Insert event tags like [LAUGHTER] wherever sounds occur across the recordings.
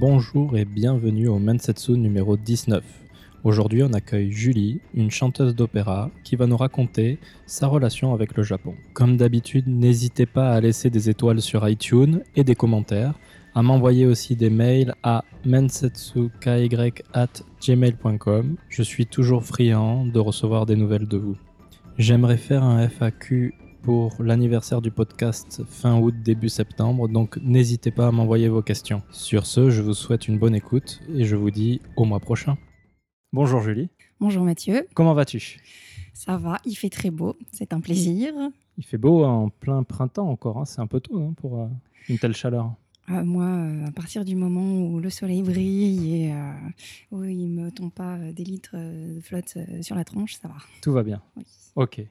bonjour et bienvenue au Mensetsu numéro 19. Aujourd'hui, on accueille Julie, une chanteuse d'opéra, qui va nous raconter sa relation avec le Japon. Comme d'habitude, n'hésitez pas à laisser des étoiles sur iTunes et des commentaires, à m'envoyer aussi des mails à mensetsuky@gmail.com. Je suis toujours friand de recevoir des nouvelles de vous. J'aimerais faire un FAQ pour l'anniversaire du podcast fin août, début septembre, donc n'hésitez pas à m'envoyer vos questions. Sur ce, je vous souhaite une bonne écoute et je vous dis au mois prochain. Bonjour Julie. Bonjour Mathieu. Comment vas-tu? Ça va, il fait très beau, c'est un plaisir. Il fait beau en plein printemps encore, hein. c'est un peu tôt hein, pour euh, une telle chaleur. Euh, moi, euh, à partir du moment où le soleil brille et où il ne me tombe pas des litres de flotte sur la tronche, ça va. Tout va bien. Oui. Ok.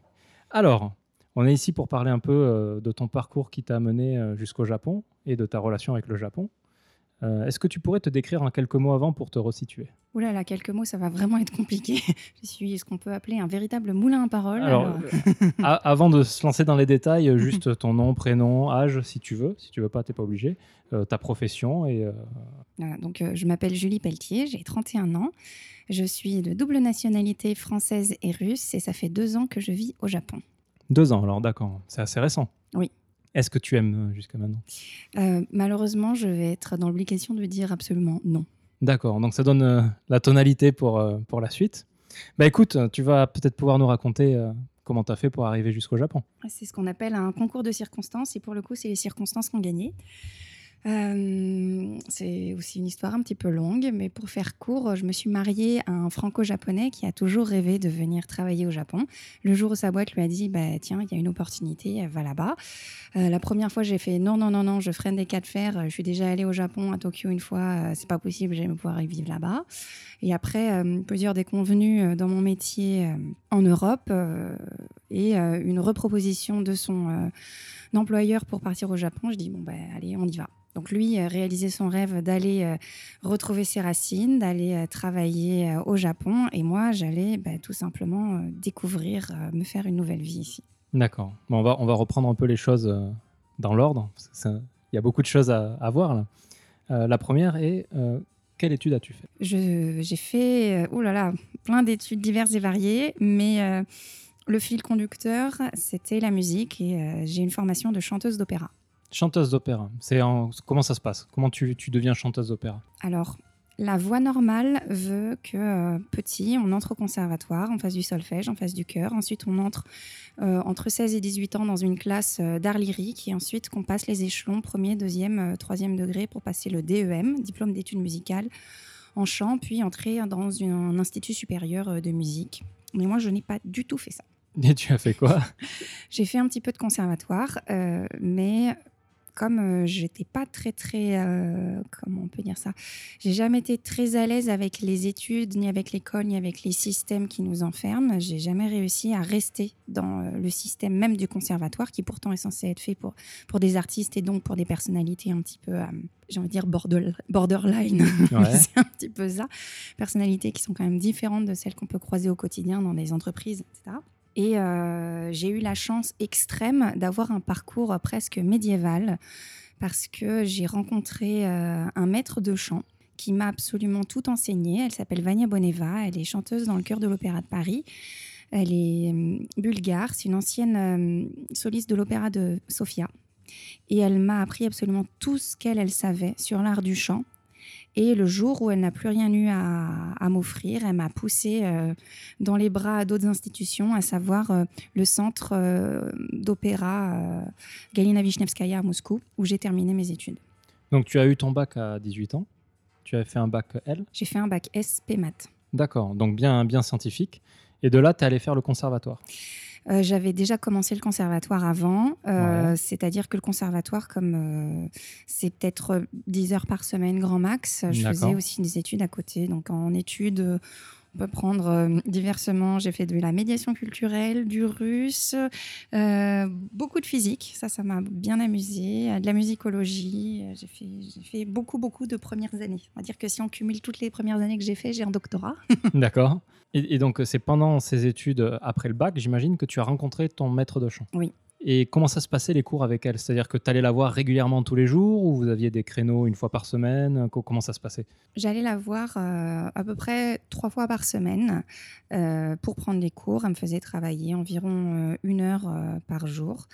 Alors, on est ici pour parler un peu euh, de ton parcours qui t'a amené euh, jusqu'au Japon et de ta relation avec le Japon. Euh, Est-ce que tu pourrais te décrire en quelques mots avant pour te resituer? Ouh là là, quelques mots, ça va vraiment être compliqué. [LAUGHS] Je suis ce qu'on peut appeler un véritable moulin à parole. Alors, alors. a- avant de se lancer dans les détails, [LAUGHS] juste ton nom, prénom, âge, si tu veux. Si tu veux pas, t'es pas obligé. Euh, ta profession et euh, Voilà, donc je m'appelle Julie Pelletier, j'ai 31 ans. Je suis de double nationalité française et russe et ça fait deux ans que je vis au Japon. Deux ans. Alors d'accord, c'est assez récent. Oui. Est-ce que tu aimes euh, jusqu'à maintenant? Euh, malheureusement, je vais être dans l'obligation de dire absolument non. D'accord, donc ça donne euh, la tonalité pour, euh, pour la suite. Bah écoute, tu vas peut-être pouvoir nous raconter comment tu as fait pour arriver jusqu'au Japon. C'est ce qu'on appelle un concours de circonstances et pour le coup, c'est les circonstances qui ont gagné. Euh, c'est aussi une histoire un petit peu longue, mais pour faire court, je me suis mariée à un franco-japonais qui a toujours rêvé de venir travailler au Japon. Le jour où sa boîte lui a dit bah, Tiens, il y a une opportunité, va là-bas. Euh, la première fois, j'ai fait Non, non, non, non, je freine des cas de fer. Je suis déjà allée au Japon, à Tokyo une fois, euh, c'est pas possible, j'aime pouvoir y vivre là-bas. Et après, euh, plusieurs déconvenus euh, dans mon métier euh, en Europe euh, et euh, une reproposition de son euh, employeur pour partir au Japon, je dis bon ben allez, on y va. Donc lui euh, réalisait son rêve d'aller euh, retrouver ses racines, d'aller euh, travailler au Japon, et moi j'allais ben, tout simplement découvrir, me faire une nouvelle vie ici. D'accord. Bon, on, va, on va reprendre un peu les choses dans l'ordre. Il y a beaucoup de choses à, à voir là. Euh, la première est euh, quelle étude as-tu fait? J'ai fait, oh là là, plein d'études diverses et variées, mais euh, le fil conducteur c'était la musique et j'ai une formation de chanteuse d'opéra. Chanteuse d'opéra. C'est en- comment ça se passe? Comment tu, tu deviens chanteuse d'opéra? Alors, la voie normale veut que euh, petit, on entre au conservatoire, on fasse du solfège, on fasse du chœur. Ensuite, on entre euh, entre 16 et 18 ans dans une classe euh, d'art lyrique et ensuite qu'on passe les échelons premier, deuxième, euh, troisième degré pour passer le DEM, diplôme d'études musicales en chant, puis entrer dans une- un institut supérieur de musique. Mais moi, je n'ai pas du tout fait ça. Et tu as fait quoi? [LAUGHS] J'ai fait un petit peu de conservatoire, mais comme euh, j'étais pas très très euh, comment on peut dire ça, j'ai jamais été très à l'aise avec les études, ni avec l'école, ni avec les systèmes qui nous enferment. J'ai jamais réussi à rester dans euh, le système même du conservatoire, qui pourtant est censé être fait pour pour des artistes et donc pour des personnalités un petit peu, j'ai envie de dire border- borderline. [LAUGHS] Ouais. c'est un petit peu ça. Personnalités qui sont quand même différentes de celles qu'on peut croiser au quotidien dans des entreprises, etc. Et euh, j'ai eu la chance extrême d'avoir un parcours presque médiéval parce que j'ai rencontré euh, un maître de chant qui m'a absolument tout enseigné. Elle s'appelle Vania Boneva, elle est chanteuse dans le chœur de l'Opéra de Paris. Elle est euh, bulgare, c'est une ancienne euh, soliste de l'Opéra de Sofia. Et elle m'a appris absolument tout ce qu'elle elle savait sur l'art du chant. Et le jour où elle n'a plus rien eu à, à m'offrir, elle m'a poussée euh, dans les bras d'autres institutions, à savoir euh, le centre euh, d'opéra Galina Vishnevskaya à Moscou, où j'ai terminé mes études. Donc tu as eu ton bac à 18 ans. Tu as fait un bac L. J'ai fait un bac SP Maths. D'accord. Donc bien, bien scientifique. Et de là, tu es allé faire le conservatoire. Euh, J'avais déjà commencé le conservatoire avant, euh, Ouais. c'est-à-dire que le conservatoire, comme euh, c'est peut-être euh, 10 heures par semaine grand max, je faisais aussi des études à côté. Donc en études, on peut prendre diversement. J'ai fait de la médiation culturelle, du russe, beaucoup de physique. Ça, ça m'a bien amusé. De la musicologie. J'ai fait, j'ai fait beaucoup, beaucoup de premières années. On va dire que si on cumule toutes les premières années que j'ai fait, j'ai un doctorat. D'accord. Et, et donc c'est pendant ces études, euh, après le bac, j'imagine que tu as rencontré ton maître de chant. Oui. Et comment ça se passait les cours avec elle? C'est-à-dire que tu allais la voir régulièrement tous les jours ou vous aviez des créneaux une fois par semaine? Co- Comment ça se passait? J'allais la voir euh, à peu près trois fois par semaine euh, pour prendre les cours. Elle me faisait travailler environ euh, une heure par jour.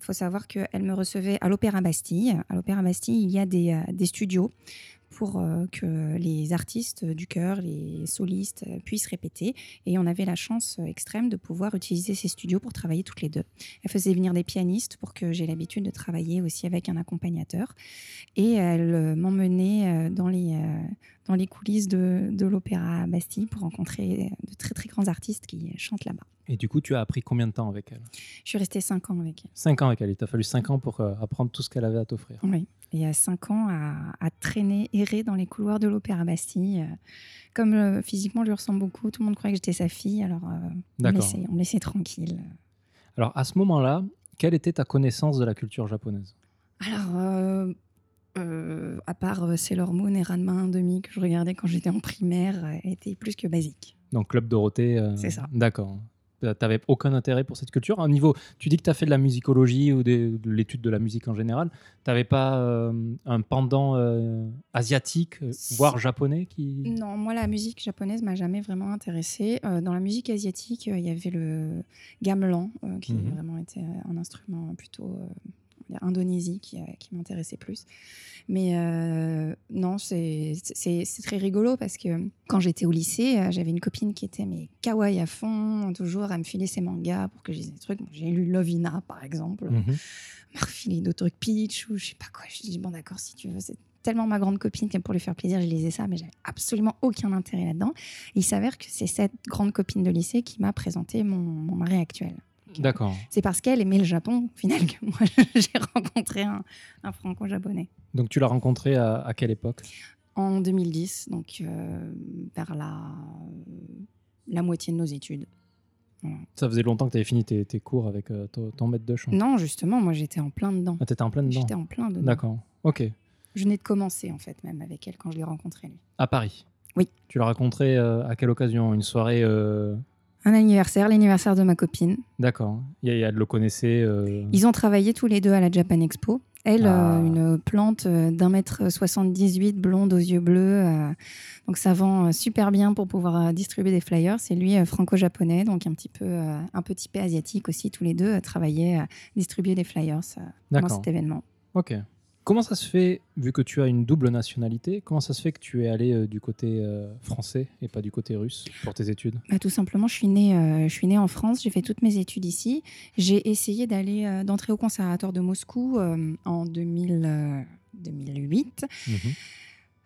Il faut savoir qu'elle me recevait à l'Opéra Bastille. À l'Opéra Bastille, il y a des, des studios pour euh, que les artistes du chœur, les solistes euh, puissent répéter. Et on avait la chance euh, extrême de pouvoir utiliser ces studios pour travailler toutes les deux. Elle faisait venir des pianistes pour que j'ai l'habitude de travailler aussi avec un accompagnateur. Et elle m'emmenait dans les, dans les coulisses de, de l'Opéra Bastille pour rencontrer de très très grands artistes qui chantent là-bas. Et du coup, tu as appris combien de temps avec elle? Je suis restée cinq ans avec elle. Cinq ans avec elle. Il t'a fallu cinq ans pour euh, apprendre tout ce qu'elle avait à t'offrir. Oui. Et à 5 ans, à, à traîner, errer dans les couloirs de l'Opéra Bastille. Euh, Comme euh, physiquement, je lui ressemble beaucoup, tout le monde croyait que j'étais sa fille, alors euh, on, laissait, on laissait tranquille. Alors, à ce moment-là, quelle était ta connaissance de la culture japonaise? Alors, euh, euh, à part euh, Sailor Moon et Ranma 1,5 que je regardais quand j'étais en primaire, euh, était plus que basique. Donc, Club Dorothée. euh, C'est ça. D'accord. T'avais aucun intérêt pour cette culture. Au niveau, tu dis que tu as fait de la musicologie ou des- de l'étude de la musique en général. T'avais pas euh, un pendant asiatique, Si. voire japonais qui. Non, moi, la musique japonaise m'a jamais vraiment intéressée. Dans la musique asiatique, il y avait le gamelan, qui Mhm. vraiment était un instrument plutôt on va dire Indonésie qui, euh, qui m'intéressait plus. Mais euh, non, c'est très rigolo parce que quand j'étais au lycée, euh, j'avais une copine qui était mais kawaii à fond, toujours à me filer ses mangas pour que je lise des trucs. Bon, J'ai lu Lovina, par exemple m'a refilé d'autres trucs Peach ou je sais pas quoi. Je dis bon d'accord si tu veux. C'est tellement ma grande copine que pour lui faire plaisir, je lisais ça, mais j'avais absolument aucun intérêt là-dedans. Il s'avère que c'est cette grande copine de lycée qui m'a présenté mon, mon mari actuel. D'accord. C'est parce qu'elle aimait le Japon, au final, que moi [LAUGHS] j'ai rencontré un, un franco-japonais. Donc, tu l'as rencontré à, à quelle époque? En 2010, donc euh, vers la, la moitié de nos études. Ça faisait longtemps que tu avais fini tes, tes cours avec euh, ton, ton maître de chant. Non, justement, moi j'étais en plein dedans. Ah, t'étais en plein dedans. J'étais en plein dedans. D'accord. Ok. Je venais de commencer en fait, même avec elle quand je l'ai rencontrée. Lui. À Paris? Oui. Tu l'as rencontré euh, à quelle occasion? Une soirée. euh, Un anniversaire, l'anniversaire de ma copine. D'accord. Il y a- il y a- Elle le connaissait. euh, Ils ont travaillé tous les deux à la Japan Expo. Elle, Ah. euh, une plante euh, d'un mètre 78, blonde aux yeux bleus. euh, donc ça vend super bien pour pouvoir distribuer des flyers. C'est lui franco-japonais, donc un petit peu un peu typé asiatique aussi. Tous les deux travaillaient à distribuer des flyers pendant D'accord. cet événement. Ok. Comment ça se fait, vu que tu as une double nationalité, comment ça se fait que tu es allé euh, du côté euh, français et pas du côté russe pour tes études? Bah, tout simplement, je suis née, euh, je suis née en France. J'ai fait toutes mes études ici. J'ai essayé d'aller d'entrer au conservatoire de Moscou en 2000, euh, 2008. Mhm.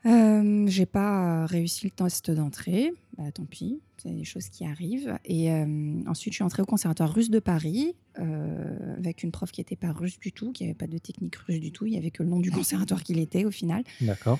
Euh, j'ai pas réussi le test d'entrée, bah, tant pis, c'est des choses qui arrivent. Et euh, ensuite, je suis entrée au conservatoire russe de Paris euh, avec une prof qui n'était pas russe du tout, qui n'avait pas de technique russe du tout. Il y avait que le nom du conservatoire qu'il était au final. D'accord.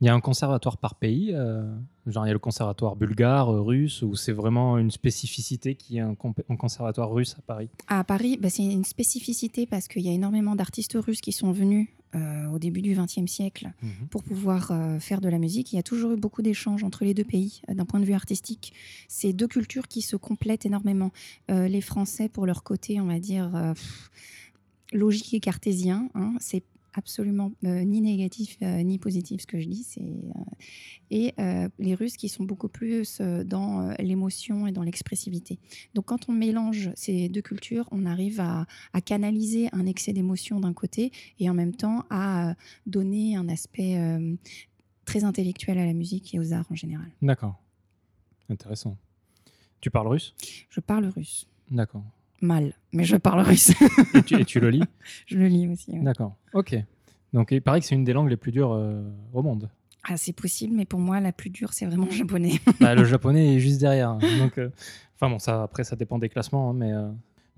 Il y a un conservatoire par pays, euh, genre il y a le conservatoire bulgare, euh, russe, ou c'est vraiment une spécificité qui est un, un conservatoire russe à Paris? À Paris, bah, c'est une spécificité parce qu'il y a énormément d'artistes russes qui sont venus euh, au début du XXe siècle pour pouvoir euh, faire de la musique. Il y a toujours eu beaucoup d'échanges entre les deux pays euh, d'un point de vue artistique. C'est deux cultures qui se complètent énormément. Les Français, pour leur côté, on va dire, pff, logique et cartésien, hein, c'est absolument euh, ni négatif euh, ni positif ce que je dis. C'est, euh, et les Russes qui sont beaucoup plus dans l'émotion et dans l'expressivité. Donc quand on mélange ces deux cultures, on arrive à, à canaliser un excès d'émotion d'un côté et en même temps à donner un aspect très intellectuel à la musique et aux arts en général. D'accord. Intéressant. Tu parles russe? Je parle russe. D'accord. Mal, mais je parle russe. Et tu, et tu le lis [LAUGHS] je le lis aussi. ouais. D'accord. Ok. Donc il paraît que c'est une des langues les plus dures euh, au monde. Ah, c'est possible, mais pour moi, la plus dure, c'est vraiment le japonais. [LAUGHS] Bah, le [LAUGHS] japonais est juste derrière. hein. Donc, euh, enfin bon, ça après ça dépend des classements, hein, mais euh,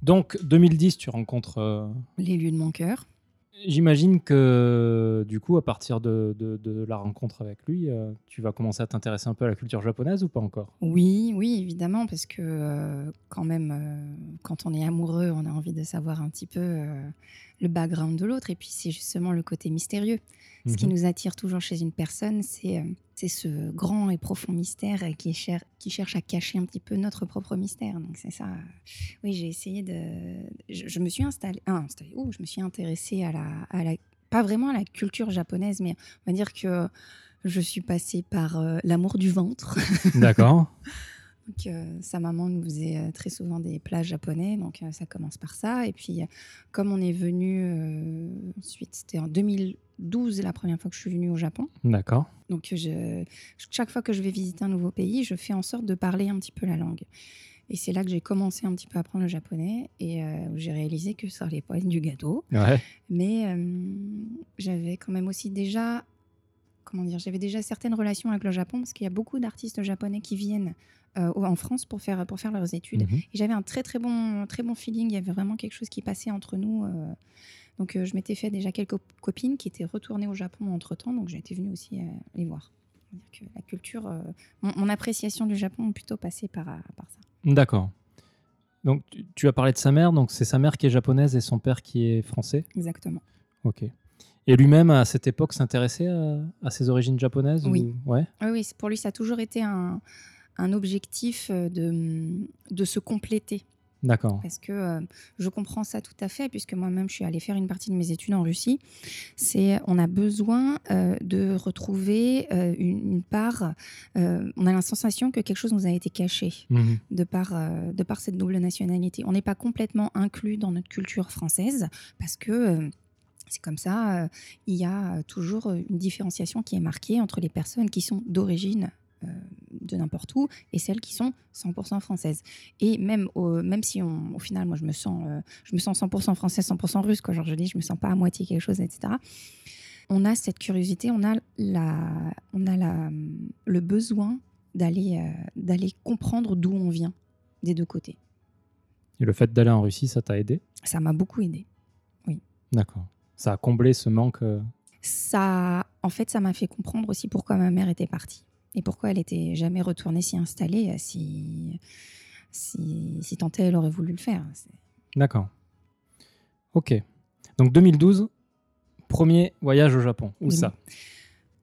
donc 2010, tu rencontres. Les lieux de mon cœur. J'imagine que du coup, à partir de, de- de la rencontre avec lui, euh, tu vas commencer à t'intéresser un peu à la culture japonaise ou pas encore? Oui, oui, évidemment, parce que euh, quand même, euh, quand on est amoureux, on a envie de savoir un petit peu le background de l'autre. Et puis, c'est justement le côté mystérieux. Ce qui Mhm. nous attire toujours chez une personne, c'est c'est ce grand et profond mystère qui, est cher- qui cherche à cacher un petit peu notre propre mystère. Donc, c'est ça. Oui, j'ai essayé de. Je, je me suis installée. ah, installée. Ouh, je me suis intéressée à la, à la. Pas vraiment à la culture japonaise, mais on va dire que je suis passée par euh, l'amour du ventre. D'accord. [LAUGHS] Euh, sa maman nous faisait euh, très souvent des plats japonais, donc euh, ça commence par ça. Et puis, comme on est venu euh, ensuite, c'était en 2012 la première fois que je suis venue au Japon. D'accord. Donc, je, chaque fois que je vais visiter un nouveau pays, je fais en sorte de parler un petit peu la langue. Et c'est là que j'ai commencé un petit peu à apprendre le japonais et euh, où j'ai réalisé que ça pas être du gâteau. Ouais. Mais euh, j'avais quand même aussi déjà, comment dire, j'avais déjà certaines relations avec le Japon parce qu'il y a beaucoup d'artistes japonais qui viennent euh, en France pour faire, pour faire leurs études. Mhm. Et j'avais un très très bon, très bon feeling. Il y avait vraiment quelque chose qui passait entre nous. euh. donc euh, je m'étais fait déjà quelques copines qui étaient retournées au Japon entre temps. Donc j'étais venue aussi les voir. Que la culture, mon, mon appréciation du Japon est plutôt passée par, par ça. D'accord. Donc, tu, tu as parlé de sa mère, donc c'est sa mère qui est japonaise et son père qui est français. Exactement. Ok. Et lui-même, à cette époque, s'intéressait à, à ses origines japonaises Oui. ou- Ouais. Oui, oui, pour lui, ça a toujours été un, un objectif euh, de, de se compléter. D'accord. Parce que euh, je comprends ça tout à fait, puisque moi-même, je suis allée faire une partie de mes études en Russie. C'est on a besoin euh, de retrouver euh, une, une part. on a la sensation que quelque chose nous a été caché Mhm. de par, de par cette double nationalité. On n'est pas complètement inclus dans notre culture française parce que c'est comme ça, il y a toujours une différenciation qui est marquée entre les personnes qui sont d'origine de n'importe où et celles qui sont 100% françaises. Et même, au, même si on, au final, moi, je me sens, euh, je me sens 100% française, 100% russe, quoi. Genre, je dis, je me sens pas à moitié quelque chose, etc. On a cette curiosité, on a, la, on a la, le besoin d'aller euh, d'aller comprendre d'où on vient des deux côtés. Et le fait d'aller en Russie, ça t'a aidé? Ça m'a beaucoup aidé. D'accord. Ça a comblé ce manque. euh, Ça, en fait, ça m'a fait comprendre aussi pourquoi ma mère était partie et pourquoi elle était jamais retournée s'y installer euh, si, si, si tant est elle aurait voulu le faire. D'accord. Ok. Donc 2012, premier voyage au Japon. Où Oui. ça?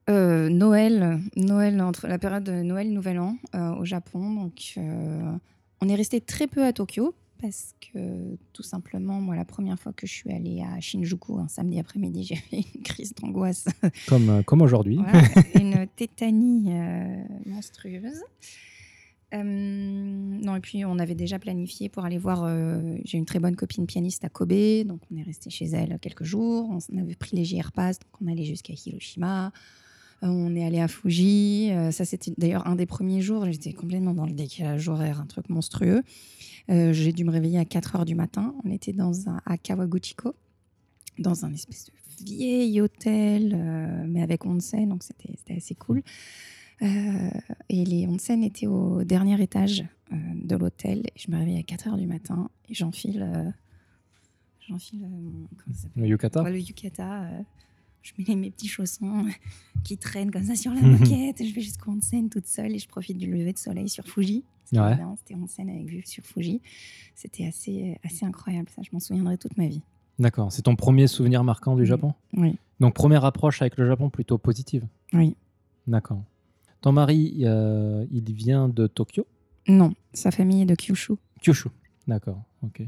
Euh, Noël, Noël entre la période de Noël Nouvel An euh, au Japon. Donc, euh, on est resté très peu à Tokyo parce que tout simplement, moi, la première fois que je suis allée à Shinjuku un samedi après-midi, [LAUGHS] j'ai fait une crise d'angoisse, Comme, euh, comme aujourd'hui. Voilà, [LAUGHS] une tétanie euh, monstrueuse. Euh, non, et puis on avait déjà planifié pour aller voir. J'ai une très bonne copine pianiste à Kobe, donc on est resté chez elle quelques jours. On avait pris les JR Pass, donc on allait jusqu'à Hiroshima. Euh, on est allé à Fuji. euh, ça, c'était d'ailleurs un des premiers jours. J'étais complètement dans le décalage horaire, un truc monstrueux. Euh, J'ai dû me réveiller à 4 heures du matin. On était dans un, à Kawaguchiko, dans un espèce de vieil hôtel, mais avec onsen, donc c'était c'était assez cool. Euh, et les onsen étaient au dernier étage euh, de l'hôtel. Je me réveille à 4 heures du matin et j'enfile. euh, j'enfile. mon- comment ça s'appelle? Le yukata? Ouais, le yukata. Euh, je mets mes petits chaussons [LAUGHS] qui traînent comme ça sur la [LAUGHS] moquette. je vais jusqu'au onsen toute seule et je profite du lever de soleil sur Fuji. C'était Ouais. C'était onsen avec vue sur Fuji. C'était assez, assez incroyable. Ça, je m'en souviendrai toute ma vie. D'accord. C'est ton premier souvenir marquant du. Japon? Oui. Donc première approche avec le Japon plutôt positive? Oui. D'accord. Ton mari, euh, il vient de Tokyo? Non, sa famille est de Kyushu. Kyushu. D'accord. Ok.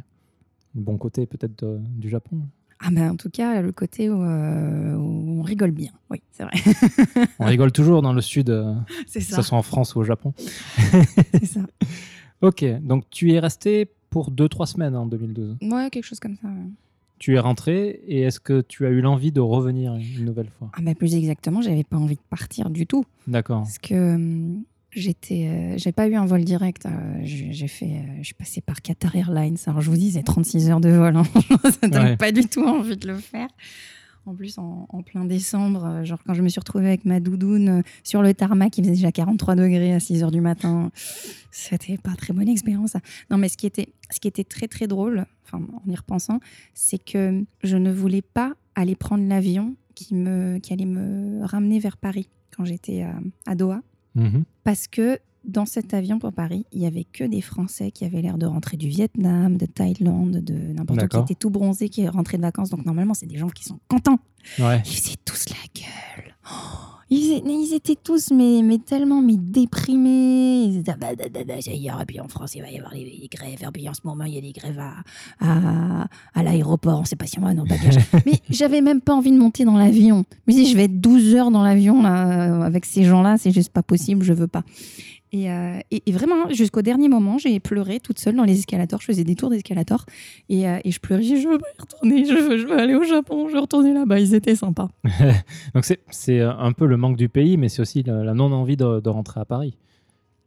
Le bon côté peut-être du Japon. Ah ben en tout cas, le côté où, euh, où on rigole bien. Oui, c'est vrai. On rigole toujours dans le sud, euh, [LAUGHS] c'est que ça. ce soit en France ou au Japon. C'est ça. [LAUGHS] Ok. Donc tu es resté pour 2-3 semaines en 2012. Ouais, quelque chose comme ça. ouais. Tu es rentré et est-ce que tu as eu l'envie de revenir une nouvelle fois? Ah ben plus exactement, j'avais pas envie de partir du tout. D'accord. Parce que hum, j'étais, euh, j'ai pas eu un vol direct. euh, j'ai fait, euh, je suis passée par Qatar Airlines. Alors je vous dis, c'est 36 heures de vol. hein. [LAUGHS] Ça donne Ouais. pas du tout envie de le faire. En plus, en, en plein décembre, genre quand je me suis retrouvée avec ma doudoune sur le tarmac, il faisait déjà 43 degrés à 6 heures du matin. C'était pas très bonne expérience. ça. Non, mais ce qui était, ce qui était très très drôle, enfin, en y repensant, c'est que je ne voulais pas aller prendre l'avion qui, me, qui allait me ramener vers Paris quand j'étais à- à Doha Mhm. parce que dans cet avion pour Paris, il y avait que des Français qui avaient l'air de rentrer du Vietnam, de Thaïlande, de n'importe où, qui D'accord. étaient tout bronzés, qui rentraient de vacances. Donc normalement, c'est des gens qui sont contents. Ouais. Ils faisaient tous la gueule. Oh, ils, étaient, ils étaient tous mais, mais tellement mais déprimés. Ils étaient, ah bah, bah, bah, bah, ça y est, puis en France, il va y avoir les grèves. Et puis en ce moment, il y a des grèves à, à, à l'aéroport. On sait pas si on va, non, bagage. [LAUGHS] mais j'avais même pas envie de monter dans l'avion. Mais si je vais être 12 heures dans l'avion là, euh, avec ces gens-là, c'est juste pas possible, je veux pas. Et, euh, et- et vraiment, jusqu'au dernier moment, j'ai pleuré toute seule dans les escalators. Je faisais des tours d'escalator et, euh, et je pleurais. Je veux pas y retourner, je veux, je veux aller au Japon, je veux retourner là-bas. Ils étaient sympas. [LAUGHS] Donc c'est c'est un peu le manque du pays, mais c'est aussi la, la non-envie de, de rentrer à Paris.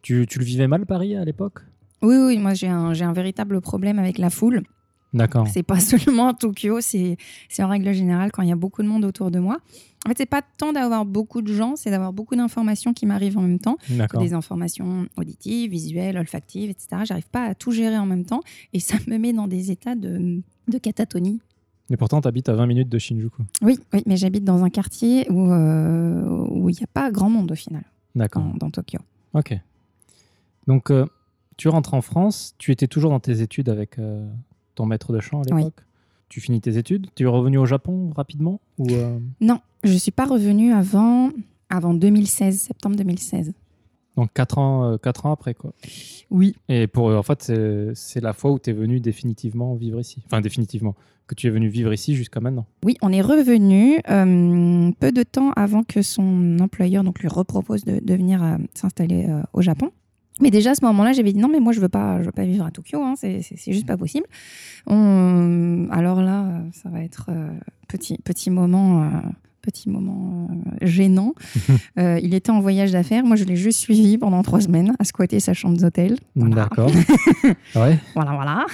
Tu, tu le vivais mal, Paris, à l'époque? Oui, oui, moi j'ai un, j'ai un véritable problème avec la foule. D'accord. C'est pas [LAUGHS] seulement à Tokyo, c'est en règle générale quand il y a beaucoup de monde autour de moi. En fait, c'est pas tant d'avoir beaucoup de gens, c'est d'avoir beaucoup d'informations qui m'arrivent en même temps. Des informations auditives, visuelles, olfactives, etc. J'arrive pas à tout gérer en même temps et ça me met dans des états de, de catatonie. Et pourtant, tu habites à 20 minutes de Shinjuku. Oui, oui, mais j'habite dans un quartier où euh, où il n'y a pas grand monde au final, D'accord. dans, dans Tokyo. Ok. Donc, euh, tu rentres en France, tu étais toujours dans tes études avec euh, ton maître de chant à Oui. l'époque. Tu finis tes études. Tu es revenu au Japon rapidement ou euh, Non, je suis pas revenue avant, avant 2016, septembre 2016. Donc 4 ans, euh, quatre ans après, quoi. Oui. Et pour, euh, en fait, c'est- c'est la fois où tu es venu définitivement vivre ici. Enfin, définitivement. Que tu es venu vivre ici jusqu'à maintenant. Oui, on est revenu euh, peu de temps avant que son employeur donc lui repropose de, de venir euh, s'installer euh, au Japon. Mais déjà à ce moment-là, j'avais dit non, mais moi je veux pas, je veux pas vivre à Tokyo, hein, c'est juste pas possible. On- alors là, ça va être euh, petit petit moment. euh, Petit moment euh, gênant. [LAUGHS] Euh, il était en voyage d'affaires. Moi, je l'ai juste suivi pendant trois semaines à squatter sa chambre d'hôtel. Voilà. D'accord. [LAUGHS] ouais. Voilà, voilà.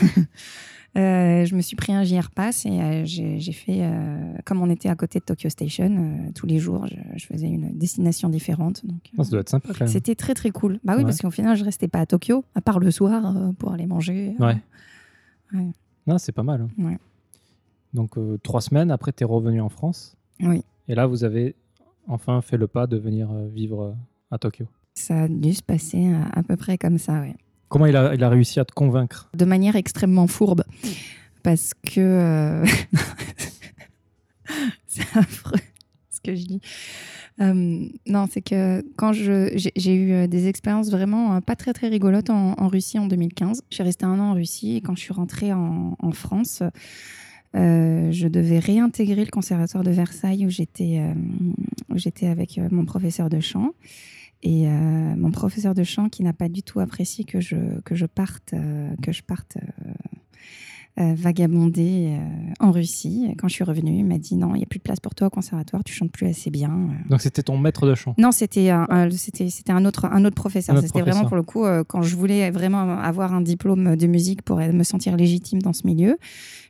Euh, je me suis pris un JR Pass et euh, j'ai fait, euh, comme on était à côté de Tokyo Station, tous les jours, je, je faisais une destination différente. Donc, Oh, ça doit être sympa quand même. c'était très très cool. Bah oui, Ouais. parce qu'au final, je restais pas à Tokyo, à part le soir pour aller manger. Ouais. Ouais. Non, c'est pas mal. hein. Ouais. Donc, trois semaines après, tu es revenu en France. Oui. Et là, vous avez enfin fait le pas de venir vivre à Tokyo. Ça a dû se passer à, à peu près comme ça, ouais. Comment il a, réussi à te convaincre? De manière extrêmement fourbe. Parce que. euh, [LAUGHS] c'est affreux ce que je dis. Euh, non, c'est que quand j'ai, j'ai eu euh, des expériences vraiment pas très très rigolotes en, Russie en 2015. Je suis restée un an en Russie et quand je suis rentrée en, France, je devais réintégrer le conservatoire de Versailles où j'étais, avec mon professeur de chant. Et euh, mon professeur de chant qui n'a pas du tout apprécié que je, parte, que je parte euh, euh, vagabonder euh, en Russie. Quand je suis revenue, il m'a dit non, il n'y a plus de place pour toi au conservatoire, tu chantes plus assez bien. Euh, Donc, c'était ton maître de chant. Non, c'était un, un- c'était, c'était un, autre, un autre professeur. Un autre c'était vraiment pour le coup, euh, quand je voulais vraiment avoir un diplôme de musique pour me sentir légitime dans ce milieu,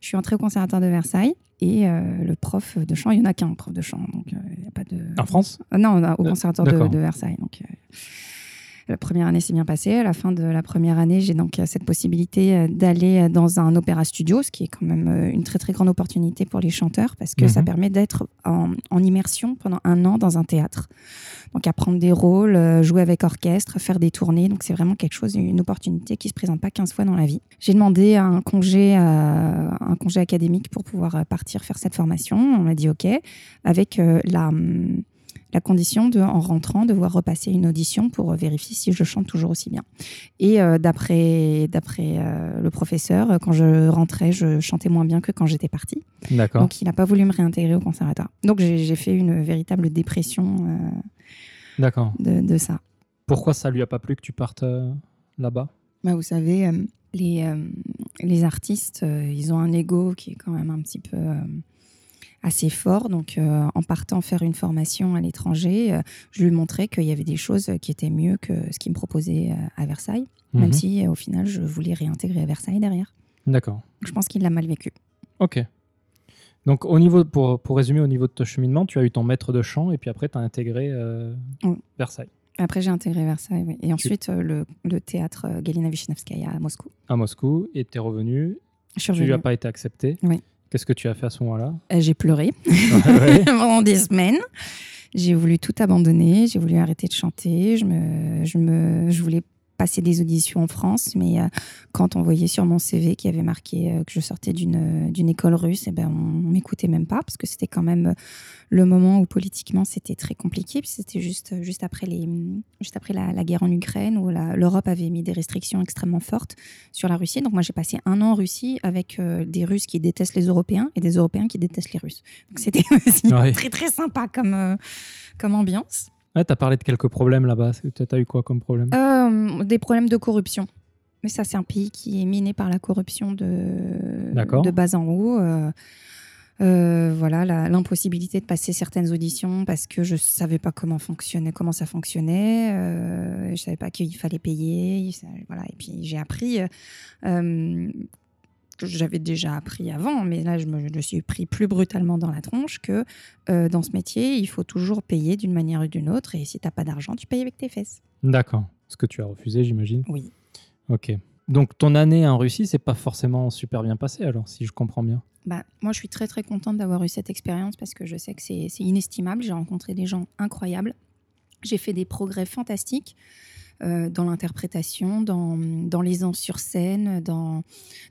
je suis entrée au conservatoire de Versailles. Et euh, le prof de chant, il n'y en a qu'un prof de chant. Donc, euh, n'y a pas de. En France? Euh, Non, au Euh, conservatoire de, Versailles. Donc, euh, la première année s'est bien passée. À la fin de la première année, j'ai donc euh, cette possibilité euh, d'aller euh, dans un opéra studio, ce qui est quand même une très très grande opportunité pour les chanteurs parce que ça Mhm. permet d'être en, en immersion pendant un an dans un théâtre. Donc apprendre des rôles, jouer avec orchestre, faire des tournées. Donc c'est vraiment quelque chose, une opportunité qui se présente pas 15 fois dans la vie. J'ai demandé un congé, un congé académique pour pouvoir partir faire cette formation. On m'a dit OK, avec la hum, la condition de, en rentrant, devoir repasser une audition pour euh, vérifier si je chante toujours aussi bien. Et euh, d'après d'après euh, le professeur, quand je rentrais, je chantais moins bien que quand j'étais partie. D'accord. Donc il n'a pas voulu me réintégrer au conservatoire. Donc j'ai j'ai fait une véritable dépression euh, D'accord. de, de ça. Pourquoi ça lui a pas plu que tu partes euh, là-bas? Bah, vous savez, euh, les, euh, les artistes, euh, ils ont un ego qui est quand même un petit peu euh, assez fort. Donc, euh, en partant faire une formation à l'étranger, euh, je lui montrais qu'il y avait des choses qui étaient mieux que ce qu'il me proposait euh, à Versailles, même Mhm. si au final, je voulais réintégrer à Versailles derrière. D'accord. Je pense qu'il l'a mal vécu. Ok. Donc, au niveau, pour, pour résumer, au niveau de ton cheminement, tu as eu ton maître de chant et puis après, tu as intégré euh, Oui. Versailles, Après, j'ai intégré Versailles, oui. Et ensuite, le, le théâtre Galina Vishnevskaya à Moscou. à Moscou, et tu es revenu. Je suis Tu n'as pas été accepté. Oui. Qu'est-ce que tu as fait à ce moment-là? Euh, J'ai pleuré [LAUGHS] Ouais. [LAUGHS] pendant des semaines. J'ai voulu tout abandonner, j'ai voulu arrêter de chanter, je, me, je, me, je voulais passer des auditions en France, mais euh, quand on voyait sur mon CV qui avait marqué euh, que je sortais d'une d'une école russe, et eh ben on, m'écoutait même pas parce que c'était quand même le moment où politiquement c'était très compliqué. C'était juste juste après les juste après la, guerre en Ukraine où l'Europe avait mis des restrictions extrêmement fortes sur la Russie. Donc moi j'ai passé un an en Russie avec euh, des Russes qui détestent les Européens et des Européens qui détestent les Russes. Donc c'était [LAUGHS] aussi très très sympa comme comme ambiance. Ouais, tu as parlé de quelques problèmes là-bas. Tu as eu quoi comme problème? Euh, Des problèmes de corruption. Mais ça, c'est un pays qui est miné par la corruption de, de bas en haut. Euh, euh, voilà, l'impossibilité de passer certaines auditions parce que je savais pas comment fonctionnait, comment ça fonctionnait. Euh, je savais pas qu'il fallait payer. Voilà, et puis j'ai appris que j'avais déjà appris avant, mais là, je me suis pris plus brutalement dans la tronche que euh, dans ce métier, il faut toujours payer d'une manière ou d'une autre. Et si tu n'as pas d'argent, tu payes avec tes fesses. D'accord. Ce que tu as refusé, j'imagine. Oui. Ok. Donc, ton année en Russie, c'est pas forcément super bien passé, alors, si je comprends bien. Bah, moi, je suis très, très contente d'avoir eu cette expérience parce que je sais que c'est inestimable. J'ai rencontré des gens incroyables. J'ai fait des progrès fantastiques. Euh, dans l'interprétation, dans, dans l'aisance sur scène, dans,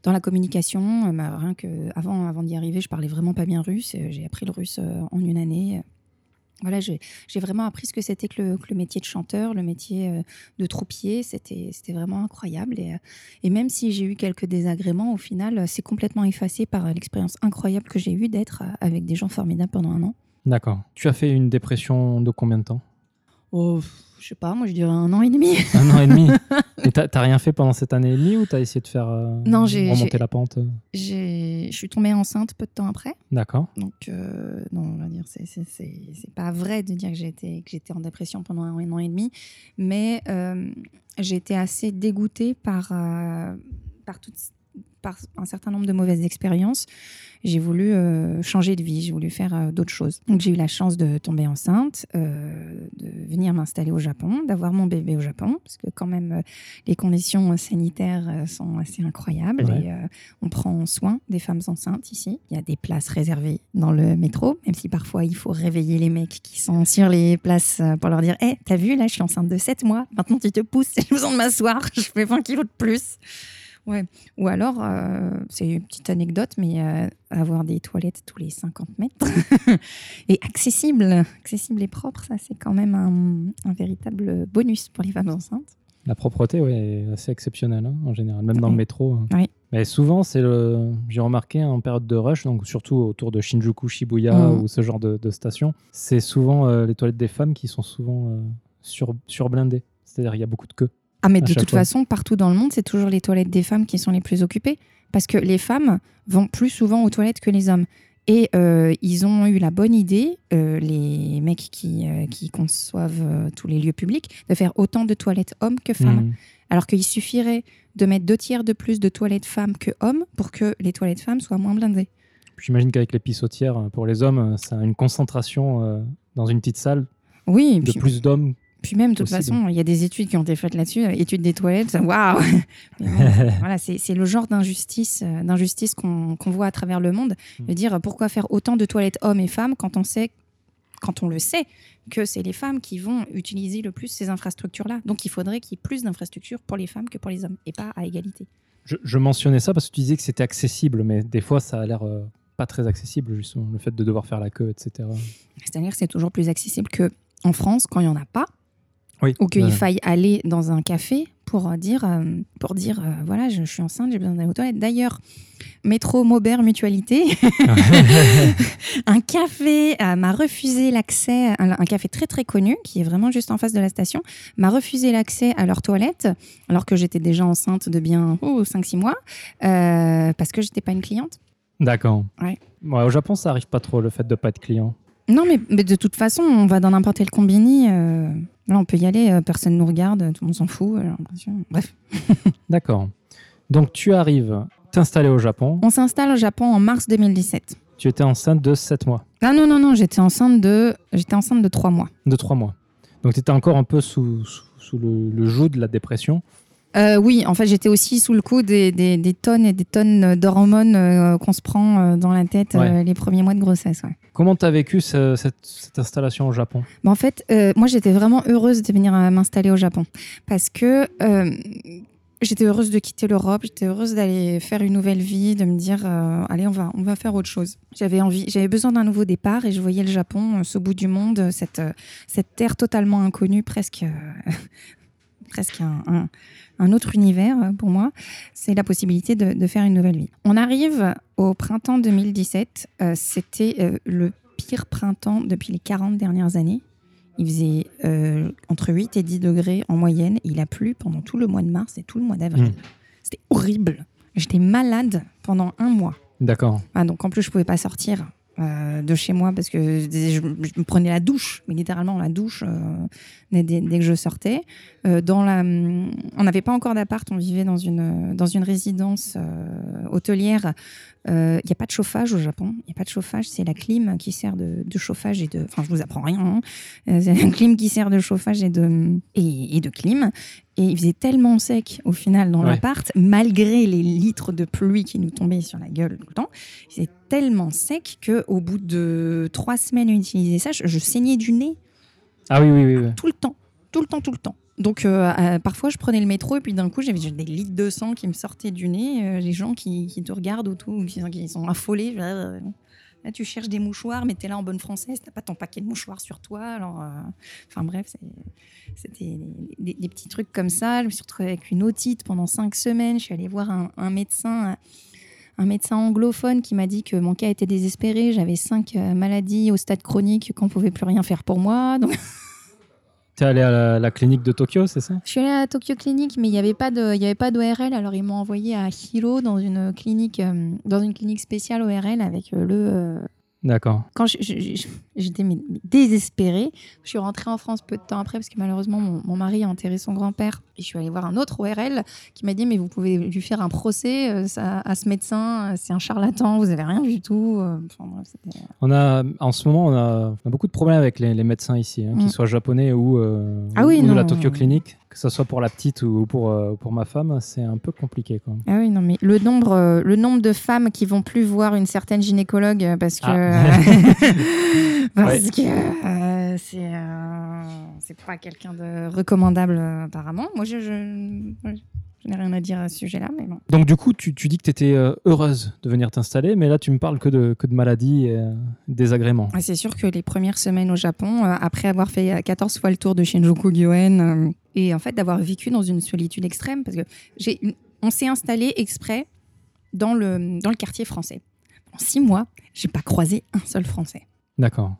dans la communication. Euh, bah, rien que avant, avant d'y arriver, je parlais vraiment pas bien russe. J'ai appris le russe euh, en une année. Voilà, j'ai vraiment appris ce que c'était que le, métier de chanteur, le métier de troupier. C'était vraiment incroyable. Et, et, même si j'ai eu quelques désagréments, au final, c'est complètement effacé par l'expérience incroyable que j'ai eue d'être avec des gens formidables pendant un an. D'accord. Tu as fait une dépression de combien de temps? Oh, je sais pas, moi je dirais un an et demi. [LAUGHS] Un an et demi [LAUGHS] Et t'as rien fait pendant cette année et demie ou t'as essayé de faire euh, remonter la pente Je suis tombée enceinte peu de temps après. D'accord. Donc, euh, non, on va dire, c'est pas vrai de dire que j'étais en dépression pendant un, an et demi, mais euh, j'ai été assez dégoûtée par, par toutes par un certain nombre de mauvaises expériences, j'ai voulu euh, changer de vie, j'ai voulu faire euh, d'autres choses. Donc j'ai eu la chance de tomber enceinte, euh, de venir m'installer au Japon, d'avoir mon bébé au Japon, parce que quand même les conditions sanitaires sont assez incroyables et on prend soin des femmes enceintes ici. Il y a des places réservées dans le métro, même si parfois il faut réveiller les mecs qui sont sur les places pour leur dire Hé, hey, t'as vu, là je suis enceinte de 7 mois, maintenant tu te pousses, j'ai besoin de m'asseoir, je fais 20 kilos de plus. Ouais. Ou alors, euh, c'est une petite anecdote, mais euh, avoir des toilettes tous les 50 mètres [LAUGHS] et accessible, accessible et propre, ça c'est quand même un, véritable bonus pour les femmes enceintes. La propreté, oui, est assez exceptionnelle hein, en général, même dans le métro. Hein. Oui. Mais souvent, c'est le, j'ai remarqué en période de rush, donc surtout autour de Shinjuku, Shibuya mm. ou ce genre de, de stations, c'est souvent euh, les toilettes des femmes qui sont souvent sur, surblindées. C'est-à-dire il y a beaucoup de queues. Ah, mais de toute façon, partout dans le monde, c'est toujours les toilettes des femmes qui sont les plus occupées. Parce que les femmes vont plus souvent aux toilettes que les hommes. Et euh, ils ont eu la bonne idée, euh, les mecs qui, euh, qui conçoivent tous les lieux publics, de faire autant de toilettes hommes que femmes. Mmh. Alors qu'il suffirait de mettre deux tiers de plus de toilettes femmes que hommes pour que les toilettes femmes soient moins blindées. J'imagine qu'avec les pissotières, pour les hommes, ça a une concentration dans une petite salle oui, de plus d'hommes puis même, de toute façon, il y a des études qui ont été faites là-dessus, euh, études des toilettes, waouh [LAUGHS] [LAUGHS] Voilà, c'est le genre d'injustice euh, d'injustice qu'on voit à travers le monde. De mm. dire pourquoi faire autant de toilettes hommes et femmes quand on sait, quand on le sait, que c'est les femmes qui vont utiliser le plus ces infrastructures-là. Donc il faudrait qu'il y ait plus d'infrastructures pour les femmes que pour les hommes, et pas à égalité. Je, mentionnais ça parce que tu disais que c'était accessible, mais des fois ça a l'air euh, pas très accessible, justement, le fait de devoir faire la queue, etc. C'est-à-dire que c'est toujours plus accessible que en France quand il n'y en a pas ou qu'il faille aller dans un café pour dire, euh, pour dire euh, voilà, je, suis enceinte, j'ai besoin d'aller aux toilettes. D'ailleurs, métro Maubert Mutualité, [LAUGHS] un café euh, m'a refusé l'accès, un, café très très connu qui est vraiment juste en face de la station, m'a refusé l'accès à leurs toilettes alors que j'étais déjà enceinte de bien 5-6 mois parce que j'étais pas une cliente. D'accord. au Japon, ça arrive pas trop le fait de pas être client. Non, mais, mais de toute façon, on va dans n'importe quel combini. Là, on peut y aller, euh, personne ne nous regarde, tout le monde s'en fout. Bref. [LAUGHS] D'accord. Donc, tu arrives t'installer au Japon. On s'installe au Japon en mars 2017. Tu étais enceinte de 7 mois. Ah non, non, non, j'étais enceinte de, j'étais enceinte de 3 mois. De 3 mois. Donc, tu étais encore un peu sous, sous, le, joug de la dépression. Euh, oui, en fait, j'étais aussi sous le coup des, des, tonnes et des tonnes d'hormones euh, qu'on se prend dans la tête les premiers mois de grossesse. Comment tu as vécu ce- cette, installation au Japon? Bah, en fait, euh, moi, j'étais vraiment heureuse de venir euh, m'installer au Japon parce que euh, j'étais heureuse de quitter l'Europe, j'étais heureuse d'aller faire une nouvelle vie, de me dire, allez, on va, on va faire autre chose. J'avais envie, j'avais besoin d'un nouveau départ et je voyais le Japon, ce bout du monde, cette, cette terre totalement inconnue, presque, [LAUGHS] presque un- un autre univers euh, pour moi. C'est la possibilité de, de faire une nouvelle vie. On arrive au printemps 2017. euh, C'était euh, le pire printemps depuis les 40 dernières années. Il faisait euh, entre 8 et 10 degrés en moyenne. Il a plu pendant tout le mois de mars et tout le mois d'avril. Mm. C'était horrible. J'étais malade pendant un mois. D'accord. Ah, donc en plus, je pouvais pas sortir euh, de chez moi parce que je, je me prenais la douche, mais littéralement la douche euh, dès, dès- dès que je sortais. Euh, dans la, on n'avait pas encore d'appart, on vivait dans une, dans une résidence euh, hôtelière. Il n'y a pas de chauffage au Japon. Il n'y a pas de chauffage, c'est la clim qui sert de, de chauffage et de. Enfin, je vous apprends rien. hein. Euh, C'est la clim qui sert de chauffage et de, et, et de clim. Et il faisait tellement sec au final dans Ouais. l'appart, malgré les litres de pluie qui nous tombaient sur la gueule tout le temps. C'est tellement sec que au bout de trois semaines à utiliser ça, je, je saignais du nez Ah oui, oui, oui. oui. tout le temps, tout le temps, tout le temps. Donc euh, euh, parfois je prenais le métro et puis d'un coup j'avais des litres de sang qui me sortaient du nez, euh, les gens qui, qui te regardent autour, qui, qui sont affolés. Là, tu cherches des mouchoirs, mais t'es là en bonne française, t'as pas ton paquet de mouchoirs sur toi. Alors, enfin bref, c'était des, petits trucs comme ça. Je me suis retrouvée avec une otite pendant cinq semaines. Je suis allée voir un médecin, un médecin anglophone qui m'a dit que mon cas était désespéré. J'avais cinq euh, maladies au stade chronique qu'on pouvait plus rien faire pour moi. Donc [LAUGHS] T'es allé à la, la clinique de Tokyo, c'est ça? Je suis allée à Tokyo Clinic, mais il n'y avait pas de, il y avait pas d'ORL. Alors ils m'ont envoyé à Hiro dans une clinique, euh, dans une clinique spéciale ORL avec euh, le. euh, D'accord. Quand j'étais désespérée, je suis rentrée en France peu de temps après parce que malheureusement mon, mon mari a enterré son grand-père et je suis allée voir un autre ORL qui m'a dit mais vous pouvez lui faire un procès euh, ça- à ce médecin, euh, c'est un charlatan, vous avez rien du tout. euh, enfin, bref, c'était- On a, en ce moment, on a, on a beaucoup de problèmes avec les, les médecins ici, hein, Mm. qu'ils soient japonais ou, euh, Ah ou- oui, ou de la. Tokyo Clinic, que ce soit pour la petite ou pour, euh, pour ma femme, c'est un peu compliqué. Quoi. Ah oui, non, mais le nombre, euh, le nombre de femmes qui vont plus voir une certaine gynécologue euh, parce que. Ah. [LAUGHS] parce Ouais. que c'est. c'est pas quelqu'un de recommandable, apparemment. Moi, je, je, je n'ai rien à dire à ce sujet-là, mais bon. Donc, du coup, tu, tu dis que tu étais heureuse de venir t'installer, mais là, tu me parles que de, que de maladies et euh, désagréments. Ouais, C'est sûr que les premières semaines au Japon, euh, après avoir fait euh, 14 fois le tour de Shinjuku Gyoen, euh, et en fait d'avoir vécu dans une solitude extrême, parce que j'ai, on s'est installé exprès dans le, dans le quartier français. En six mois, j'ai pas croisé un seul Français. D'accord.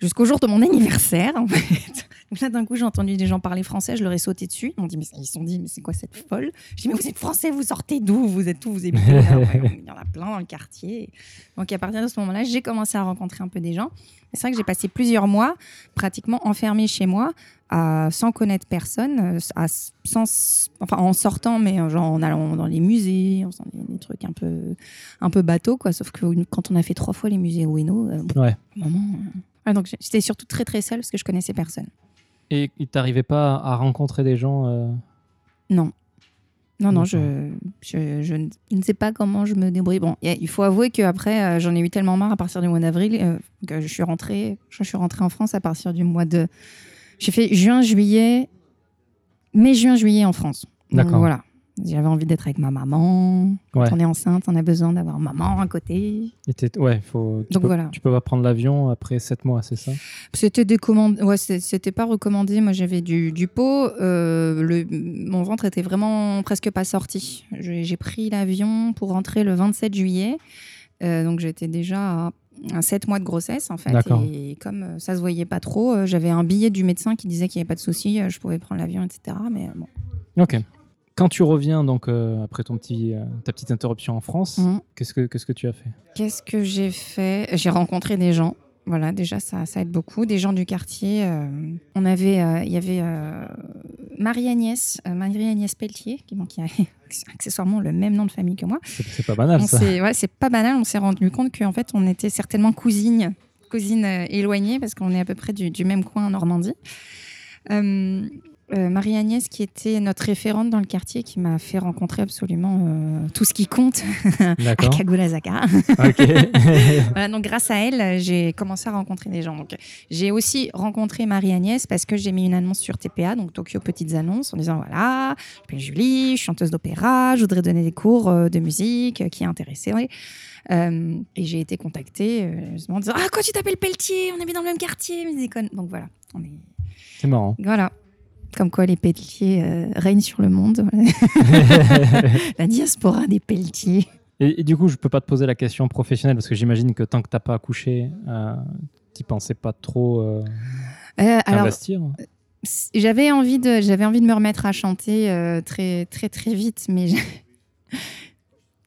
Jusqu'au jour de mon anniversaire, en [LAUGHS] fait. Donc là, d'un coup, j'ai entendu des gens parler français, je leur ai sauté dessus. Ils m'ont dit, mais ils se sont dit, mais c'est quoi cette folle? J'ai dit, mais vous êtes français, vous sortez d'où? Vous êtes où Vous habitez [LAUGHS] ouais, Il y en a plein dans le quartier. Donc à partir de ce moment-là, j'ai commencé à rencontrer un peu des gens. C'est vrai que j'ai passé plusieurs mois pratiquement enfermée chez moi, à- sans connaître personne, à- sans, enfin en sortant, mais genre en allant dans les musées, en faisant des, trucs un peu, un peu bateau, quoi. Sauf que quand on a fait trois fois les musées Ueno, euh, Ouais. Maman. euh. Donc j'étais surtout très très seule parce que je connaissais personne. Et il t'arrivait pas à rencontrer des gens euh, Non. Non, non, je, je, je ne- sais pas comment je me débrouille. Bon, a- il faut avouer qu'après, euh, j'en ai eu tellement marre à partir du mois d'avril euh, que je suis rentrée, je suis rentrée en France à partir du mois de. J'ai fait juin, juillet, mai, juin, juillet en France. D'accord. Voilà. J'avais envie d'être avec ma maman. Quand Ouais. on est enceinte, on a besoin d'avoir maman à côté. et t'es- Ouais, faut, tu, Donc peux, voilà. tu peux pas prendre l'avion après 7 mois, c'est ça? C'était décommandé. Ouais, c'était pas recommandé. Moi, j'avais du, du pot. Euh, le, mon ventre était vraiment presque pas sorti. J'ai pris l'avion pour rentrer le 27 juillet. Euh, donc, j'étais déjà à, à 7 mois de grossesse, en fait. Et comme euh, ça se voyait pas trop, euh, j'avais un billet du médecin qui disait qu'il n'y avait pas de souci. euh, Je pouvais prendre l'avion, etc. Mais bon. Ok. Quand tu reviens, donc, euh, après ton petit, euh, ta petite interruption en France, Mhm. qu'est-ce, que, qu'est-ce que tu as fait? Qu'est-ce que j'ai fait? J'ai rencontré des gens. Voilà, déjà, ça, ça aide beaucoup. Des gens du quartier. euh, on avait, il y avait Marie-Agnès, Marie-Agnès Pelletier, qui, bon, qui a [LAUGHS] accessoirement le même nom de famille que moi. c'est, pas banal, On ça. ouais, c'est pas banal. On s'est rendu compte qu'en fait, on était certainement cousines, cousines éloignées, parce qu'on est à peu près du, du même coin en Normandie. Euh, euh, Marie-Agnès, qui était notre référente dans le quartier, qui m'a fait rencontrer absolument euh, tout ce qui compte [LAUGHS] à [LAUGHS] [LAUGHS] voilà, donc grâce à elle, j'ai commencé à rencontrer des gens. Donc, j'ai aussi rencontré Marie-Agnès parce que j'ai mis une annonce sur TPA, donc Tokyo Petites Annonces, en disant voilà, je m'appelle Julie, je suis chanteuse d'opéra, je voudrais donner des cours euh, de musique, qui est intéressée. Euh, et j'ai été contactée, justement, en disant ah quoi tu t'appelles Pelletier, on habite dans le même quartier, mais déconne. Donc voilà, on est C'est marrant. voilà. Comme quoi les pelletiers euh, règnent sur le monde. [LAUGHS] [LAUGHS] La diaspora des pelletiers. Et, et du coup, je peux pas te poser la question professionnelle parce que j'imagine que tant que t'as pas accouché, euh, tu pensais pas trop euh, Euh, alors, investir. j'avais envie, de, j'avais envie de me remettre à chanter très, très, très vite, mais [LAUGHS]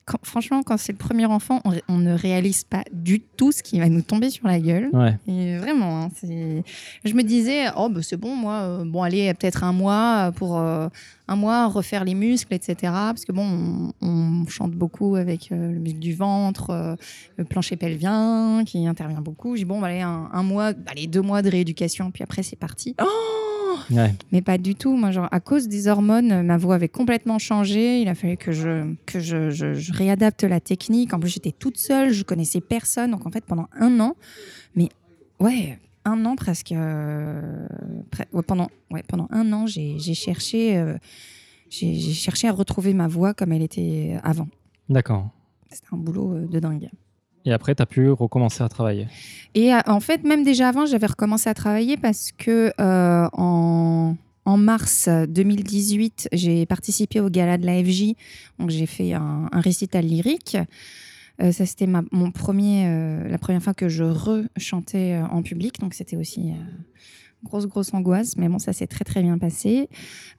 quand- franchement, quand c'est le premier enfant, on, ne réalise pas du tout ce qui va nous tomber sur la gueule. Ouais. Et vraiment, hein, c'est... je me disais, oh, bah, c'est bon, moi, euh, bon, allez, peut-être un mois pour euh, un mois refaire les muscles, etc. Parce que bon, on, on chante beaucoup avec euh, le muscle du ventre, euh, le plancher pelvien qui intervient beaucoup. J'ai dit, bon, bah, allez, un, un mois, allez, deux mois de rééducation, puis après, c'est parti. Oh Ouais. mais pas du tout. Moi, genre, à cause des hormones, ma voix avait complètement changé. Il a fallu que je, que je, je- je réadapte la technique. En plus, j'étais toute seule, je connaissais personne. Donc, en fait, pendant un an, mais ouais, un an presque. euh, pre- ouais, pendant, ouais, pendant un an, j'ai cherché, euh, j'ai j'ai cherché à retrouver ma voix comme elle était avant. D'accord. C'était un boulot euh, de dingue. Et après, tu as pu recommencer à travailler. Et euh, en fait, même déjà avant, j'avais recommencé à travailler parce que euh, en, en mars 2018, j'ai participé au gala de la FJ. Donc, j'ai fait un, récital lyrique. Euh, ça, c'était la première fois que je rechantais en public. Donc, c'était aussi grosse, grosse angoisse. Mais bon, ça s'est très, très bien passé.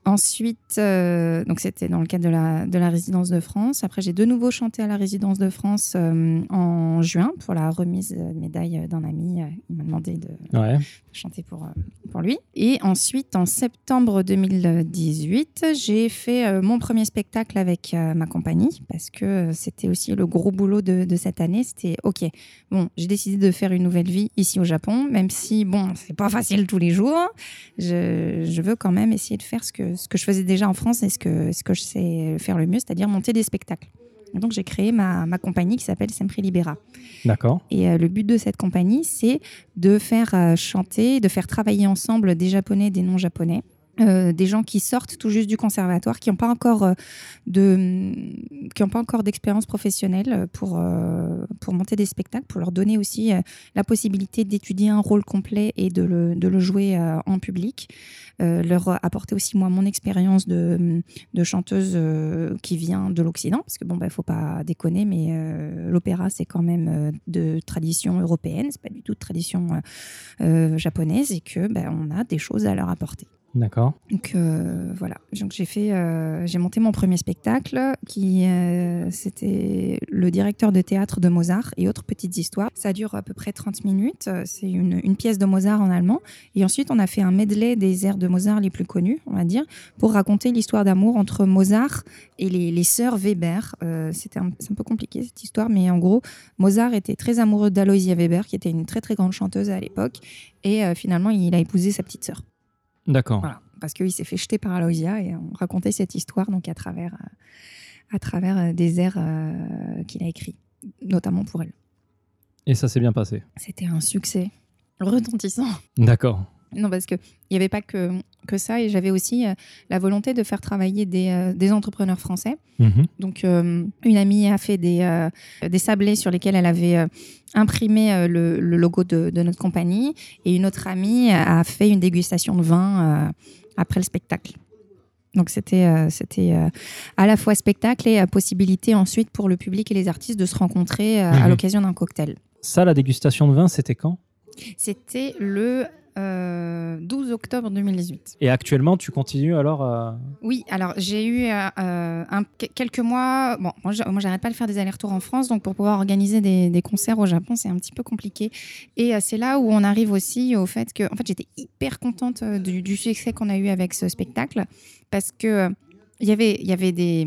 Ensuite, euh, donc c'était dans le cadre de la, de la résidence de France. Après, j'ai de nouveau chanté à la résidence de France euh, en juin pour la remise de médaille d'un ami. Euh, Il m'a demandé de Ouais. chanter pour, pour lui. Et ensuite, en septembre 2018, j'ai fait mon premier spectacle avec ma compagnie parce que c'était aussi le gros boulot de, de cette année. C'était OK, bon, j'ai décidé de faire une nouvelle vie ici au Japon, même si, bon, c'est pas facile tous les jours. Je, je veux quand même essayer de faire ce que, ce que je faisais déjà en France et ce que, ce que je sais faire le mieux, c'est-à-dire monter des spectacles. Et donc, j'ai créé ma, ma compagnie qui s'appelle Sempre Libera. D'accord. Et euh, le but de cette compagnie, c'est de faire euh, chanter, de faire travailler ensemble des Japonais, des non-Japonais. Euh, des gens qui sortent tout juste du conservatoire, qui n'ont pas encore euh, qui ont pas encore d'expérience professionnelle pour euh, pour monter des spectacles, pour leur donner aussi la possibilité d'étudier un rôle complet et de le, de le jouer en public. Leur apporter aussi moi mon expérience de, de chanteuse qui vient de l'Occident, parce que bon, bah, faut pas déconner, mais l'opéra c'est quand même de tradition européenne, c'est pas du tout de tradition japonaise, et que bah, on a des choses à leur apporter. D'accord. Donc euh, voilà, donc j'ai fait, euh, j'ai monté mon premier spectacle qui euh, c'était le directeur de théâtre de Mozart et autres petites histoires. Ça dure à peu près 30 minutes. C'est une, pièce de Mozart en allemand et ensuite on a fait un medley des airs de Mozart les plus connus, on va dire, pour raconter l'histoire d'amour entre Mozart et les, les sœurs Weber. C'était un, c'est un peu compliqué cette histoire, mais en gros Mozart était très amoureux d'Aloysia Weber qui était une très très grande chanteuse à l'époque et finalement il a épousé sa petite sœur. D'accord. Voilà, parce qu'il s'est fait jeter par Aloysia et on racontait cette histoire donc à travers, à travers euh, des airs euh, qu'il a écrits, notamment pour elle. Et ça s'est bien passé. C'était un succès retentissant. D'accord. Non, parce qu'il n'y avait pas que, que ça et j'avais aussi euh, la volonté de faire travailler des, euh, des entrepreneurs français. Mhm. Donc, euh, une amie a fait des, des sablés sur lesquels elle avait imprimé le, le logo de, de notre compagnie. Et une autre amie a fait une dégustation de vin après le spectacle. Donc, c'était euh, c'était euh, à la fois spectacle et euh, possibilité ensuite pour le public et les artistes de se rencontrer à Mhm. l'occasion d'un cocktail. Ça, la dégustation de vin, c'était quand? C'était le euh, 12 octobre 2018. Et actuellement, tu continues alors à... Oui, alors j'ai eu euh, euh, un- quelques mois. Bon, moi, j'arrête pas de faire des allers-retours en France, donc pour pouvoir organiser des, des concerts au Japon, c'est un petit peu compliqué. Et euh, c'est là où on arrive aussi au fait que, en fait, j'étais hyper contente euh, du, du succès qu'on a eu avec ce spectacle, parce que euh, il y avait, il y avait des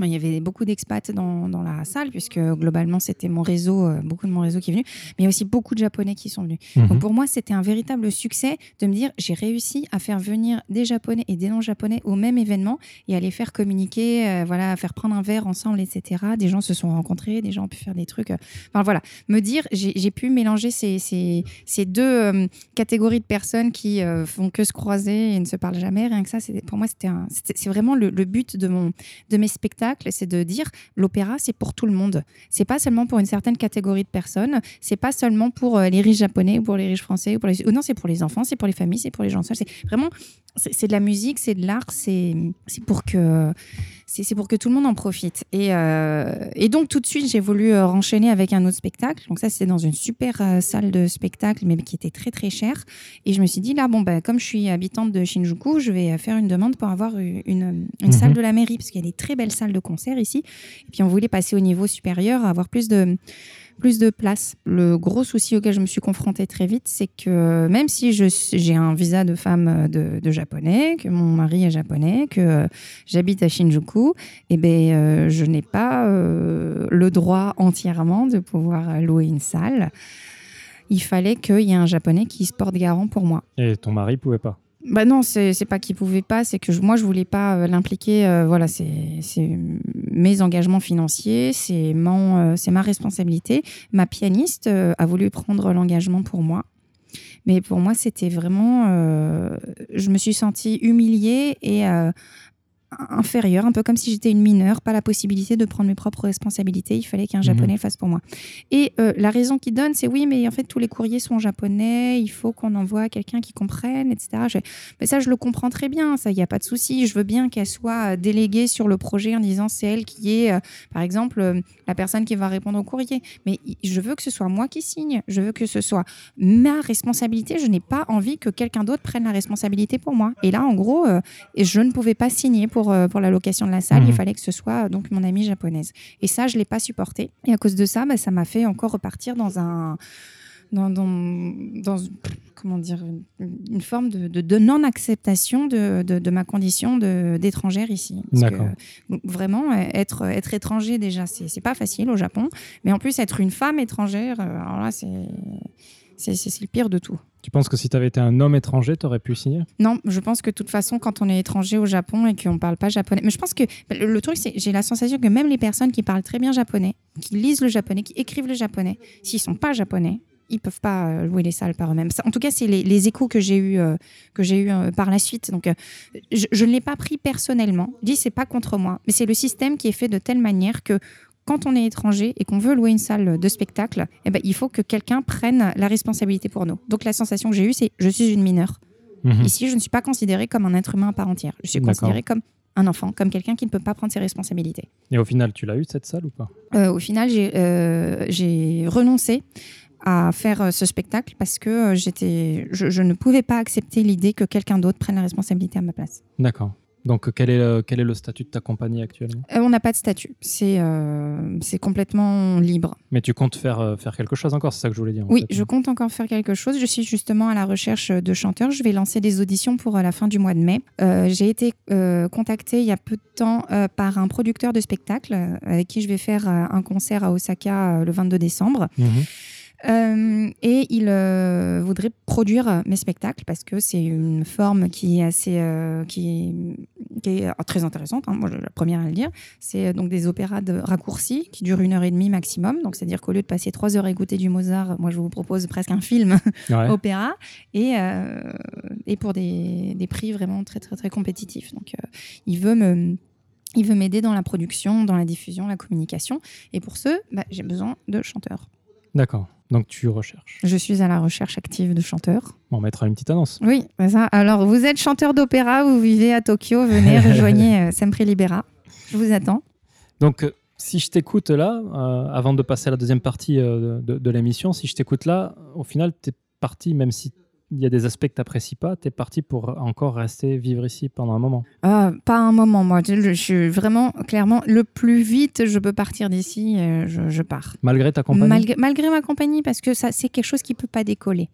il y avait beaucoup d'expats dans, dans, la salle, puisque globalement, c'était mon réseau, euh, beaucoup de mon réseau qui est venu, mais il y a aussi beaucoup de Japonais qui sont venus. Mhm. Donc pour moi, c'était un véritable succès de me dire j'ai réussi à faire venir des Japonais et des non-Japonais au même événement et à les faire communiquer, euh, voilà, à faire prendre un verre ensemble, etc. Des gens se sont rencontrés, des gens ont pu faire des trucs. euh, Enfin voilà, me dire j'ai pu mélanger ces, ces, ces deux euh, catégories de personnes qui euh, font que se croiser et ne se parlent jamais. Rien que ça, pour moi, c'était- c'est vraiment le, le but de, mon, de mes spectacles, c'est de dire l'opéra, c'est pour tout le monde. C'est pas seulement pour une certaine catégorie de personnes. C'est pas seulement pour euh, les riches japonais ou pour les riches français. Ou pour les... non, c'est pour les enfants, c'est pour les familles, c'est pour les gens seuls. C'est vraiment, c'est de la musique, c'est de l'art, c'est pour que c'est pour que tout le monde en profite. Et, euh, et donc tout de suite, j'ai voulu euh, renchaîner avec un autre spectacle. Donc ça, c'était dans une super euh, salle de spectacle, mais qui était très très chère. Et je me suis dit là, bon bah comme je suis habitante de Shinjuku, je vais faire une demande pour avoir une, une, une Mhm. salle de la mairie parce qu'il y a des très belles salles de concert ici. Et puis on voulait passer au niveau supérieur, avoir plus de plus de place. Le gros souci auquel je me suis confrontée très vite, c'est que même si j'ai un visa de femme euh, de, japonais, que mon mari est japonais, que euh, j'habite à Shinjuku, eh ben, euh, je n'ai pas le droit entièrement de pouvoir louer une salle. Il fallait qu'il y ait un japonais qui se porte garant pour moi. Et ton mari pouvait pas. Bah non, c'est pas qu'il pouvait pas, c'est que moi je voulais pas euh, l'impliquer. euh, voilà, c'est mes engagements financiers, c'est euh, c'est ma responsabilité. Ma pianiste euh, a voulu prendre l'engagement pour moi, mais pour moi c'était vraiment, je me suis sentie humiliée et inférieure, un peu comme si j'étais une mineure, pas la possibilité de prendre mes propres responsabilités. Il fallait qu'un Mhm. japonais le fasse pour moi. Et euh, la raison qu'il donne, c'est oui, mais en fait tous les courriers sont japonais, il faut qu'on envoie quelqu'un qui comprenne, etc. Je- mais ça, je le comprends très bien, ça, il n'y a pas de souci. Je veux bien qu'elle soit euh, déléguée sur le projet en disant c'est elle qui est, euh, par exemple, euh, la personne qui va répondre au courrier. Mais je veux que ce soit moi qui signe. Je veux que ce soit ma responsabilité. Je n'ai pas envie que quelqu'un d'autre prenne la responsabilité pour moi. Et là, en gros, je ne pouvais pas signer pour, euh, pour la location de la salle. Mhm. Il fallait que ce soit euh, donc mon amie japonaise. Et ça, je ne l'ai pas supporté. Et à cause de ça, bah, ça m'a fait encore repartir dans un. Dans, dans, dans- comment dire, une, forme de, de- de non-acceptation de, ma condition d'étrangère ici. Parce que, vraiment, être, être étranger, déjà, c'est pas facile au Japon. Mais en plus, être une femme étrangère, euh, alors là, c'est- c'est le pire de tout. Tu penses que si tu avais été un homme étranger, tu aurais pu signer? Non, je pense que de toute façon, quand on est étranger au Japon et qu'on ne parle pas japonais, mais je pense que le, le truc, c'est j'ai la sensation que même les personnes qui parlent très bien japonais, qui lisent le japonais, qui écrivent le japonais, s'ils sont pas japonais, ils peuvent pas euh, louer les salles par eux-mêmes. En tout cas, c'est les, échos que j'ai eu que j'ai eu euh, par la suite. Donc, euh, je, ne l'ai pas pris personnellement. Dis c'est pas contre moi, mais c'est le système qui est fait de telle manière que quand on est étranger et qu'on veut louer une salle de spectacle, eh ben, il faut que quelqu'un prenne la responsabilité pour nous. Donc la sensation que j'ai eue, c'est je suis une mineure. Mhm. Ici, je ne suis pas considérée comme un être humain à part entière. Je suis considérée comme un enfant, comme quelqu'un qui ne peut pas prendre ses responsabilités. Et au final, tu l'as eu cette salle ou pas? Euh, au final, j'ai euh, j'ai renoncé à faire euh, ce spectacle parce que j'étais, je, je ne pouvais pas accepter l'idée que quelqu'un d'autre prenne la responsabilité à ma place. D'accord. Donc, quel est, le, quel est le statut de ta compagnie actuellement? Euh, on n'a pas de statut, c'est euh, c'est complètement libre. Mais tu comptes faire, euh, faire quelque chose encore, c'est ça que je voulais dire. en Oui, fait. je compte encore faire quelque chose. Je suis justement à la recherche de chanteurs. Je vais lancer des auditions pour euh, la fin du mois de mai. Euh, J'ai été euh, contactée il y a peu de temps euh, par un producteur de spectacle euh, avec qui je vais faire euh, un concert à Osaka euh, le 22 décembre. Mhm. Euh, et il euh, voudrait produire mes spectacles parce que c'est une forme qui est assez, euh, qui est, qui est, très intéressante. hein. Moi, je suis la première à le dire. C'est donc des opéras de raccourcis qui durent une heure et demie maximum. Donc, c'est-à-dire qu'au lieu de passer trois heures à écouter du Mozart, moi, je vous propose presque un film [LAUGHS] Ouais. opéra et, et pour des, des prix vraiment très, très, très compétitifs. Donc, il veut me. Il veut m'aider dans la production, dans la diffusion, la communication. Et pour ce, bah, j'ai besoin de chanteurs. D'accord. Donc, tu recherches. Je suis à la recherche active de chanteurs. On mettra une petite annonce. Oui, c'est ça. Alors, vous êtes chanteur d'opéra, vous vivez à Tokyo, venez, rejoignez [LAUGHS] euh, Sempre Libera. Je vous attends. Donc, euh, si je t'écoute là, euh, avant de passer à la deuxième partie euh, de, de l'émission, si je t'écoute là, au final, tu es parti, même si il y a des aspects que tu n'apprécies pas, tu es parti pour encore rester vivre ici pendant un moment. Ah, pas un moment, moi. Je, je suis vraiment, clairement, le plus vite je peux partir d'ici, euh, je, je pars. Malgré ta compagnie Malgré, malgré ma compagnie, parce que ça, c'est quelque chose qui peut pas décoller.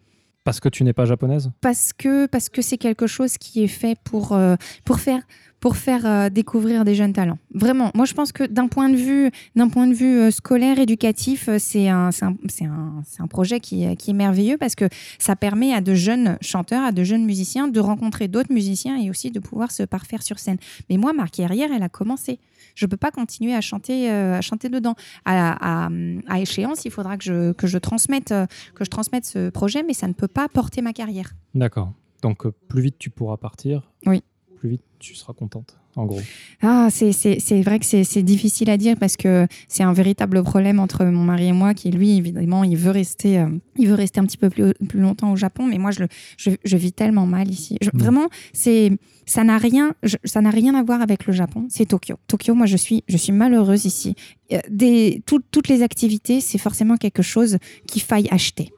Parce que tu n'es pas japonaise? Parce que parce que c'est quelque chose qui est fait pour, euh, pour faire pour faire euh, découvrir des jeunes talents. Vraiment, moi je pense que d'un point de vue, point de vue euh, scolaire, éducatif, c'est un, un, un, un projet qui, qui est merveilleux parce que ça permet à de jeunes chanteurs, à de jeunes musiciens de rencontrer d'autres musiciens et aussi de pouvoir se parfaire sur scène. Mais moi, ma carrière, elle a commencé. Je peux pas continuer à chanter, euh, à chanter dedans. À, à- à échéance, il faudra que je, que je transmette, euh, que je transmette ce projet, mais ça ne peut pas porter ma carrière. D'accord. Donc, euh, plus vite tu pourras partir, Oui. Plus vite tu seras contente, en gros. Ah, c'est- vrai que c'est difficile à dire parce que c'est un véritable problème entre mon mari et moi qui, lui, évidemment, il veut rester, euh, il veut rester un petit peu plus, plus longtemps au Japon, mais moi, je, le, je, je vis tellement mal ici. Je- Mm. Vraiment, c'est ça n'a rien, je- ça n'a rien à voir avec le Japon. C'est Tokyo. Tokyo, moi, je suis, je suis malheureuse ici. Euh, Des, tout- toutes les activités, c'est forcément quelque chose qu'il faille acheter.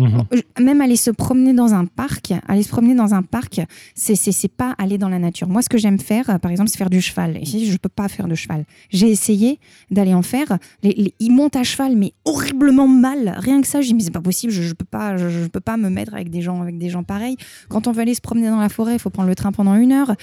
Mhm. Même aller se promener dans un parc, aller se promener dans un parc, c'est pas aller dans la nature. Moi, ce que j'aime faire, euh, par exemple, c'est faire du cheval. Ici, je peux pas faire de cheval. J'ai essayé d'aller en faire. Ils montent à cheval, mais horriblement mal. Rien que ça, je dis mais c'est pas possible. Je, je peux pas, je, je peux pas me mettre avec des gens, avec des gens pareils. Quand on veut aller se promener dans la forêt, il faut prendre le train pendant une heure.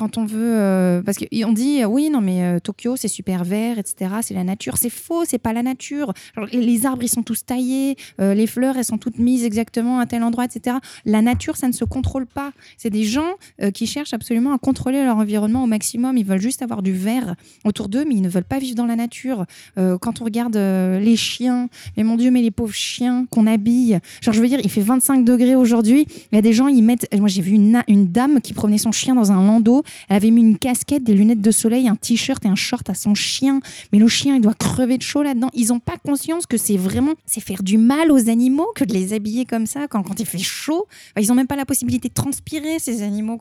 Quand on veut, euh, parce qu'on dit oui, non mais euh, Tokyo c'est super vert, etc. C'est la nature. C'est faux, c'est pas la nature. Les, arbres ils sont tous taillés, euh, les fleurs elles sont toutes mises exactement à tel endroit, etc. La nature ça ne se contrôle pas. C'est des gens euh, qui cherchent absolument à contrôler leur environnement au maximum. Ils veulent juste avoir du vert autour d'eux, mais ils ne veulent pas vivre dans la nature. Quand on regarde les chiens, mais mon Dieu, mais les pauvres chiens qu'on habille. Genre je veux dire, il fait 25 degrés aujourd'hui. Il y a des gens, ils mettent. Moi j'ai vu une dame qui promenait son chien dans un landau. Elle avait mis une casquette, des lunettes de soleil, un t-shirt et un short à son chien. Mais le chien, il doit crever de chaud là-dedans. Ils n'ont pas conscience que c'est vraiment, c'est faire du mal aux animaux que de les habiller comme ça quand, il fait chaud. Ils n'ont même pas la possibilité de transpirer, ces animaux.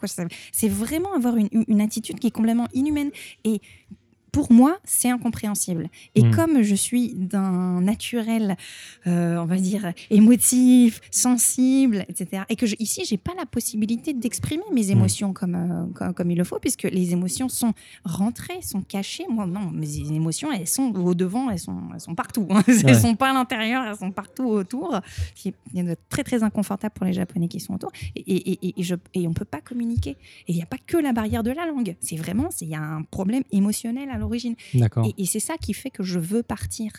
C'est vraiment avoir une, une attitude qui est complètement inhumaine. Et pour moi, c'est incompréhensible. Et Mm. comme je suis d'un naturel, euh, on va dire, émotif, sensible, etc., et que je, ici, j'ai pas la possibilité d'exprimer mes émotions comme, euh, comme, comme il le faut, puisque les émotions sont rentrées, sont cachées. Moi, non, mes émotions, elles sont au devant, elles sont, elles sont partout. hein. [LAUGHS] Elles Ouais. sont pas à l'intérieur, elles sont partout autour. Qui est de très, très inconfortable pour les Japonais qui sont autour. Et, et, et, et je, et on peut pas communiquer. Et il n'y a pas que la barrière de la langue. C'est vraiment, c'est- il y a un problème émotionnel à l'origine. Et, et c'est ça qui fait que je veux partir.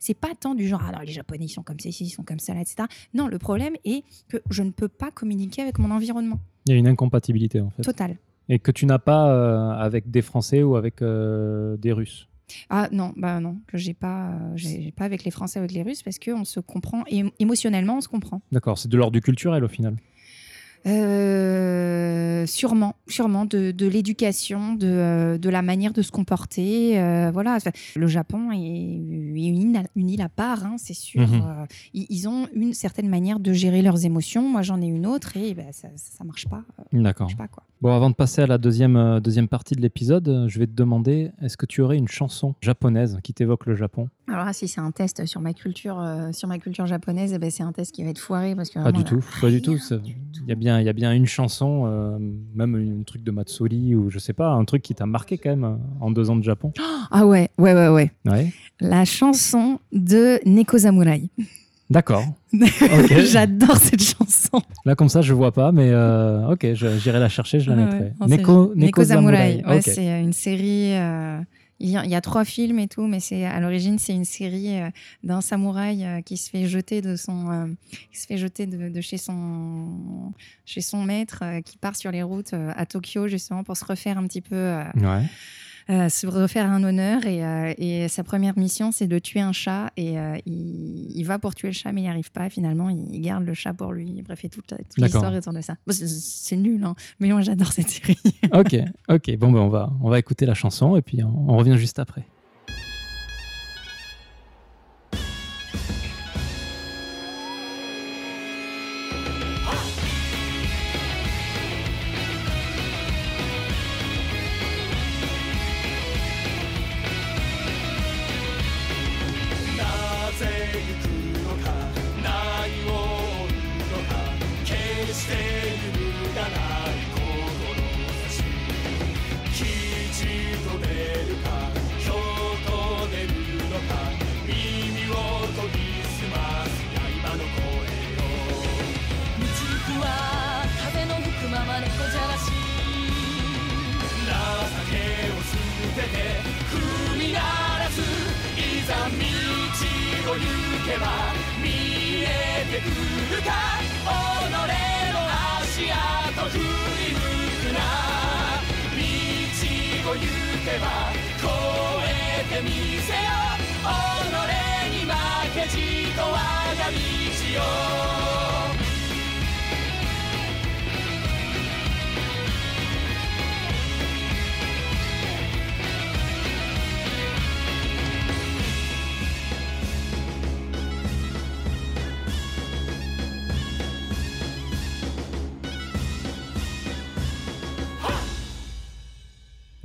C'est pas tant du genre, alors les Japonais, ils sont comme ceci, ils sont comme ça, là, etc. Non, le problème est que je ne peux pas communiquer avec mon environnement. Il y a une incompatibilité, en fait. Total. Et que tu n'as pas euh, avec des Français ou avec euh, des Russes. Ah non, bah non, que j'ai pas, euh, j'ai pas avec les Français, avec les Russes, parce qu'on se comprend, et émotionnellement, on se comprend. D'accord, c'est de l'ordre du culturel au final. Euh, sûrement, sûrement de, de l'éducation, de, euh, de la manière de se comporter. euh, voilà, le Japon est, est une, île, une île à part, hein, c'est sûr. Mhm. Euh, ils, ils ont une certaine manière de gérer leurs émotions. Moi, j'en ai une autre et ben, ça, ça marche pas. D'accord. pas quoi. Bon, avant de passer à la deuxième, euh, deuxième partie de l'épisode, euh, je vais te demander est-ce que tu aurais une chanson japonaise qui t'évoque le Japon? Alors si c'est un test sur ma culture, euh, sur ma culture japonaise, eh ben, c'est un test qui va être foiré parce que Pas vraiment, du tout, pas du tout. Il y, a bien- y a bien une chanson, euh, même un truc de Matsuri ou je sais pas, un truc qui t'a marqué quand même en deux ans de Japon? Ah ouais, ouais, ouais, ouais. Ouais. La chanson de Neko Samurai. D'accord. [LAUGHS] J'adore cette chanson. Là, comme ça, je vois pas, mais euh, ok, j'irai la chercher, je la mettrai. ouais. Neko, Neko Samurai. Ouais. C'est euh, une série. euh, il, y a, il y a trois films et tout, mais c'est à l'origine c'est une série euh, d'un samouraï qui se fait jeter de son, qui se fait jeter de, de chez son, chez son maître, qui part sur les routes à Tokyo justement pour se refaire un petit peu, Ouais. Euh, se refaire un honneur. Et, euh, et sa première mission c'est de tuer un chat et euh, il, il va pour tuer le chat mais il n'y arrive pas. Finalement il, garde le chat pour lui. Bref, et toute, l'histoire est autour de ça. Bon, c'est- c'est nul, hein, mais moi j'adore cette série. Ok, ok. Bon, ben, on, va, on va écouter la chanson et puis on, on revient juste après.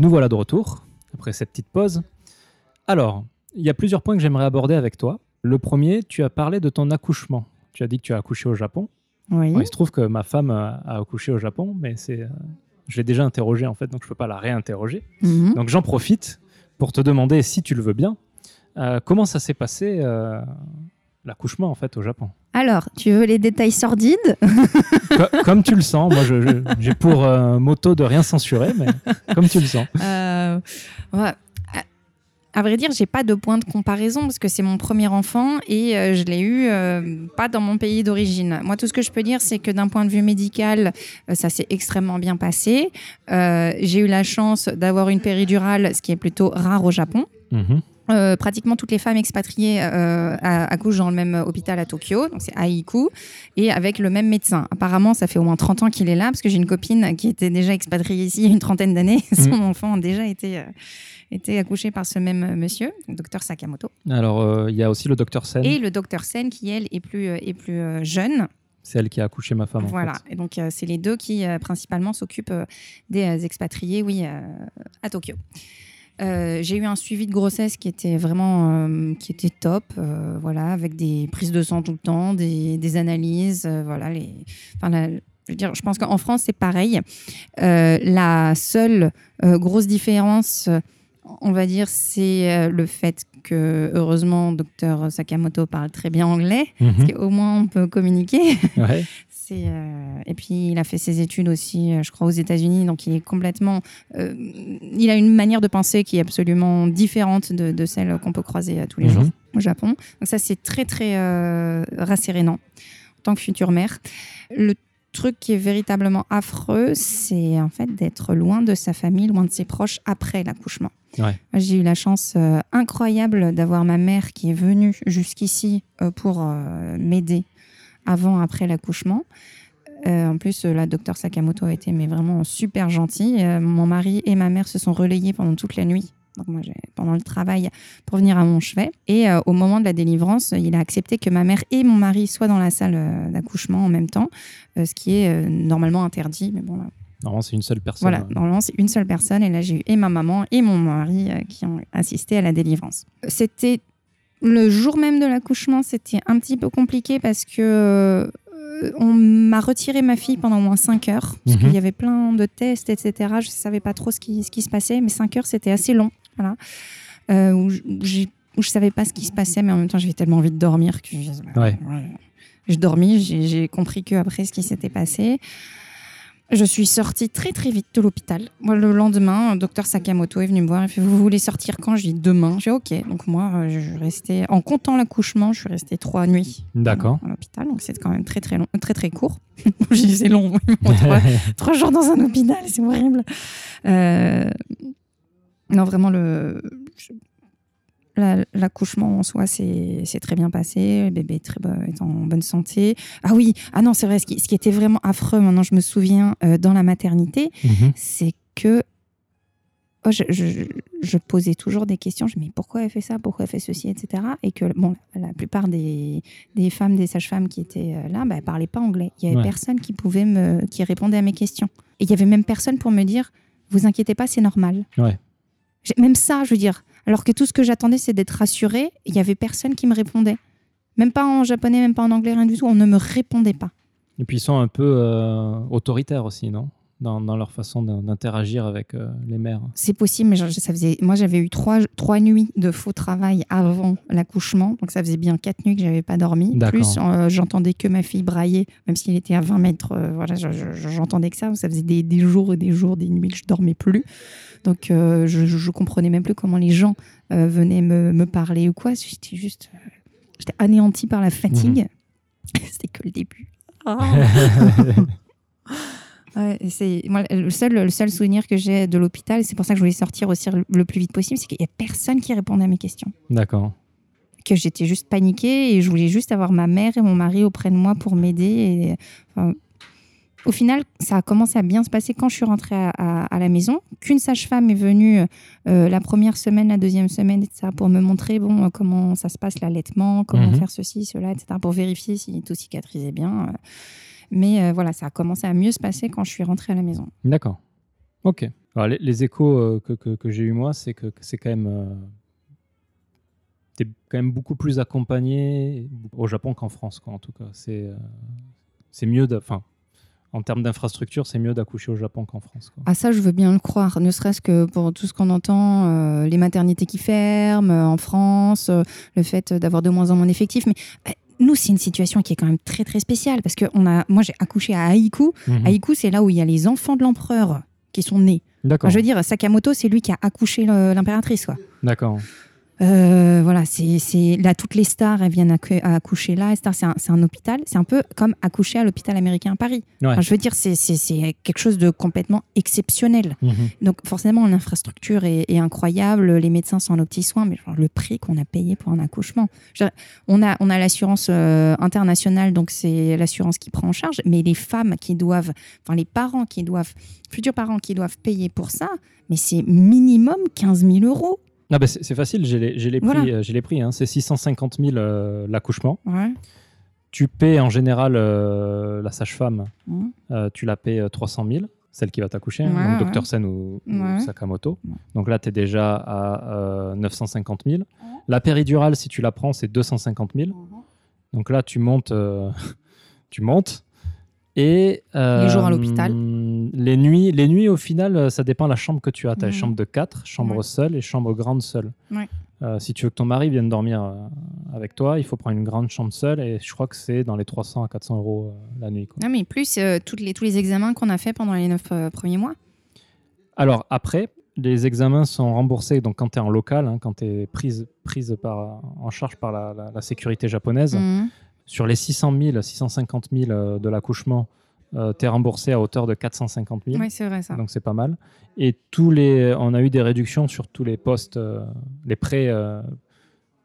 Nous voilà de retour, après cette petite pause. Alors, il y a plusieurs points que j'aimerais aborder avec toi. Le premier, tu as parlé de ton accouchement. Tu as dit que tu as accouché au Japon. Oui. Bon, il se trouve que ma femme a, a accouché au Japon, mais c'est, euh, je l'ai déjà interrogée en fait, donc je ne peux pas la réinterroger. Mhm. Donc j'en profite pour te demander, si tu le veux bien, euh, comment ça s'est passé euh, l'accouchement en fait au Japon Alors, tu veux les détails sordides [LAUGHS] Co- Comme tu le sens, moi j'ai pour euh, moto de rien censurer, mais comme tu le sens. Euh, ouais. À- vrai dire, j'ai pas de point de comparaison parce que c'est mon premier enfant et euh, je l'ai eu euh, pas dans mon pays d'origine. Moi, tout ce que je peux dire, c'est que d'un point de vue médical, euh, ça s'est extrêmement bien passé. J'ai eu la chance d'avoir une péridurale, ce qui est plutôt rare au Japon. Mhm. Euh, pratiquement toutes les femmes expatriées euh, accouchent dans le même hôpital à Tokyo, donc c'est Aiku, et avec le même médecin. Apparemment, ça fait au moins 30 ans qu'il est là, parce que j'ai une copine qui était déjà expatriée ici il y a une trentaine d'années. [LAUGHS] Son Mm. enfant a déjà été, euh, été accouché par ce même monsieur, le docteur Sakamoto. Alors il y a aussi le docteur Sen, Et le docteur Sen, qui elle est plus, est plus jeune. c'est elle qui a accouché ma femme. en voilà. fait. Et donc, c'est les deux qui principalement s'occupent des expatriés, oui, à Tokyo. Euh, j'ai eu un suivi de grossesse qui était vraiment euh, qui était top, euh, voilà, avec des prises de sang tout le temps, des, des analyses, voilà. Les, enfin, la- je veux dire, je pense qu'en France c'est pareil. La seule grosse différence, on va dire, c'est le fait que heureusement, docteur Sakamoto parle très bien anglais, Mhm. au moins on peut communiquer. Ouais. [LAUGHS] C'est, euh, et puis il a fait ses études aussi, euh, je crois, aux États-Unis. Donc il est complètement. euh, il a une manière de penser qui est absolument différente de, de celle qu'on peut croiser tous les Mhm. jours au Japon. Donc ça, c'est très, très euh, rassérénant en tant que future mère. Le truc qui est véritablement affreux, c'est en fait d'être loin de sa famille, loin de ses proches après l'accouchement. Ouais. J'ai eu la chance incroyable d'avoir ma mère qui est venue jusqu'ici pour m'aider avant, après l'accouchement. Euh, en plus, euh, la docteur Sakamoto a été mais vraiment super gentille. Euh, mon mari et ma mère se sont relayés pendant toute la nuit. Donc moi, pendant le travail pour venir à mon chevet. Et euh, au moment de la délivrance, il a accepté que ma mère et mon mari soient dans la salle d'accouchement en même temps, ce qui est normalement interdit. Mais bon, là, Normalement, c'est une seule personne. voilà, normalement, c'est une seule personne. Et là, j'ai eu et ma maman et mon mari qui ont assisté à la délivrance. C'était le jour même de l'accouchement, c'était un petit peu compliqué parce que euh, on m'a retiré ma fille pendant au moins 5 heures. Parce Mhm. qu'il y avait plein de tests, etc. Je ne savais pas trop ce qui, ce qui se passait, mais 5 heures, c'était assez long. Voilà. Euh, où où je savais pas ce qui se passait, mais en même temps, j'avais tellement envie de dormir que je, Ouais. je dormis. J'ai j'ai compris que après ce qui s'était passé, je suis sortie très très vite de l'hôpital. Moi, le lendemain, docteur Sakamoto est venu me voir. Il fait Vous voulez sortir quand? Je dis demain. J'ai OK. Donc, moi, euh, je restais, en comptant l'accouchement, je suis restée trois nuits D'accord. à l'hôpital. Donc, c'est quand même très très long, très très court. J'ai dit C'est long. trois, [LAUGHS] trois jours dans un hôpital, c'est horrible. Euh, non, vraiment, le. L'accouchement en soi, c'est c'est très bien passé. Le bébé est, très, est en bonne santé. Ah oui, ah non, c'est vrai, ce qui, ce qui était vraiment affreux, maintenant je me souviens, euh, dans la maternité, Mhm. c'est que oh, je, je- je posais toujours des questions. Je me dis, mais pourquoi elle fait ça? Pourquoi elle fait ceci Etc. Et que bon, la plupart des, des femmes, des sages-femmes qui étaient euh, là, bah, elles parlaient pas anglais. Il y avait Ouais. personne qui pouvait me, qui répondait à mes questions. Et il y avait même personne pour me dire, vous inquiétez pas, c'est normal. Ouais. Même ça, je veux dire, alors que tout ce que j'attendais, c'est d'être rassurée, il y avait personne qui me répondait. Même pas en japonais, même pas en anglais, rien du tout. On ne me répondait pas. Et puis ils sont un peu euh, autoritaires aussi, non? Dans, dans leur façon d'in- d'interagir avec euh, les mères. C'est possible, mais je- ça faisait. Moi, j'avais eu trois, trois nuits de faux travail avant l'accouchement, donc ça faisait bien quatre nuits que j'avais pas dormi. Plus, euh, j'entendais que ma fille brailler, même s'il était à 20 mètres. euh, voilà, je- je- je- j'entendais que ça. Ça faisait des, des jours et des jours, des nuits que je dormais plus. Donc, euh, je, je, je comprenais même plus comment les gens euh, venaient me, me parler ou quoi. J'étais juste, euh, j'étais anéantie par la fatigue. [LAUGHS] C'était que le début. Ah. [LAUGHS] [LAUGHS] Ouais, et c'est moi le seul le seul souvenir que j'ai de l'hôpital, c'est pour ça que je voulais sortir aussi le plus vite possible, c'est qu'il y a personne qui répondait à mes questions. D'accord. Que j'étais juste paniquée et je voulais juste avoir ma mère et mon mari auprès de moi pour m'aider. Enfin, au final, ça a commencé à bien se passer quand je suis rentrée à, à- à la maison. Qu'une sage-femme est venue euh, la première semaine, la deuxième semaine, etc., pour me montrer bon euh, comment ça se passe l'allaitement, comment Mhm. faire ceci, cela, etc., pour vérifier si tout cicatrisait bien. euh. Mais euh, voilà, ça a commencé à mieux se passer quand je suis rentrée à la maison. D'accord. Ok. Alors, les, les échos euh, que, que- que j'ai eu moi, c'est que, que c'est quand même. euh, t'es quand même beaucoup plus accompagné au Japon qu'en France, quoi, en tout cas. C'est euh, c'est mieux. Enfin, en termes d'infrastructure, c'est mieux d'accoucher au Japon qu'en France. Quoi. Ah ça, je veux bien le croire, ne serait-ce que pour tout ce qu'on entend, euh, les maternités qui ferment euh, en France, le fait d'avoir de moins en moins d'effectifs. Mais euh, nous, c'est une situation qui est quand même très très spéciale parce que on a, moi, j'ai accouché à. Mhm. Aiku, c'est là où il y a les enfants de l'empereur qui sont nés. D'accord. Enfin, je veux dire, Sakamoto, c'est lui qui a accouché l'impératrice, quoi. D'accord. Euh, voilà, c'est là toutes les stars elles viennent accou- accoucher là. C'est un, hôpital, c'est un peu comme accoucher à l'hôpital américain à Paris. Ouais. Enfin, je veux dire, c'est quelque chose de complètement exceptionnel. Mhm. Donc forcément, l'infrastructure est, est incroyable, les médecins sont en petits soins, mais genre, le prix qu'on a payé pour un accouchement. Je veux dire, on a, on a l'assurance euh, internationale, donc c'est l'assurance qui prend en charge, mais les femmes qui doivent, enfin les parents qui doivent, futurs parents qui doivent payer pour ça, mais c'est minimum 15 000 euros. Ah bah, c'est facile, j'ai les, j'ai les Voilà. prix. euh, les prix hein. C'est 650 000 euh, l'accouchement. Ouais. Tu paies en général euh, la sage-femme, Mhm. euh, tu la payes euh, 300 000, celle qui va t'accoucher, hein, Ouais, donc. Dr Sen ou. Sakamoto. Donc là, tu es déjà à euh, 950 000. La péridurale, si tu la prends, c'est 250 000. Donc là, tu montes. [LAUGHS] tu montes. Et, Les jours à l'hôpital. Les nuits, les nuits, au final, euh, ça dépend de la chambre que tu as. Tu as Mhm. chambre de 4, chambre Ouais. seule et chambre grande seule. Ouais. Euh, si tu veux que ton mari vienne dormir euh, avec toi, il faut prendre une grande chambre seule et je crois que c'est dans les 300 à 400 euros la nuit. quoi. Non, mais plus euh, toutes les, tous les examens qu'on a fait pendant les neuf euh, premiers mois. Alors après, les examens sont remboursés donc quand tu es en local, hein, quand tu es prise, prise par, en charge par la, la- la sécurité japonaise. Mhm. Sur les 600 000, 650 000 euh, de l'accouchement, tu es remboursé à hauteur de 450 000. Oui, c'est vrai ça. Donc c'est pas mal. Et tous les, on a eu des réductions sur tous les postes, euh, les pré euh,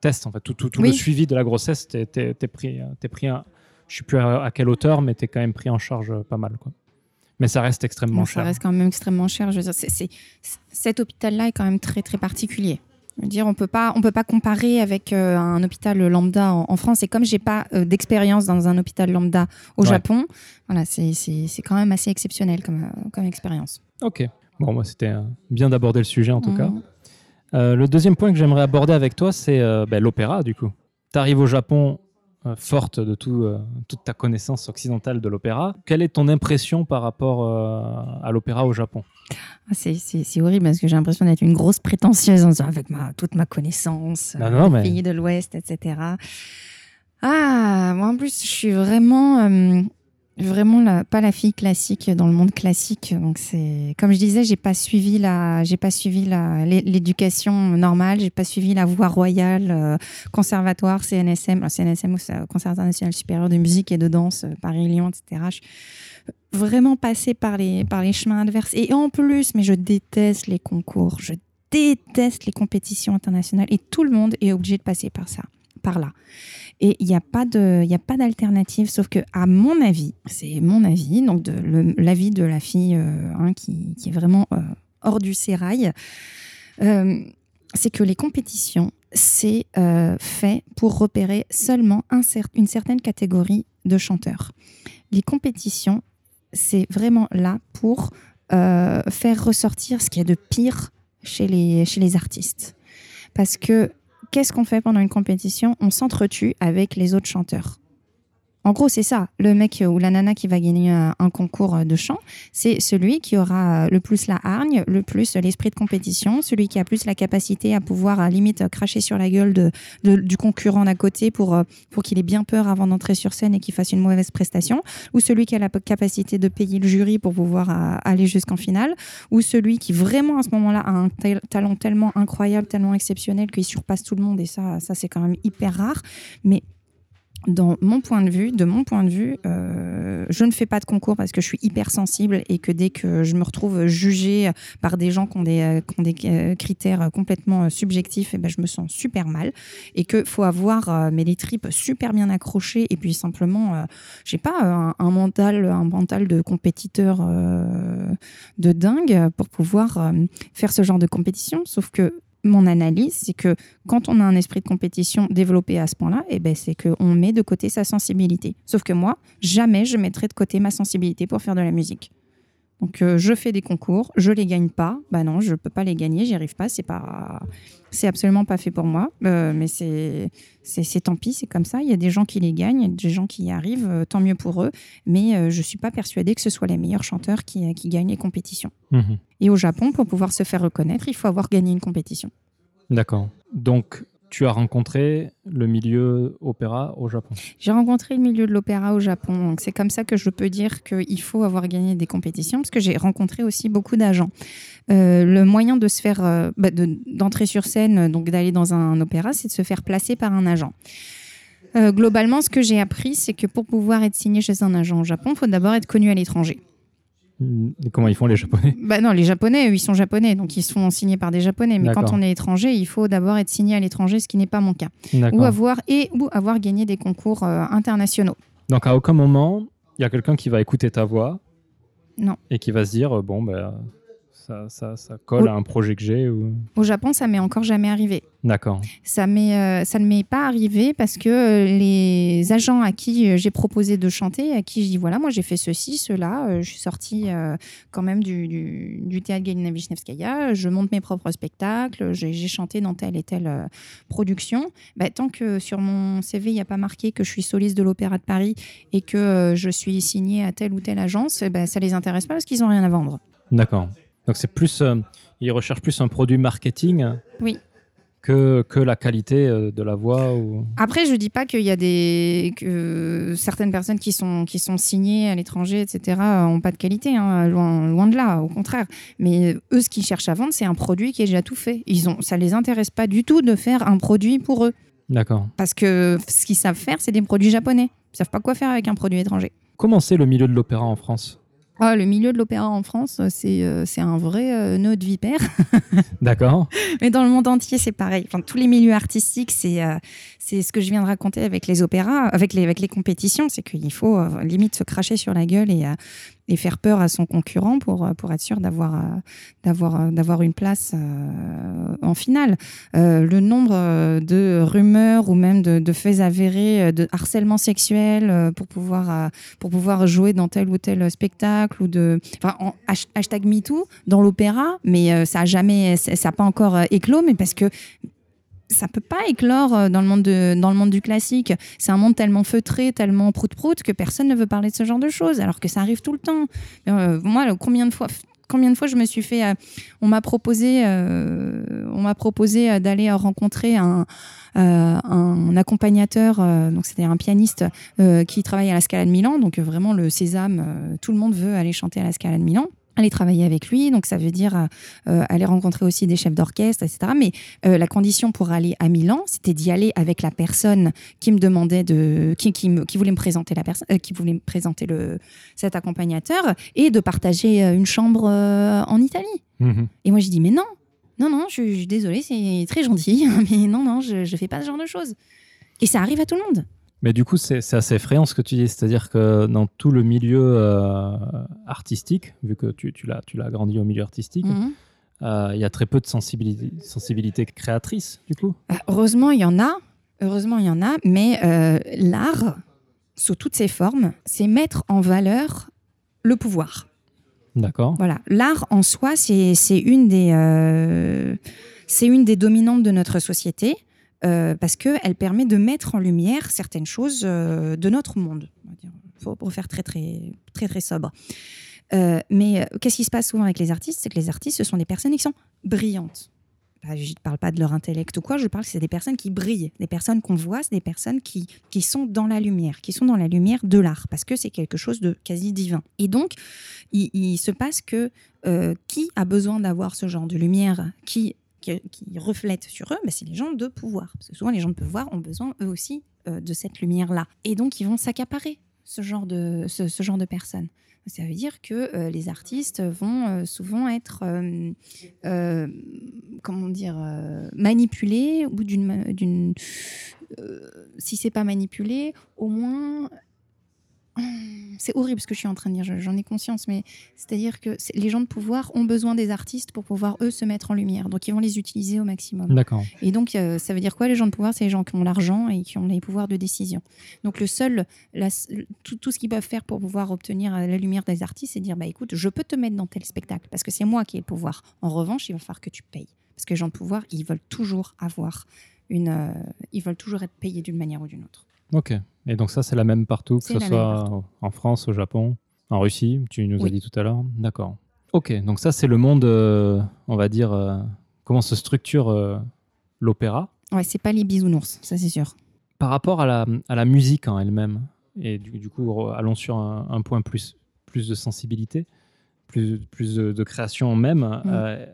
tests en fait, tout, tout, tout Oui. le suivi de la grossesse, t'es, t'es- t'es pris, euh, t'es pris, un- je sais plus à, à quelle hauteur, mais t'es quand même pris en charge euh, pas mal quoi. Mais ça reste extrêmement cher. ça reste quand même extrêmement cher. Je veux dire, c'est- c'est- c'est- cet hôpital-là est quand même très très particulier. Dire, on peut pas, on peut pas comparer avec euh, un hôpital lambda en, en France. Et comme j'ai pas euh, d'expérience dans un hôpital lambda au Ouais. Japon, voilà, c'est c'est- c'est quand même assez exceptionnel comme, euh, comme expérience. Ok. Bon, moi c'était euh, bien d'aborder le sujet en tout Mhm. cas. Euh, le deuxième point que j'aimerais aborder avec toi, c'est ben, l'opéra du coup. Tu arrives au Japon forte de tout, euh, toute ta connaissance occidentale de l'opéra. Quelle est ton impression par rapport euh, à l'opéra au Japon? Ah, c'est- horrible parce que j'ai l'impression d'être une grosse prétentieuse en disant avec ma, toute ma connaissance, Non, euh, non, mais- pays de l'Ouest, etc. Ah, moi en plus, je suis vraiment, euh, vraiment pas la fille classique dans le monde classique. Donc c'est, comme je disais, j'ai pas suivi la, j'ai pas suivi la, l'é- l'éducation normale, j'ai pas suivi la voie royale, euh, conservatoire, CNSM, alors CNSM, Conservatoire national supérieur de musique et de danse, euh, Paris-Lyon, etc. Je vraiment passée par les, par les chemins adverses. Et en plus, mais je déteste les concours, je déteste les compétitions internationales et tout le monde est obligé de passer par ça, par là. Et il n'y a pas d'alternative, sauf que à mon avis, c'est mon avis, donc l'avis de la fille euh, hein, qui, qui est vraiment euh, hors du sérail, euh, c'est que les compétitions, c'est fait pour repérer seulement une certaine catégorie de chanteurs. Les compétitions, c'est vraiment là pour faire ressortir ce qu'il y a de pire chez les, chez les artistes. Parce que qu'est-ce qu'on fait pendant une compétition? On s'entretue avec les autres chanteurs. En gros, c'est ça. Le mec ou la nana qui va gagner un, un concours de chant, c'est celui qui aura le plus la hargne, le plus l'esprit de compétition, celui qui a plus la capacité à pouvoir, à limite, cracher sur la gueule de, du concurrent d'à côté pour, euh, pour qu'il ait bien peur avant d'entrer sur scène et qu'il fasse une mauvaise prestation, ou celui qui a la capacité de payer le jury pour pouvoir euh, aller jusqu'en finale, ou celui qui vraiment à ce moment-là a un talent tellement incroyable, tellement exceptionnel qu'il surpasse tout le monde, et ça, ça c'est quand même hyper rare. Mais dans mon point de vue, de mon point de vue, euh, je ne fais pas de concours parce que je suis hyper sensible et que dès que je me retrouve jugée par des gens qui ont des, euh, euh, critères complètement subjectifs, et ben, je me sens super mal et que faut avoir euh, mais les tripes super bien accrochées et puis simplement, euh, j'ai pas un, un mental, un mental de compétiteur de dingue pour pouvoir faire ce genre de compétition. Sauf que mon analyse, c'est que quand on a un esprit de compétition développé à ce point-là, eh ben, c'est qu'on met de côté sa sensibilité. Sauf que moi, jamais je mettrai de côté ma sensibilité pour faire de la musique. Donc euh, je fais des concours, je les gagne pas. Bah non, je peux pas les gagner, j'y arrive pas. C'est pas, c'est absolument pas fait pour moi. Euh, mais c'est, c'est, c'est tant pis, c'est comme ça. Il y a des gens qui les gagnent, il y a des gens qui y arrivent, euh, tant mieux pour eux. Mais je suis pas persuadée que ce soit les meilleurs chanteurs qui, qui gagnent les compétitions. Mhm. Et au Japon, pour pouvoir se faire reconnaître, il faut avoir gagné une compétition. D'accord. Donc, tu as rencontré le milieu opéra au Japon. J'ai rencontré le milieu de l'opéra au Japon, c'est comme ça que je peux dire qu'il faut avoir gagné des compétitions, parce que j'ai rencontré aussi beaucoup d'agents. Euh, le moyen de se faire, euh, bah, de- d'entrer sur scène, donc d'aller dans un opéra, c'est de se faire placer par un agent. Euh, globalement, ce que j'ai appris, c'est que pour pouvoir être signé chez un agent au Japon, il faut d'abord être connu à l'étranger. Et comment ils font les Japonais? Bah non, les Japonais, eux, ils sont japonais, donc ils sont signés par des Japonais. Mais quand on est étranger, il faut d'abord être signé à l'étranger, ce qui n'est pas mon cas. Ou avoir et ou avoir gagné des concours euh, internationaux. Donc, à aucun moment, il y a quelqu'un qui va écouter ta voix. Non. Et qui va se dire, euh, bon, ben, ça, ça, ça colle Oui. à un projet que j'ai. Ou... Au Japon, ça m'est encore jamais arrivé. D'accord. Ça, euh, ça ne m'est pas arrivé parce que euh, les agents à qui euh, j'ai proposé de chanter, à qui je dis voilà, moi j'ai fait ceci, cela, euh, je suis sortie euh, quand même du, du, du théâtre Galina Vishnevskaya, je monte mes propres spectacles, j'ai, chanté dans telle et telle production. Bah, tant que sur mon CV, il n'y a pas marqué que je suis soliste de l'Opéra de Paris et que je suis signée à telle ou telle agence, ben, ça les intéresse pas parce qu'ils n'ont rien à vendre. D'accord. Donc, c'est plus. euh, ils recherchent plus un produit marketing Oui. que, que la qualité euh, de la voix. Ou... Après, je dis pas qu'il y a des que certaines personnes qui sont qui sont signées à l'étranger, etc., ont pas de qualité, hein, loin loin de là, au contraire. Mais eux, ce qu'ils cherchent à vendre, c'est un produit qui est déjà tout fait. Ils ont, ça les intéresse pas du tout de faire un produit pour eux, D'accord. parce que ce qu'ils savent faire, c'est des produits japonais. Ils savent pas quoi faire avec un produit étranger. Comment c'est le milieu de l'opéra en France? Ah, le milieu de l'opéra en France, c'est euh, un vrai euh, nœud de vipère. [LAUGHS] D'accord. Mais dans le monde entier, c'est pareil. Enfin, tous les milieux artistiques, c'est euh, c'est ce que je viens de raconter avec les opéras, avec les, avec les compétitions. C'est qu'il faut euh, limite se cracher sur la gueule et, et faire peur à son concurrent pour, euh, pour être sûr d'avoir euh, d'avoir euh, d'avoir une place en finale. Le nombre de rumeurs ou même de, faits avérés de harcèlement sexuel pour pouvoir pour pouvoir jouer dans tel ou tel spectacle ou de enfin en hash- hashtag MeToo dans l'opéra, mais ça a jamais ça ça a pas encore éclos, mais parce que ça peut pas éclore euh, dans le monde du classique. C'est un monde tellement feutré, tellement prout-prout que personne ne veut parler de ce genre de choses, alors que ça arrive tout le temps. Euh, moi, combien de fois combien de fois je me suis fait euh, on m'a proposé on m'a proposé d'aller rencontrer un accompagnateur donc c'était un pianiste qui travaille à la Scala de Milan donc vraiment le sésame tout le monde veut aller chanter à la Scala de Milan aller travailler avec lui donc ça veut dire euh, euh, aller rencontrer aussi des chefs d'orchestre etc mais euh, la condition pour aller à Milan, c'était d'y aller avec la personne qui me demandait de, qui, qui, me- qui voulait me présenter la personne, euh, qui voulait me présenter le cet accompagnateur et de partager une chambre en Italie. Mhm. Et moi, j'ai dit mais non, non, non, je, suis désolée, c'est très gentil, [LAUGHS] mais non, non, je, je fais pas ce genre de choses. Et ça arrive à tout le monde. Mais du coup, c'est assez effrayant ce que tu dis. C'est-à-dire que dans tout le milieu euh, artistique, vu que tu, tu l'as grandi au milieu artistique, Mhm. euh, il y a très peu de sensibilité, sensibilité créatrice, du coup. Euh, Heureusement, il y en a. Heureusement, il y en a. Mais euh, l'art, sous toutes ses formes, c'est mettre en valeur le pouvoir. D'accord. Voilà, l'art en soi, c'est c'est une des euh, c'est une des dominantes de notre société. Euh, parce qu'elle permet de mettre en lumière certaines choses euh, de notre monde. Dire, pour, faire très, très, très, très sobre. Euh, mais qu'est-ce qui se passe souvent avec les artistes? C'est que les artistes, ce sont des personnes qui sont brillantes. Bah, Je ne parle pas de leur intellect ou quoi, je parle que c'est des personnes qui brillent, des personnes qu'on voit, c'est des personnes qui, qui sont dans la lumière, qui sont dans la lumière de l'art, parce que c'est quelque chose de quasi divin. Et donc, il, se passe que qui a besoin d'avoir ce genre de lumière? Qui, qui, qui reflète sur eux Ben, C'est les gens de pouvoir. Parce que souvent, les gens de pouvoir ont besoin, eux aussi, euh, de cette lumière-là. Et donc, ils vont s'accaparer ce genre de, ce, genre de personnes. Ça veut dire que euh, les artistes vont euh, souvent être, comment dire, manipulés ou d'une, si c'est pas manipulé, au moins, [CLEARS THROAT] c'est horrible ce que je suis en train de dire. je- J'en ai conscience, mais c'est-à-dire que les gens de pouvoir ont besoin des artistes pour pouvoir eux se mettre en lumière. Donc ils vont les utiliser au maximum. D'accord. Et donc, euh, ça veut dire quoi les gens de pouvoir? C'est les gens qui ont l'argent et qui ont les pouvoirs de décision. Donc, le seul, la- tout, tout ce qu'ils peuvent faire pour pouvoir obtenir euh, la lumière des artistes, c'est dire bah écoute, je peux te mettre dans tel spectacle parce que c'est moi qui ai le pouvoir. En revanche, il va falloir que tu payes parce que les gens de pouvoir, ils veulent toujours avoir une, euh, ils veulent toujours être payés d'une manière ou d'une autre. Ok. Et donc ça, c'est la même partout, que ce soit en France, au Japon, en Russie, tu nous as dit tout à l'heure. D'accord. Ok, donc ça, c'est le monde, euh, on va dire, euh, comment se structure euh, l'opéra Ouais, c'est pas les bisounours, ça c'est sûr. par rapport à la, à la musique en elle-même. Et du, du coup, allons sur un, un point plus, plus de sensibilité, plus, plus de, de création même. Mm.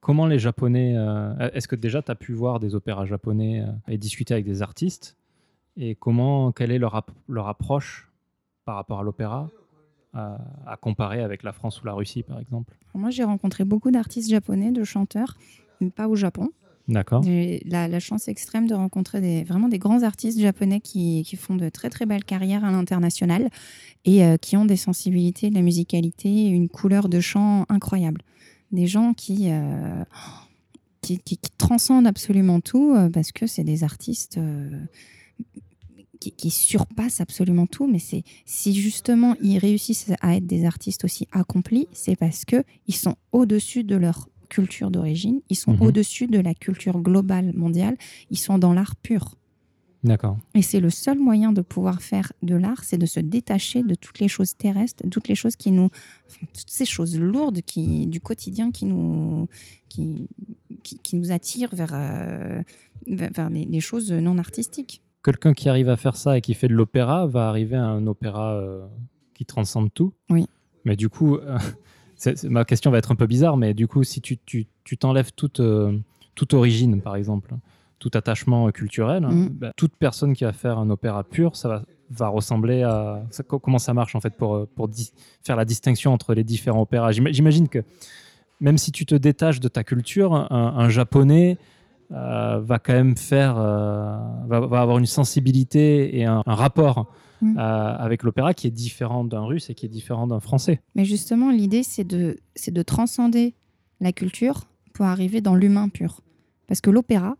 Comment les Japonais... Est-ce que déjà, tu as pu voir des opéras japonais et discuter avec des artistes Et comment, quelle est leur, ap- leur approche par rapport à l'opéra à, à comparer avec la France ou la Russie, par exemple? Moi, j'ai rencontré beaucoup d'artistes japonais, de chanteurs, mais pas au Japon. D'accord J'ai la, la chance extrême de rencontrer des, vraiment des grands artistes japonais qui, qui font de très très belles carrières à l'international et euh, qui ont des sensibilités, de la musicalité, une couleur de chant incroyable. Des gens qui, euh, qui, qui- qui transcendent absolument tout euh, parce que c'est des artistes qui, qui surpassent absolument tout. Mais c'est si justement ils réussissent à être des artistes aussi accomplis, c'est parce que ils sont au-dessus de leur culture d'origine, ils sont Mhm. au-dessus de la culture globale mondiale, ils sont dans l'art pur. D'accord. Et c'est le seul moyen de pouvoir faire de l'art, c'est de se détacher de toutes les choses terrestres, toutes les choses qui nous, enfin, toutes ces choses lourdes qui, du quotidien qui nous, qui, qui, qui nous attirent vers, euh, vers, vers les, les choses non artistiques. Quelqu'un qui arrive à faire ça et qui fait de l'opéra va arriver à un opéra euh, qui transcende tout. Oui. Mais du coup, euh, [LAUGHS] c'est- ma question va être un peu bizarre, mais du coup, si tu tu- tu t'enlèves toute, euh, toute origine, par exemple, tout attachement culturel, Mhm. bah, toute personne qui va faire un opéra pur, ça va, va ressembler à... ça- comment ça marche, en fait, pour, pour di- faire la distinction entre les différents opéras? J'ima- J'imagine que même si tu te détaches de ta culture, un, un japonais euh, va quand même faire, euh, va, va avoir une sensibilité et un, un rapport Mm. euh, avec l'opéra qui est différent d'un russe et qui est différent d'un français. Mais justement, l'idée, c'est de, c'est de transcender la culture pour arriver dans l'humain pur. Parce que l'opéra,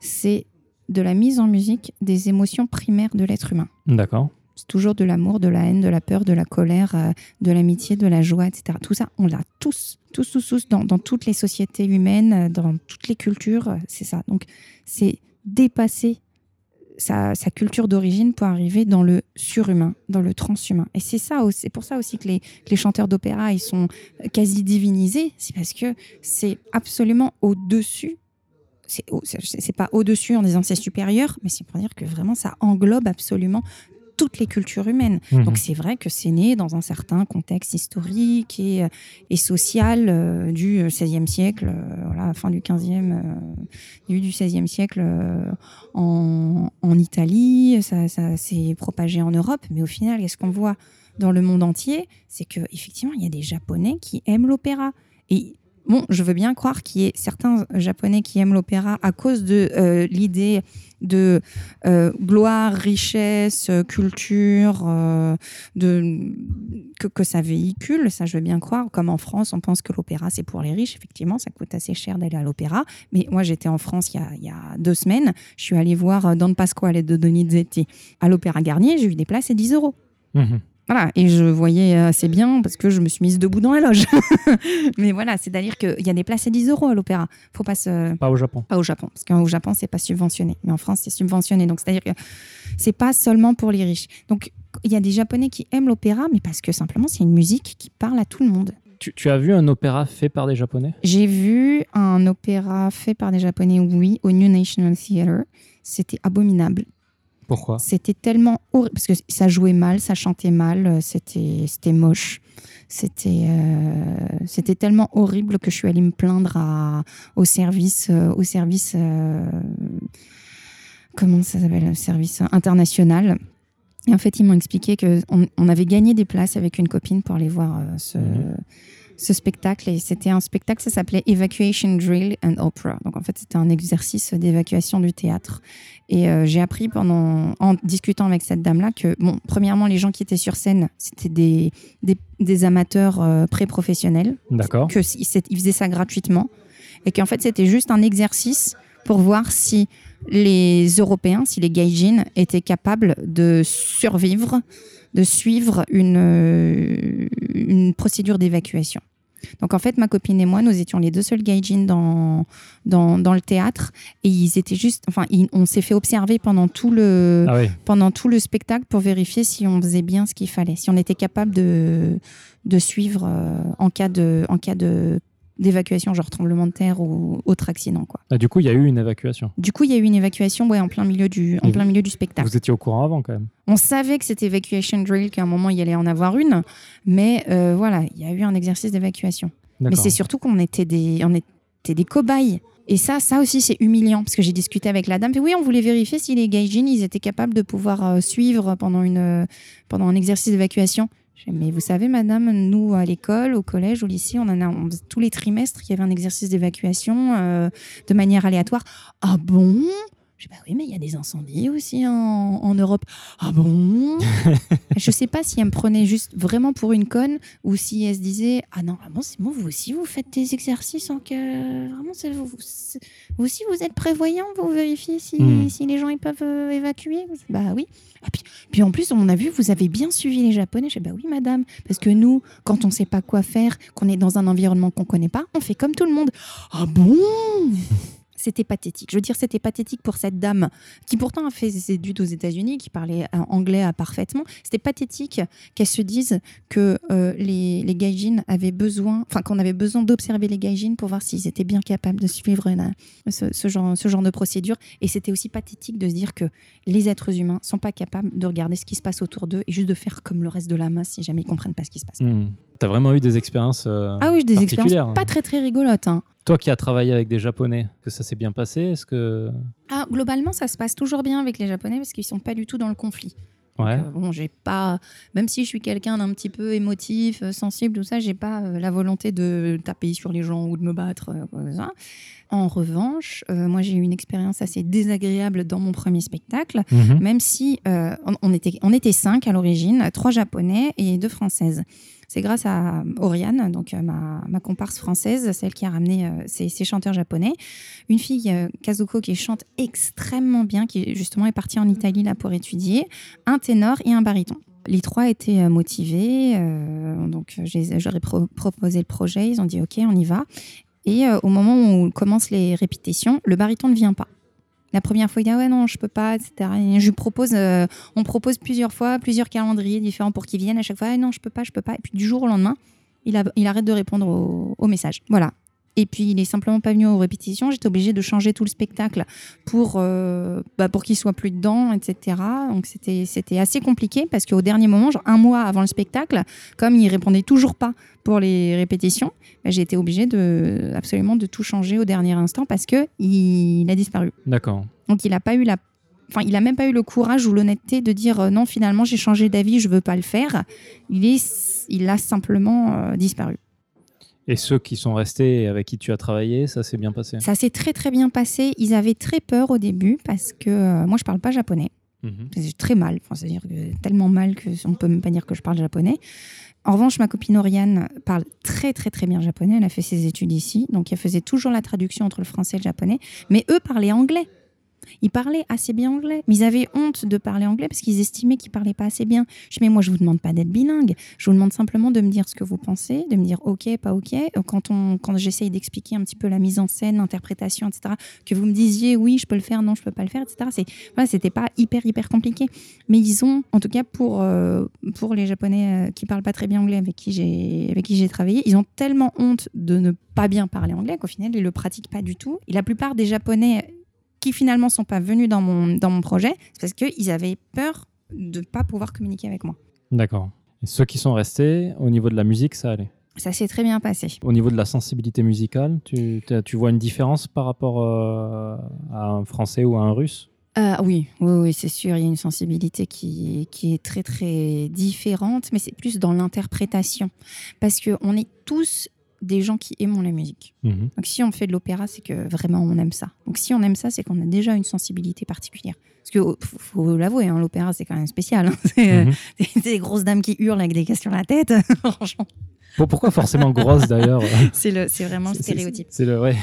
c'est de la mise en musique des émotions primaires de l'être humain. D'accord. C'est toujours de l'amour, de la haine, de la peur, de la colère, euh, de l'amitié, de la joie, etc. Tout ça, on l'a tous, tous, tous, tous, dans, toutes les sociétés humaines, euh, dans toutes les cultures, euh, c'est ça. Donc, c'est dépasser sa, culture d'origine pour arriver dans le surhumain, dans le transhumain. Et c'est ça, c'est pour ça aussi que les, chanteurs d'opéra, ils sont quasi divinisés. C'est parce que c'est absolument au-dessus. C'est au- c'est c'est pas au-dessus en disant c'est supérieur, mais c'est pour dire que vraiment ça englobe absolument toutes les cultures humaines. Mhm. Donc c'est vrai que c'est né dans un certain contexte historique et, euh, et social euh, du XVIe siècle, euh, voilà, fin du XVe, euh, début du XVIe siècle en, en Italie, ça, ça s'est propagé en Europe, mais au final, qu'est-ce qu'on voit dans le monde entier? C'est que effectivement, il y a des Japonais qui aiment l'opéra. Et bon, je veux bien croire qu'il y ait certains Japonais qui aiment l'opéra à cause de euh, l'idée de euh, gloire, richesse, euh, culture, que, ça véhicule, ça je veux bien croire. Comme en France, on pense que l'opéra c'est pour les riches, effectivement, ça coûte assez cher d'aller à l'opéra. Mais moi j'étais en France il y, a, deux semaines, je suis allée voir Don Pasquale de Donizetti à l'Opéra Garnier, j'ai eu des places à 10 euros. Mhm. Voilà, et je voyais assez bien parce que je me suis mise debout dans la loge. [LAUGHS] Mais voilà, c'est-à-dire qu'il y a des places à 10 euros à l'opéra. Faut pas se. Pas au Japon. Pas au Japon, parce qu'au Japon, c'est pas subventionné. Mais en France, c'est subventionné. Donc, c'est-à-dire que c'est pas seulement pour les riches. Donc, il y a des Japonais qui aiment l'opéra, mais parce que simplement, c'est une musique qui parle à tout le monde. Tu, tu as vu un opéra fait par des Japonais? J'ai vu un opéra fait par des Japonais, oui, au New National Theatre. C'était abominable. Pourquoi C'était tellement horrible parce que ça jouait mal, ça chantait mal, euh, c'était c'était moche. C'était euh, c'était tellement horrible que je suis allée me plaindre à, au service euh, au service euh, comment ça s'appelle le service international. Et en fait, ils m'ont expliqué que on, avait gagné des places avec une copine pour aller voir euh, ce Mhm. Ce spectacle et c'était un spectacle ça s'appelait Evacuation Drill and Opera. Donc en fait, c'était un exercice d'évacuation du théâtre. Et euh, j'ai appris pendant, en discutant avec cette dame-là que, bon, premièrement, les gens qui étaient sur scène, c'était des, des, des amateurs euh, pré-professionnels, D'accord. que s- ils s'ét- ils faisaient ça gratuitement, et qu'en fait, c'était juste un exercice pour voir si les Européens, si les gaijins étaient capables de survivre, de suivre une, euh, une procédure d'évacuation. Donc en fait, ma copine et moi, nous étions les deux seuls gaijins dans, dans, dans le théâtre et ils étaient juste, enfin, ils- on s'est fait observer pendant tout le, Ah oui. pendant tout le spectacle pour vérifier si on faisait bien ce qu'il fallait, si on était capable de, de suivre euh, en cas de, en cas de d'évacuation, genre tremblement de terre ou autre accident, quoi. Ah, du coup, il y a eu une évacuation. Du coup, il y a eu une évacuation, ouais, en plein milieu du, en plein milieu du spectacle. Vous étiez au courant avant quand même. On savait que c'était evacuation drill, qu'à un moment il y allait en avoir une, mais euh, voilà, il y a eu un exercice d'évacuation. Mais c'est surtout qu'on était des, on était des cobayes. Et ça, ça aussi, c'est humiliant parce que j'ai discuté avec la dame. Et oui, on voulait vérifier si les gaijins, ils étaient capables de pouvoir euh, suivre pendant une, euh, pendant un exercice d'évacuation. Mais vous savez, madame, nous à l'école, au collège, au lycée, on en a tous les trimestres, il y avait un exercice d'évacuation euh, de manière aléatoire. Ah bon? Je dis, bah oui, mais il y a des incendies aussi en, en Europe. Ah bon [LAUGHS] Je sais pas si elle me prenait juste vraiment pour une conne ou si elle se disait Ah non, vraiment, c'est bon, vous aussi, vous faites des exercices en que. Vraiment, c'est- vous, aussi, vous êtes prévoyant, vous vérifiez si, Hmm. si les gens ils peuvent euh, évacuer Bah oui. Ah, puis, puis en plus, on a vu, vous avez bien suivi les Japonais. Je dis Bah oui, madame. Parce que nous, quand on sait pas quoi faire, qu'on est dans un environnement qu'on connaît pas, on fait comme tout le monde. Ah bon c'était pathétique. Je veux dire, c'était pathétique pour cette dame qui pourtant a fait ses études aux États-Unis, qui parlait euh, anglais euh, parfaitement. C'était pathétique qu'elle se dise que euh, les, les gaijins avaient besoin, enfin qu'on avait besoin d'observer les gaijins pour voir s'ils étaient bien capables de suivre ce genre de procédure. Et c'était aussi pathétique de se dire que les êtres humains sont pas capables de regarder ce qui se passe autour d'eux et juste de faire comme le reste de la masse si jamais ils comprennent pas ce qui se passe. Hmm. T'as vraiment eu des expériences euh, Ah oui, des expériences pas hein. très très rigolotes. hein. Toi qui as travaillé avec des Japonais, que ça s'est bien passé Est-ce que Ah, globalement, ça se passe toujours bien avec les Japonais parce qu'ils sont pas du tout dans le conflit. ouais Euh, bon, j'ai pas, même si je suis quelqu'un d'un petit peu émotif, euh, sensible, tout ça, j'ai pas euh, la volonté de taper sur les gens ou de me battre. quoi. En revanche, moi j'ai eu une expérience assez désagréable dans mon premier spectacle, Mhm. même si on, on était, on était cinq à l'origine, trois japonais et deux françaises. C'est grâce à Oriane, donc euh, ma, ma comparse française, celle qui a ramené euh, ces, chanteurs japonais. Une fille, euh, Kazuko, qui chante extrêmement bien, qui justement est partie en Italie là pour étudier, un ténor et un baryton. Les trois étaient euh, motivés, euh, donc euh, j'aurais pro- proposé le projet, ils ont dit ok, on y va. Et euh, au moment où on commence les répétitions, le baryton ne vient pas. La première fois, il dit ah ouais non, je peux pas, etc. Et je lui propose, euh, on propose plusieurs fois, plusieurs calendriers différents pour qu'il vienne. À chaque fois, ah non, je peux pas, je peux pas. Et puis du jour au lendemain, il, arrête de répondre au, au message. Voilà. Et puis il est simplement pas venu aux répétitions. J'étais obligée de changer tout le spectacle pour, euh, bah, pour qu'il soit plus dedans, etc. Donc c'était c'était assez compliqué parce qu'au dernier moment, genre un mois avant le spectacle, comme il répondait toujours pas pour les répétitions, bah, j'ai été obligée de absolument de tout changer au dernier instant parce que il a disparu. D'accord. Donc il a pas eu la Enfin, il a même pas eu le courage ou l'honnêteté de dire euh, non, finalement, j'ai changé d'avis, je veux pas le faire. Il, est, il a simplement euh, disparu. Et ceux qui sont restés et avec qui tu as travaillé, ça s'est bien passé Ça s'est très très bien passé. Ils avaient très peur au début parce que euh, moi, je parle pas japonais. Mhm. C'est très mal. Enfin, C'est-à-dire tellement mal que on peut même pas dire que je parle japonais. En revanche, ma copine Oriane parle très très très bien japonais. Elle a fait ses études ici, donc elle faisait toujours la traduction entre le français et le japonais. Mais eux parlaient anglais. Ils parlaient assez bien anglais, mais ils avaient honte de parler anglais parce qu'ils estimaient qu'ils parlaient pas assez bien. Je dis, mais moi, je vous demande pas d'être bilingue. Je vous demande simplement de me dire ce que vous pensez, de me dire OK, pas OK. Quand, quand j'essaye d'expliquer un petit peu la mise en scène, l'interprétation, etc., que vous me disiez oui, je peux le faire, non, je peux pas le faire, etc. C'est, voilà, c'était pas hyper, hyper compliqué. Mais ils ont, en tout cas pour, euh, pour les Japonais euh, qui parlent pas très bien anglais avec qui, j'ai, avec qui j'ai travaillé, ils ont tellement honte de ne pas bien parler anglais qu'au final, ils le pratiquent pas du tout. Et la plupart des Japonais qui finalement sont pas venus dans mon, dans mon projet, c'est parce qu'ils avaient peur de pas pouvoir communiquer avec moi. D'accord. Et ceux qui sont restés, au niveau de la musique, ça allait? Ça s'est très bien passé. Au niveau de la sensibilité musicale, tu, tu vois une différence par rapport euh, à un français ou à un russe? Euh, oui, oui, oui, c'est sûr, il y a une sensibilité qui, qui est très très différente, mais c'est plus dans l'interprétation. Parce qu'on est tous des gens qui aiment la musique. Mhm. Donc si on fait de l'opéra, c'est que vraiment on aime ça. Donc si on aime ça, c'est qu'on a déjà une sensibilité particulière. Parce que oh, faut, faut l'avouer, hein, l'opéra c'est quand même spécial. hein. [LAUGHS] C'est euh, Mhm. [LAUGHS] des, grosses dames qui hurlent avec des casques sur la tête. [LAUGHS] Franchement, Bon, pourquoi forcément grosse d'ailleurs? C'est le- c'est vraiment le stéréotype. C'est le ouais.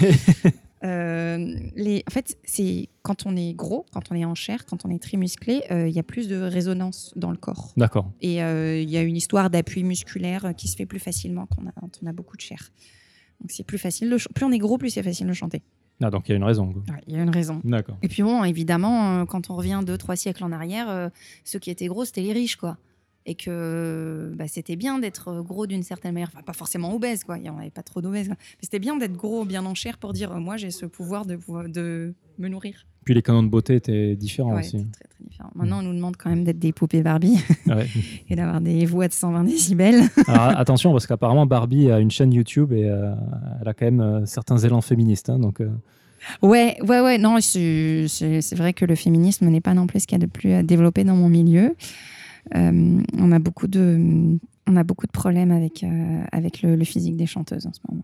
Euh, les, en fait, c'est quand on est gros, quand on est en chair, quand on est très musclé, euh, il y a plus de résonance dans le corps. D'accord. Et euh, il y a une histoire d'appui musculaire qui se fait plus facilement quand on a, quand on a beaucoup de chair. Donc c'est plus facile. De plus on est gros, plus c'est facile de chanter. Ah, donc il y a une raison. Ouais, Il y a une raison. D'accord. Et puis bon, évidemment, quand on revient deux, trois siècles en arrière, ceux qui étaient gros, c'était les riches, quoi. Et que bah, c'était bien d'être gros d'une certaine manière. Enfin, pas forcément obèse, quoi. Il n'y en avait pas trop d'obèses. quoi. Mais c'était bien d'être gros, bien en chair pour dire, euh, moi, j'ai ce pouvoir de, me nourrir. Puis les canons de beauté étaient différents Ouais, aussi. très, très différent. Maintenant, on nous demande quand même d'être des poupées Barbie [LAUGHS] Ouais. et d'avoir des voix de 120 décibels. [LAUGHS] Alors, attention, parce qu'apparemment Barbie a une chaîne YouTube et euh, elle a quand même euh, certains élans féministes. hein, donc, euh, Ouais, ouais, ouais. Non, c'est vrai que le féminisme n'est pas non plus ce qu'il y a de plus à développer dans mon milieu. Euh, on a beaucoup de, on a beaucoup de problèmes avec euh, avec le, le physique des chanteuses en ce moment,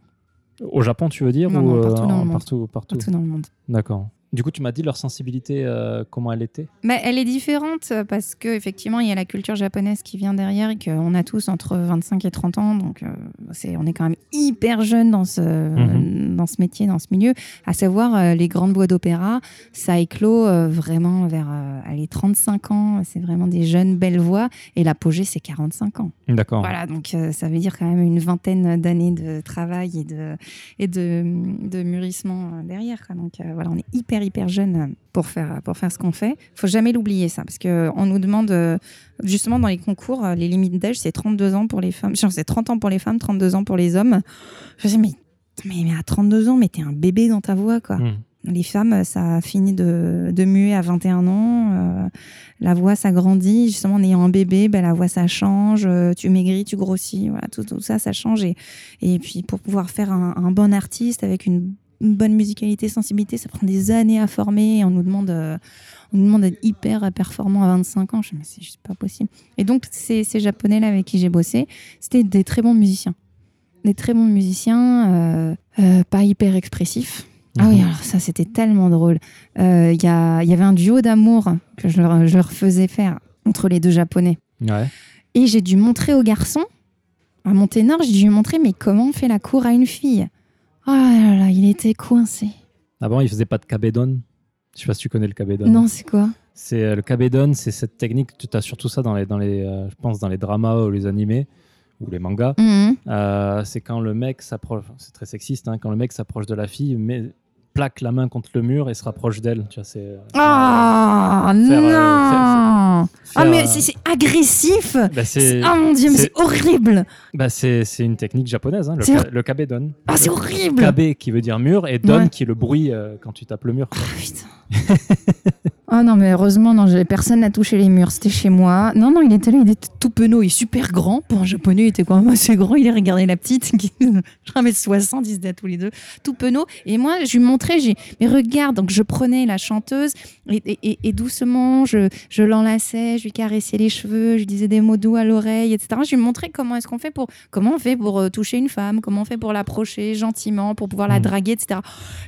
au Japon, tu veux dire Non, ou non, partout euh, dans le en- monde. partout, partout? partout dans le monde. D'accord. Du coup, tu m'as dit leur sensibilité, euh, comment elle était? Mais elle est différente parce que effectivement, il y a la culture japonaise qui vient derrière et qu'on a tous entre 25 et 30 ans, donc euh, c'est, on est quand même hyper jeune dans ce, Mhm. dans ce métier, dans ce milieu. À savoir, euh, les grandes voix d'opéra, ça éclot vraiment vers allez, 35 ans. C'est vraiment des jeunes belles voix et l'apogée, c'est 45 ans. D'accord. Voilà, donc ça veut dire quand même une vingtaine d'années de travail et de, et de, de mûrissement derrière. quoi. Donc voilà, on est hyper, hyper jeune pour faire, pour faire ce qu'on fait. faut jamais l'oublier, ça, parce qu'on nous demande, euh, justement, dans les concours, euh, les limites d'âge, c'est 32 ans pour les femmes, genre, c'est 30 ans pour les femmes, 32 ans pour les hommes. Je me dis, mais, mais, mais à 32 ans, mais t'es un bébé dans ta voix, quoi. Hmm. Les femmes, ça a fini de, de muer à 21 ans. euh, la voix, ça grandit. Justement, en ayant un bébé, ben, la voix, ça change. euh, tu maigris, tu grossis. Voilà, tout, tout ça, ça change. Et, et puis, pour pouvoir faire un, un bon artiste avec une, une bonne musicalité, sensibilité, ça prend des années à former. Et on nous demande, euh, on nous demande d'être hyper performant à 25 ans. Je me dis, mais c'est juste pas possible. Et donc, ces, ces Japonais-là avec qui j'ai bossé, c'était des très bons musiciens. Des très bons musiciens, euh, euh, pas hyper expressifs. Ah oui, Mhm. alors ça, c'était tellement drôle. Euh, Il y, y avait un duo d'amour que je leur, je leur faisais faire entre les deux Japonais. Ouais. Et j'ai dû montrer au garçon, à mon ténor, j'ai dû lui montrer, mais comment on fait la cour à une fille? Oh là là, il était coincé. Avant, ils faisaient pas de kabedon. Je sais pas si tu connais le kabedon. Non, c'est quoi? C'est euh, le kabedon, c'est cette technique. Tu as surtout ça dans les, dans les, euh, je pense, dans les dramas ou les animés ou les mangas. Mhm. Euh, c'est quand le mec s'approche, c'est très sexiste, hein, quand le mec s'approche de la fille, mais plaque la main contre le mur et se rapproche d'elle. Tu vois, c'est. Ah Faire, euh, non faire, Ah mais c'est agressif bah, Ah mon dieu, mais c'est- horrible bah, c'est, une technique japonaise, hein, le, ka- le kabedon. Ah c'est horrible Kabe qui veut dire mur et don Ouais. qui est le bruit euh, quand tu tapes le mur. Ah, putain. Ah non, mais heureusement, non, personne n'a touché les murs. C'était chez moi. Non, non, il était là, il était tout penaud. Il est super grand. Pour un japonais, il était quand même assez grand. Il a regardé la petite, qui [LAUGHS] je 1m60, ils étaient à tous les deux, tout penaud. Et moi, je lui montrais, j'ai, mais regarde, donc je prenais la chanteuse et, et- et- et doucement, je, je l'enlaçais, je lui caressais les cheveux. je lui disais des mots doux à l'oreille, etc. Je lui montrais comment est-ce qu'on fait pour comment on fait pour euh, toucher une femme, comment on fait pour l'approcher gentiment, pour pouvoir la Mhm. draguer, etc.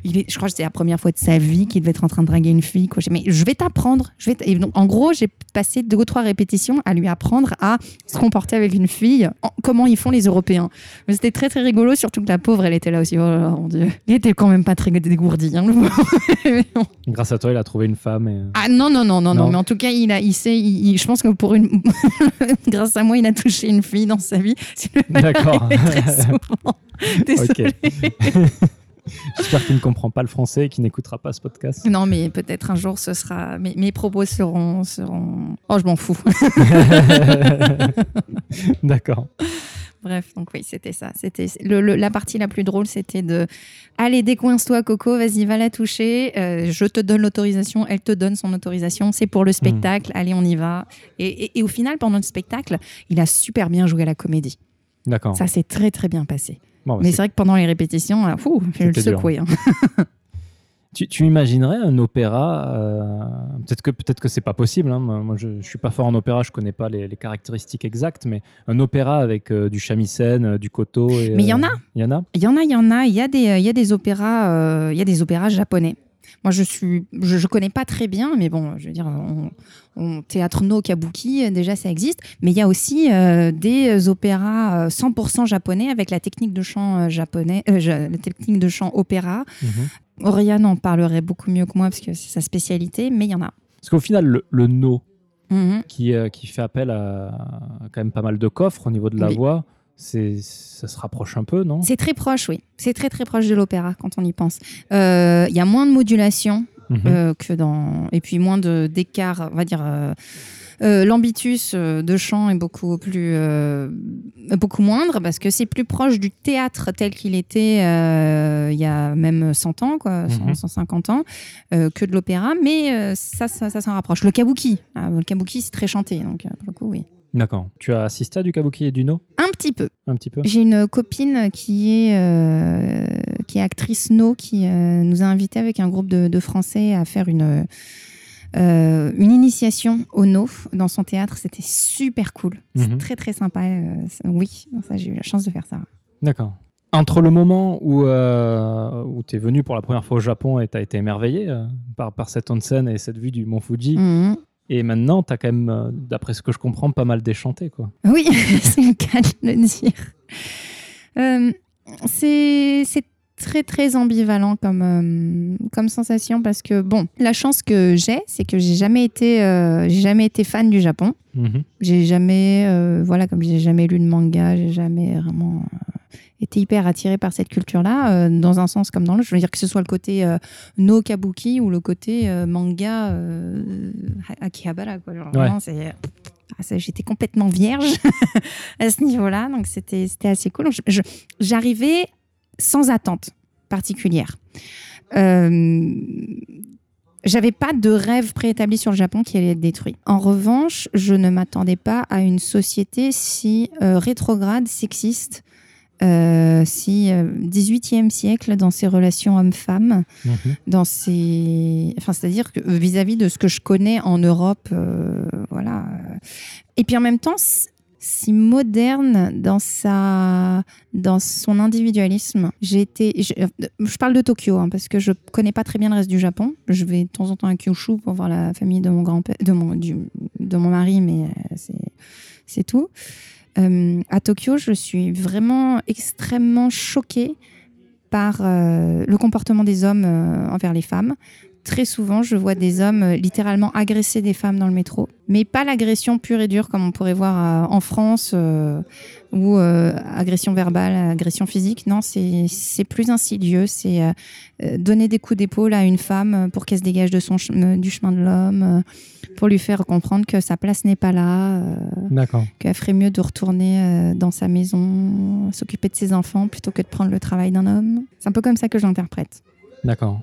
Il est, je crois que c'était la première fois de sa vie qu'il devait être en train de draguer une fille. Quoi. Mais je vais t'apprendre. Je vais t- et donc, en gros, j'ai passé deux ou trois répétitions à lui apprendre à se comporter avec une fille, en- comment ils font les Européens. Mais c'était très très rigolo, surtout que la pauvre, elle était là aussi. Oh là là, mon Dieu. Il était quand même pas très dégourdi. hein. [LAUGHS] Grâce à toi, il a trouvé une femme. Et... Ah non, non, non, non, non, Non. mais en tout cas, il, a, il sait, il- il- je pense que pour une. [LAUGHS] Grâce à moi, il a touché une fille dans sa vie. D'accord. [LAUGHS] Désolée. [LAUGHS] J'espère qu'il ne comprend pas le français et qu'il n'écoutera pas ce podcast. Non, mais peut-être un jour, ce sera. Mes, mes propos seront, seront. Oh, je m'en fous. D'accord. Bref, donc oui, c'était ça. C'était le, le- la partie la plus drôle, c'était de allez décoince-toi, Coco, vas-y, va la toucher. Euh, je te donne l'autorisation, elle te donne son autorisation. C'est pour le spectacle. Allez, on y va. Et, et- et au final, pendant le spectacle, il a super bien joué à la comédie. D'accord. Ça s'est très très bien passé. Bon, bah, Mais c'est- vrai que pendant les répétitions, là, fou, je le secouais. hein. [LAUGHS] tu, tu imaginerais un opéra euh, Peut-être que peut-être que c'est pas possible. hein. Moi, je, je suis pas fort en opéra, je connais pas les, les caractéristiques exactes, mais un opéra avec euh, du shamisen, euh, du koto. et, Mais il y en a. Il y en a? Il y en a, il y en a. Il y a des, il y a des opéras, il y a des opéras japonais. Moi, je suis, je, je connais pas très bien, mais bon, je veux dire, on, on- théâtre no kabuki, euh, déjà ça existe. Mais il y a aussi euh, des opéras euh, 100% japonais avec la technique de chant euh, japonais, euh, ja- la technique de chant opéra. Mhm. Oriane en parlerait beaucoup mieux que moi parce que c'est sa spécialité, mais il y en a. Parce qu'au final, le, le no, Mhm. qui, euh, qui fait appel à, à quand même pas mal de coffres au niveau de la Oui. voix, ça se rapproche un peu, non? C'est très proche, oui. C'est très très proche de l'opéra quand on y pense. Euh, Il y a moins de modulation. Mhm. euh, que dans et puis moins de d'écart on va dire euh, l'ambitus de chant est beaucoup plus beaucoup moindre parce que c'est plus proche du théâtre tel qu'il était il y a même 100 ans quoi 100, Mhm. 150 ans euh, que de l'opéra mais ça ça, ça s'en rapproche le kabuki Ah, le kabuki c'est très chanté donc pour le coup oui D'accord. Tu as assisté à du kabuki et du no un petit peu Un petit peu j'ai une copine qui est, euh, qui est actrice No, qui euh, nous a invités avec un groupe de, de Français à faire une, euh, une initiation au No dans son théâtre. C'était super cool. C'est Mhm. très très sympa. oui, ça, j'ai eu la chance de faire ça. D'accord. Entre le moment où, où tu es venu pour la première fois au Japon et tu as été émerveillé par, par cette onsen et cette vue du mont Fuji, Mhm. Et maintenant tu as quand même, euh, d'après ce que je comprends, pas mal déchanté. Quoi. Oui, [LAUGHS] c'est le cas de le dire. Euh, c'est très très ambivalent comme, euh, comme sensation parce que bon, la chance que j'ai, c'est que j'ai jamais été euh, jamais été fan du Japon. Mhm. J'ai jamais euh, voilà comme j'ai jamais lu de manga, j'ai jamais vraiment été hyper attirée par cette culture-là, euh, dans un sens comme dans l'autre. Je veux dire que ce soit le côté euh, no kabuki ou le côté euh, manga euh, Akihabara. Quoi. Genre, Ouais. vraiment, c'est- ah, J'étais complètement vierge [LAUGHS] à ce niveau-là, donc c'était c'était assez cool. J'arrivais sans attente particulière. Euh, j'avais pas de rêve préétabli sur le Japon qui allait être détruit. En revanche, je ne m'attendais pas à une société si euh, rétrograde, sexiste, euh, si euh, 18e siècle dans ses relations hommes-femmes, Mhm. dans ses, enfin, c'est-à-dire que euh, vis-à-vis de ce que je connais en Europe, euh, voilà. Et puis en même temps, si moderne dans sa, dans son individualisme. J'ai été, je, euh, je parle de Tokyo hein, parce que je connais pas très bien le reste du Japon. Je vais de temps en temps à Kyushu pour voir la famille de mon grand-père, de mon, du, de mon mari, mais euh, c'est, c'est tout. Euh, à Tokyo, je suis vraiment extrêmement choquée par euh, le comportement des hommes euh, envers les femmes. Très souvent, je vois des hommes euh, littéralement agresser des femmes dans le métro, mais pas l'agression pure et dure comme on pourrait voir euh, en France, euh, ou euh, agression verbale, agression physique. Non, c'est plus insidieux. C'est euh, donner des coups d'épaule à une femme pour qu'elle se dégage de son chem- du chemin de l'homme, pour lui faire comprendre que sa place n'est pas là. qu'elle ferait mieux de retourner dans sa maison, s'occuper de ses enfants plutôt que de prendre le travail d'un homme. C'est un peu comme ça que je l'interprète. D'accord.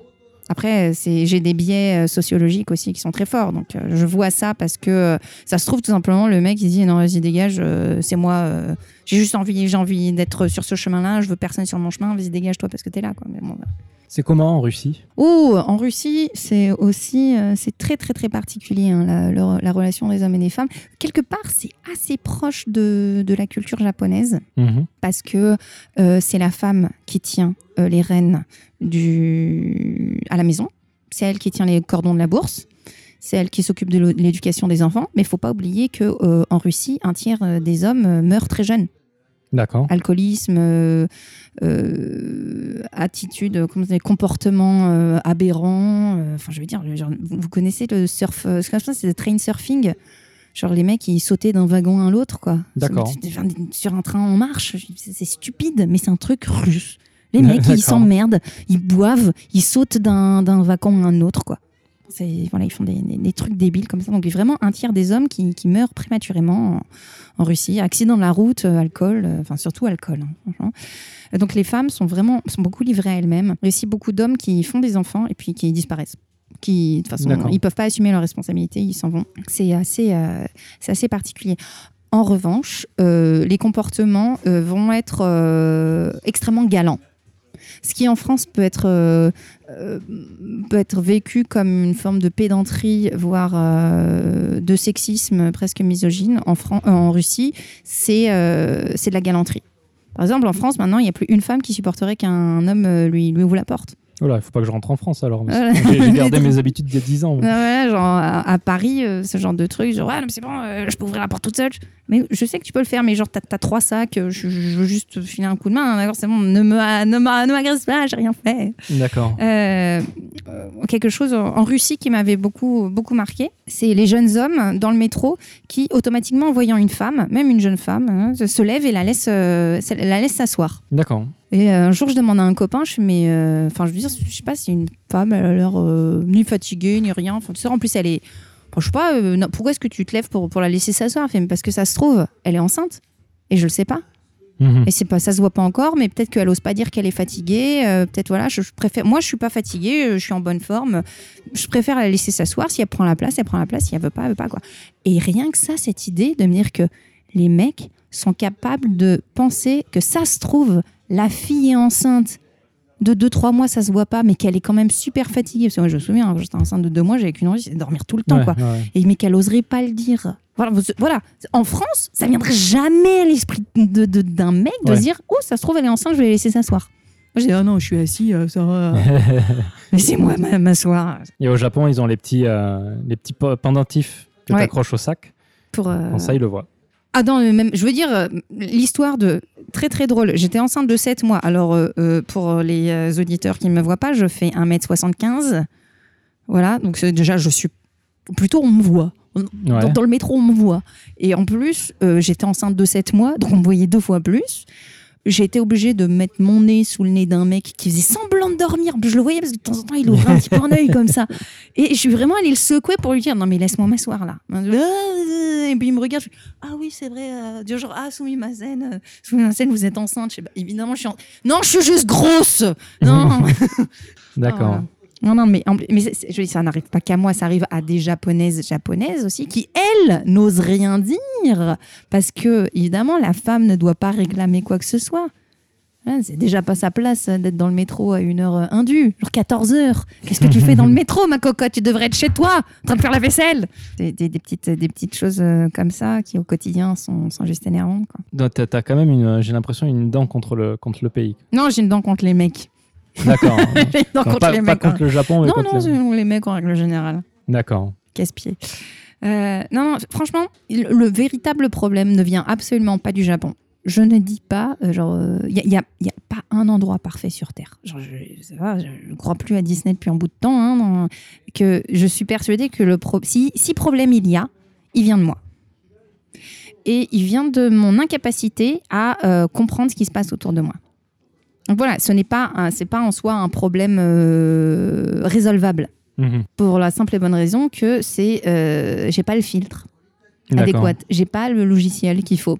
Après, c'est, j'ai des biais euh, sociologiques aussi qui sont très forts. Donc, euh, je vois ça parce que euh, ça se trouve tout simplement, le mec, il dit non, vas-y, dégage, euh, c'est moi, euh, j'ai juste envie, j'ai envie d'être sur ce chemin-là, je veux personne sur mon chemin, vas-y, dégage-toi parce que t'es là. Quoi. Mais voilà. C'est comment en Russie? Oh, en Russie, c'est aussi euh, c'est très très très particulier hein, la, relation des hommes et des femmes. Quelque part, c'est assez proche de, de la culture japonaise Mhm. parce que euh, c'est la femme qui tient euh, les rênes du à la maison. C'est elle qui tient les cordons de la bourse. C'est elle qui s'occupe de l'éducation des enfants. Mais il faut pas oublier que euh, en Russie, un tiers des hommes meurent très jeunes D'accord. alcoolisme, euh, euh, attitude, comment dire, comportement euh, aberrant. euh, Enfin, je veux dire, genre, vous, vous connaissez le surf, euh, ce que je pense, c'est le train surfing. Genre les mecs, ils sautaient d'un wagon à l'autre, quoi. D'accord. Sur- un train en marche, c'est stupide, mais c'est un truc russe. Les [LAUGHS] mecs, ils s'emmerdent, ils boivent, ils sautent d'un wagon à un autre, quoi. Voilà, ils font des, des- des trucs débiles comme ça. Donc vraiment un tiers des hommes qui, qui meurent prématurément en, en Russie. Accident de la route, euh, alcool, euh, enfin surtout alcool. hein. Euh, Donc les femmes sont vraiment sont beaucoup livrées à elles-mêmes. Il y a aussi beaucoup d'hommes qui font des enfants et puis qui disparaissent. Qui, de toute façon, ils peuvent pas assumer leurs responsabilités, ils s'en vont. C'est assez, euh, c'est assez particulier. En revanche, euh, les comportements euh, vont être extrêmement galants. Ce qui en France peut être, euh, peut être vécu comme une forme de pédanterie, voire euh, de sexisme presque misogyne, en, Fran- euh, en Russie, c'est de la galanterie. Par exemple, en France, maintenant, il n'y a plus une femme qui supporterait qu'un homme lui, lui ouvre la porte. Oh là, il faut pas que je rentre en France alors. Voilà. J'ai [LAUGHS] gardé mes habitudes d'il y a 10 ans. Ouais, genre à, à Paris, euh, ce genre de truc, genre, non, mais c'est bon, euh, je peux ouvrir la porte toute seule. Mais je sais que tu peux le faire, mais genre, t'as as trois sacs, euh, je, je veux juste filer un coup de main, hein, d'accord, c'est bon, ne m'agresse pas, j'ai rien fait. D'accord. Euh, euh, quelque chose en Russie qui m'avait beaucoup, beaucoup marqué, c'est les jeunes hommes dans le métro qui, automatiquement, en voyant une femme, même une jeune femme, hein, se- lèvent et la laissent euh, la s'asseoir. D'accord. Et euh, un jour, je demande à un copain, je mais. euh, Enfin, je veux dire, je sais pas si une femme, elle a l'air euh, ni fatiguée, ni rien. Enfin, tu sais, en plus, elle est. Je sais pas, euh, non, pourquoi est-ce que tu te lèves pour, pour la laisser s'asseoir Parce que ça se trouve, elle est enceinte. Et je le sais pas. Mhm. Et c'est pas, ça se voit pas encore, mais peut-être qu'elle ose pas dire qu'elle est fatiguée. euh, peut-être, voilà, je, je préfère. Moi, je suis pas fatiguée, euh, je suis en bonne forme. Je préfère la laisser s'asseoir. Si elle prend la place, elle prend la place. Si elle veut pas, elle veut pas, quoi. Et rien que ça, cette idée de me dire que les mecs sont capables de penser que ça se trouve, la fille est enceinte de 2-3 mois, ça se voit pas, mais qu'elle est quand même super fatiguée. Parce que moi, je me souviens, hein, j'étais enceinte de 2 mois, j'avais qu'une envie, c'est de dormir tout le temps, Ouais, quoi. ouais. Et, mais qu'elle oserait pas le dire. Voilà, voilà. En France, ça viendrait jamais à l'esprit de- de- d'un mec de Ouais. se dire Oh, ça se trouve, elle est enceinte, je vais la laisser s'asseoir. Moi, j'ai dit Ah non, je suis assis, euh, ça va. [LAUGHS] Laissez-moi ma- m'asseoir. Et au Japon, ils ont les petits, euh, les petits pendentifs que tu accroches au sac. Pour, euh, Quand ça, ils le voient. Ah, le même. Je veux dire, euh, l'histoire de. Très, très drôle. J'étais enceinte de 7 mois. Alors, euh, euh, pour les auditeurs qui ne me voient pas, je fais 1m75. Voilà. Donc, déjà, je suis. Plutôt, on me voit. On- Dans, le métro, on me voit. Et en plus, euh, j'étais enceinte de 7 mois, donc on me voyait deux fois plus. J'ai été obligée de mettre mon nez sous le nez d'un mec qui faisait semblant de dormir. Je le voyais parce que de temps en temps, il ouvrait un petit peu un œil comme ça. Et je suis vraiment allée le secouer pour lui dire Non, mais laisse-moi m'asseoir là. Et puis il me regarde. Je fais, ah oui, c'est vrai. Euh, du genre, ah, Soumi Mazen, euh, vous êtes enceinte. Je sais pas, évidemment, je suis en... Non, je suis juste grosse. Non. [LAUGHS] [LAUGHS] D'accord. Voilà. Non, non, mais, mais je dis, ça n'arrive pas qu'à moi, ça arrive à des japonaises japonaises aussi qui, elles, n'osent rien dire. Parce que, évidemment, la femme ne doit pas réclamer quoi que ce soit. C'est déjà pas sa place euh, d'être dans le métro à une heure euh, indue, genre 14 heures. Qu'est-ce que tu fais dans le métro, ma cocotte? Tu devrais être chez toi, en train de faire la vaisselle. Des, des- des petites, des petites choses euh, comme ça qui, au quotidien, sont, sont juste énervantes. Quoi. Donc, T'as t'as quand même, une, j'ai l'impression, une dent contre le, contre le pays. Non, j'ai une dent contre les mecs. D'accord. Non, contre pas, les mecs. hein. contre le Japon, mais Non, contre non, les mecs en règle générale. D'accord. casse-pied. Euh, non, non, franchement, le, le véritable problème ne vient absolument pas du Japon. Je ne dis pas, euh, genre, il n'y a, y a- y a pas un endroit parfait sur Terre. Genre, je, ne crois plus à Disney depuis un bout de temps. hein, que je suis persuadée que le pro si, si problème il y a, il vient de moi. Et il vient de mon incapacité à euh, comprendre ce qui se passe autour de moi. Donc voilà, ce n'est pas, un- c'est pas en soi un problème euh, résolvable Mhm. pour la simple et bonne raison que c'est euh, j'ai pas le filtre D'accord. adéquat, j'ai pas le logiciel qu'il faut.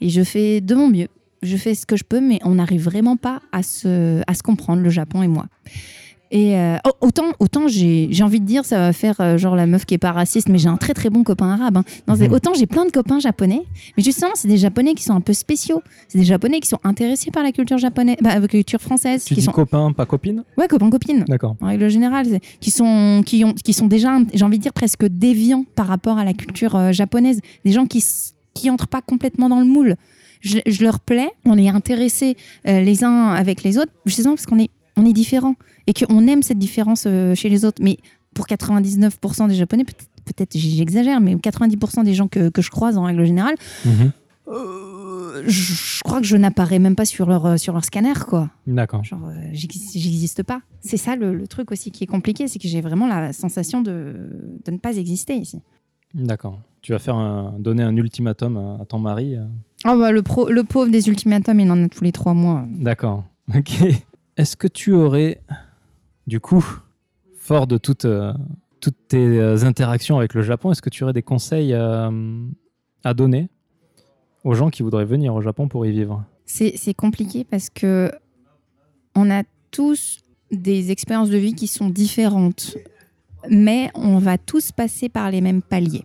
Et je fais de mon mieux. Je fais ce que je peux, mais on n'arrive vraiment pas à se, à se comprendre, le Japon et moi. Et euh, autant, autant j'ai envie de dire, ça va faire euh, genre la meuf qui est pas raciste, mais j'ai un très très bon copain arabe. hein. Non, Mhm. Autant j'ai plein de copains japonais, mais justement, c'est des japonais qui sont un peu spéciaux. C'est des japonais qui sont intéressés par la culture japonaise, bah, la culture française. Tu qui dis sont... copain, pas copine? Ouais, copains, copines. D'accord. En règle générale, qui sont, qui, ont, qui sont déjà, j'ai envie de dire, presque déviants par rapport à la culture euh, japonaise. Des gens qui, qui entrent pas complètement dans le moule. Je, je leur plais, on est intéressés les uns avec les autres, justement parce qu'on est, on est différents et qu'on aime cette différence euh, chez les autres. Mais pour 99% des Japonais, peut-être j'exagère, mais 90% des gens que, que je croise en règle générale, Mhm. euh, je, je crois que je n'apparais même pas sur leur, euh, sur leur scanner, quoi. D'accord. Genre, euh, j'exi- j'existe pas. C'est ça le, le truc aussi qui est compliqué, c'est que j'ai vraiment la sensation de, de ne pas exister ici. D'accord. Tu vas faire un, donner un ultimatum à, à ton mari. euh. Oh bah, le, pro- le pauvre des ultimatums, il en a tous les trois mois. D'accord. Ok. Est-ce que tu aurais, du coup, fort de toutes, euh, tes euh, interactions avec le Japon, est-ce que tu aurais des conseils euh, à donner aux gens qui voudraient venir au Japon pour y vivre? C'est compliqué parce que on a tous des expériences de vie qui sont différentes, mais on va tous passer par les mêmes paliers.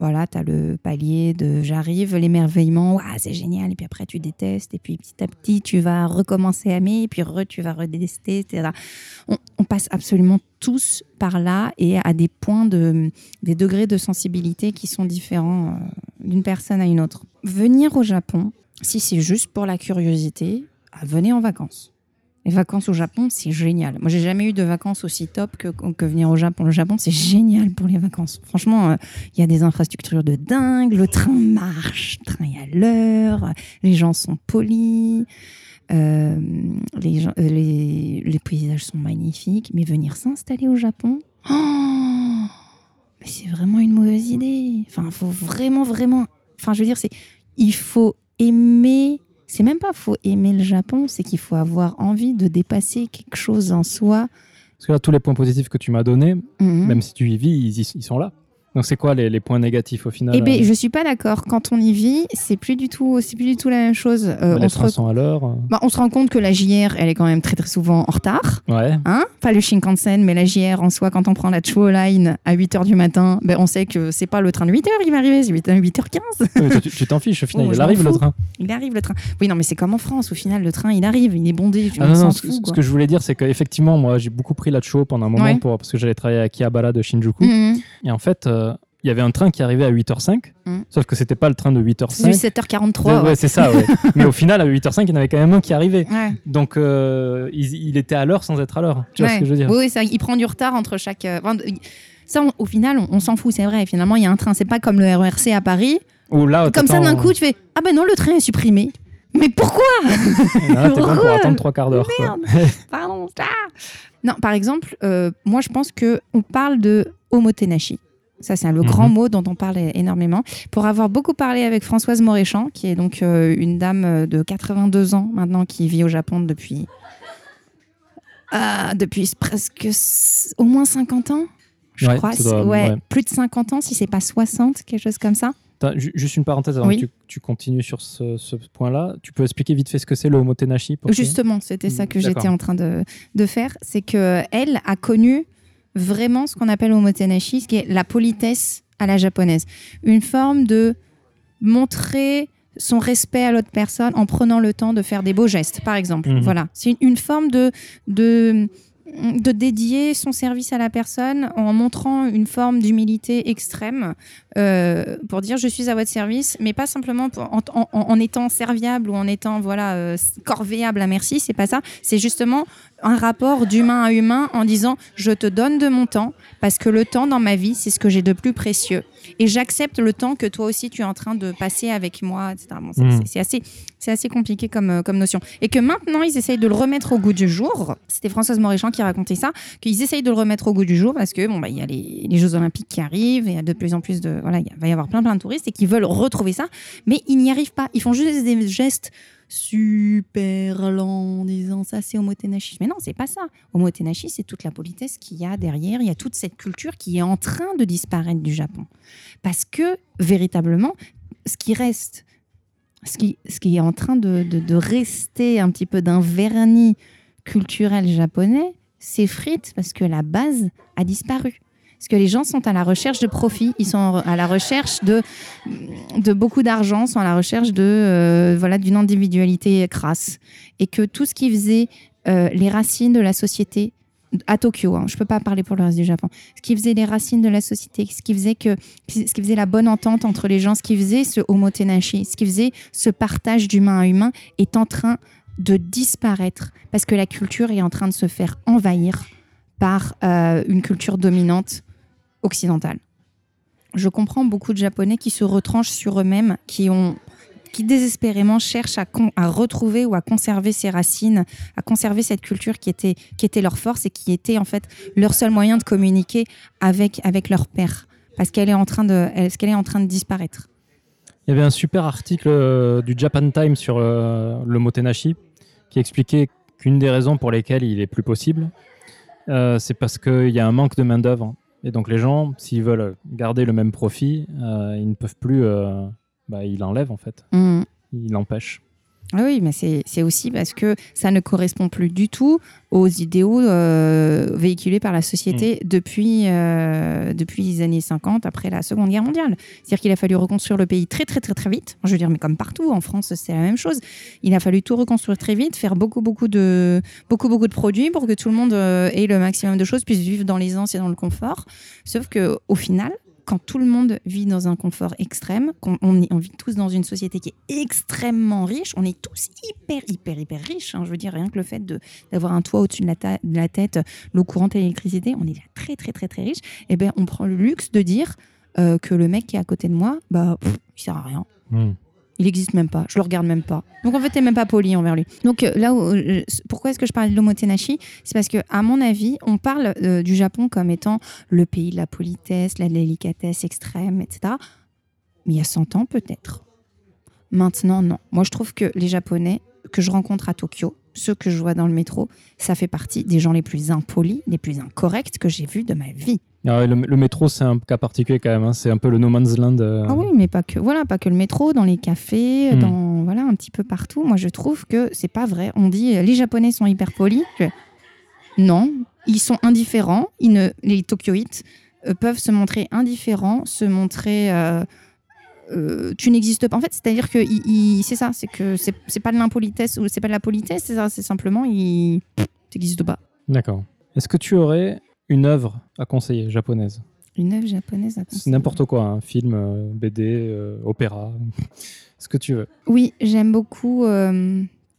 Voilà, tu as le palier de j'arrive, l'émerveillement, Ouah, c'est génial, et puis après tu détestes, et puis petit à petit tu vas recommencer à aimer, et puis re, tu vas redétester, etc. On, on passe absolument tous par là et à des points de, des degrés de sensibilité qui sont différents euh, d'une personne à une autre. Venir au Japon, si c'est juste pour la curiosité, ah, venez en vacances. Les vacances au Japon, c'est génial. Moi, j'ai jamais eu de vacances aussi top que, que venir au Japon. Le Japon, c'est génial pour les vacances. Franchement, euh, il y a des infrastructures de dingue. Le train marche, le train est à l'heure. Les gens sont polis. euh, les, euh, les, les paysages sont magnifiques. Mais venir s'installer au Japon, oh, c'est vraiment une mauvaise idée. Enfin, faut vraiment, vraiment. Enfin, je veux dire, c'est il faut aimer. C'est même pas faut aimer le Japon, c'est qu'il faut avoir envie de dépasser quelque chose en soi. Parce que là, tous les points positifs que tu m'as donnés, Mhm. même si tu y vis, ils sont là. Donc, c'est quoi les, les points négatifs au final Eh bien, euh, je suis pas d'accord. Quand on y vit, c'est plus du tout, c'est plus du tout la même chose. Euh, on, se re- à l'heure. euh, bah, on se rend compte que la JR, elle est quand même très très souvent en retard. Ouais. Hein pas le Shinkansen, mais la JR en soi, quand on prend la Chuo Line à 8h du matin, ben, on sait que c'est pas le train de 8h qui va arriver, c'est 8h15. Mais toi, tu t'en fiches, au final, Oh, il arrive le train. Il arrive le train. Oui, non, mais c'est comme en France. Au final, le train, il arrive, il est bondé. Ah on non, non, ce, que je voulais dire, c'est qu'effectivement, moi, j'ai beaucoup pris la Chuo pendant un moment Ouais. pour, parce que j'allais travailler à Akihabara de Shinjuku. Mhm. Et en fait, euh, il y avait un train qui arrivait à 8h05, Mhm. sauf que c'était pas le train de C'est 8h05. du 7h43. Ouais, ouais. c'est ça, ouais. [LAUGHS] Mais au final, à 8h05, il y en avait quand même un qui arrivait. Ouais. Donc, euh, il, il était à l'heure sans être à l'heure. Tu vois ce que je veux dire? Oui, ça, il prend du retard entre chaque. euh, enfin, ça, on- au final, on, on s'en fout, c'est vrai. Finalement, il y a un train. C'est pas comme le RERC à Paris. Ou là, Comme ça, d'un coup, tu fais Ah ben non, le train est supprimé. Mais pourquoi? [LAUGHS] T'es bon pour attendre trois quarts d'heure. [LAUGHS] Pardon. ah non, par exemple, euh, moi, je pense que on parle de omotenashi. Ça, c'est le Mhm. grand mot dont on parle énormément. Pour avoir beaucoup parlé avec Françoise Moréchamp, qui est donc euh, une dame euh, de 82 ans maintenant qui vit au Japon depuis. Ah, depuis presque au moins 50 ans, je Ouais, crois. doit- ouais, ouais. plus de 50 ans, si c'est pas 60, quelque chose comme ça. Juste une parenthèse avant Oui. que tu, tu continues sur ce, ce point-là. Tu peux expliquer vite fait ce que c'est le homotenashi Justement, c'était ça que D'accord. j'étais en train de, de faire. C'est que elle a connu vraiment ce qu'on appelle omotenashi, ce qui est la politesse à la japonaise. Une forme de montrer son respect à l'autre personne en prenant le temps de faire des beaux gestes, par exemple. Mhm. Voilà. C'est une, une forme de, de, de dédier son service à la personne en montrant une forme d'humilité extrême euh, pour dire je suis à votre service, mais pas simplement en- en étant serviable ou en étant voilà euh, corvéable à merci, c'est pas ça. C'est justement un rapport d'humain à humain en disant je te donne de mon temps parce que le temps dans ma vie c'est ce que j'ai de plus précieux et j'accepte le temps que toi aussi tu es en train de passer avec moi, etc. Bon, c'est, assez c'est assez compliqué comme, euh, comme notion. Et que maintenant, ils essayent de le remettre au goût du jour. C'était Françoise Moréchamp qui racontait ça, qu'ils essayent de le remettre au goût du jour parce que bon, bah, il y a les, les Jeux Olympiques qui arrivent, et il y a de plus en plus de. Voilà, il va y avoir plein plein de touristes et qui veulent retrouver ça, mais ils n'y arrivent pas. Ils font juste des gestes super lents en disant ça c'est omotenashi. Mais non, c'est pas ça. Omotenashi, c'est toute la politesse qu'il y a derrière. Il y a toute cette culture qui est en train de disparaître du Japon. Parce que, véritablement, ce qui reste, ce qui, ce qui est en train de, de- de rester un petit peu d'un vernis culturel japonais, s'effrite parce que la base a disparu. Parce que les gens sont à la recherche de profit, ils sont à la recherche de, beaucoup d'argent, sont à la recherche de euh, voilà d'une individualité crasse, et que tout ce qui faisait euh, les racines de la société à Tokyo, hein, je peux pas parler pour le reste du Japon, ce qui faisait les racines de la société, ce qui faisait que ce qui faisait la bonne entente entre les gens, ce qui faisait ce omotenashi, ce qui faisait ce partage d'humain à humain est en train de disparaître. Parce que la culture est en train de se faire envahir par euh, une culture dominante occidentale. Je comprends beaucoup de Japonais qui se retranchent sur eux-mêmes, qui ont qui désespérément cherchent à, retrouver ou à conserver ces racines, à conserver cette culture qui était, qui était leur force et qui était en fait leur seul moyen de communiquer avec, avec leur père, parce qu'elle est, en train de- est en train de disparaître. Il y avait un super article euh, du Japan Times sur euh, le motenashi qui expliquait qu'une des raisons pour lesquelles il est plus possible, euh, c'est parce qu'il y a un manque de main-d'œuvre. Et donc les gens, s'ils veulent garder le même profit, euh, ils ne peuvent plus. euh, bah, ils l'enlèvent en fait. Mhm. Ils l'empêchent. Ah Oui, mais c'est aussi parce que ça ne correspond plus du tout aux idéaux euh, véhiculés par la société depuis, euh, depuis les années 50, après la Seconde Guerre mondiale. C'est-à-dire qu'il a fallu reconstruire le pays très, très, très, très vite. Je veux dire, mais comme partout, en France, c'est la même chose. Il a fallu tout reconstruire très vite, faire beaucoup, beaucoup de, beaucoup, beaucoup de produits pour que tout le monde euh, ait le maximum de choses, puisse vivre dans l'aisance et dans le confort. Sauf que au final, quand tout le monde vit dans un confort extrême, on, vit tous dans une société qui est extrêmement riche, on est tous hyper, hyper, hyper riches. hein. Je veux dire, rien que le fait d'avoir un toit au-dessus de la, tête, l'eau courante et l'électricité, on est très, très, très, très riche. Et ben, on prend le luxe de dire euh, que le mec qui est à côté de moi, bah, pff, il sert à rien. Hmm. Il n'existe même pas. Je le regarde même pas. Donc en fait, t'es même pas poli envers lui. Donc euh, là, euh, pourquoi est-ce que je parle de l'omotenashi? C'est parce que, à mon avis, on parle euh, du Japon comme étant le pays de la politesse, la délicatesse extrême, etc. Mais il y a 100 ans, peut-être. Maintenant, non. Moi, je trouve que les Japonais que je rencontre à Tokyo, ceux que je vois dans le métro, ça fait partie des gens les plus impolis, les plus incorrects que j'ai vus de ma vie. Ah ouais, le, le métro, c'est un cas particulier quand même. hein. C'est un peu le no man's land. euh. Ah oui, mais pas que voilà, pas que le métro, dans les cafés, Hmm. dans voilà un petit peu partout. Moi, je trouve que c'est pas vrai. On dit euh, les Japonais sont hyper polis. Je- Non, ils sont indifférents. Ils ne, les Tokyoïtes euh, peuvent se montrer indifférents, se montrer euh, euh, tu n'existes pas. En fait, c'est-à-dire que c'est ça, c'est que c'est c'est pas de l'impolitesse ou c'est pas de la politesse, c'est ça, c'est simplement il n'existe pas. D'accord. Est-ce que tu aurais une œuvre à conseiller japonaise? Une œuvre japonaise. à C'est conseiller. n'importe quoi, un film, euh, BD, euh, opéra, [LAUGHS] ce que tu veux. Oui, j'aime beaucoup.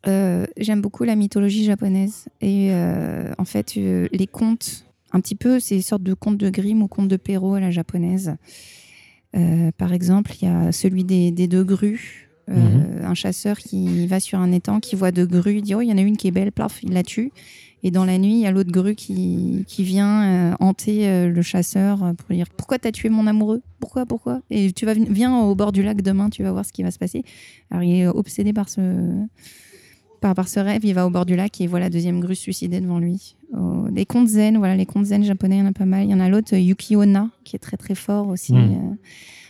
j'aime beaucoup la mythologie japonaise et en fait les contes, un petit peu ces sortes de contes de Grimm ou contes de Perrault à la japonaise. Euh, par exemple, il y a celui des, des deux grues. Euh, Un chasseur qui va sur un étang, qui voit deux grues, il dit oh il y en a une qui est belle, plaf, il la tue. Et dans la nuit, il y a l'autre grue qui, qui vient euh, hanter euh, le chasseur pour lui dire pourquoi t'as tué mon amoureux? Pourquoi Pourquoi? Et tu vas viens au bord du lac demain, tu vas voir ce qui va se passer. Alors il est obsédé par ce par, par ce rêve, il va au bord du lac et voit la deuxième grue se suicider devant lui. Les contes zen, voilà, les contes zen japonais, il y en a pas mal. Il y en a l'autre, Yuki Onna, qui est très très fort aussi. Mm. Euh,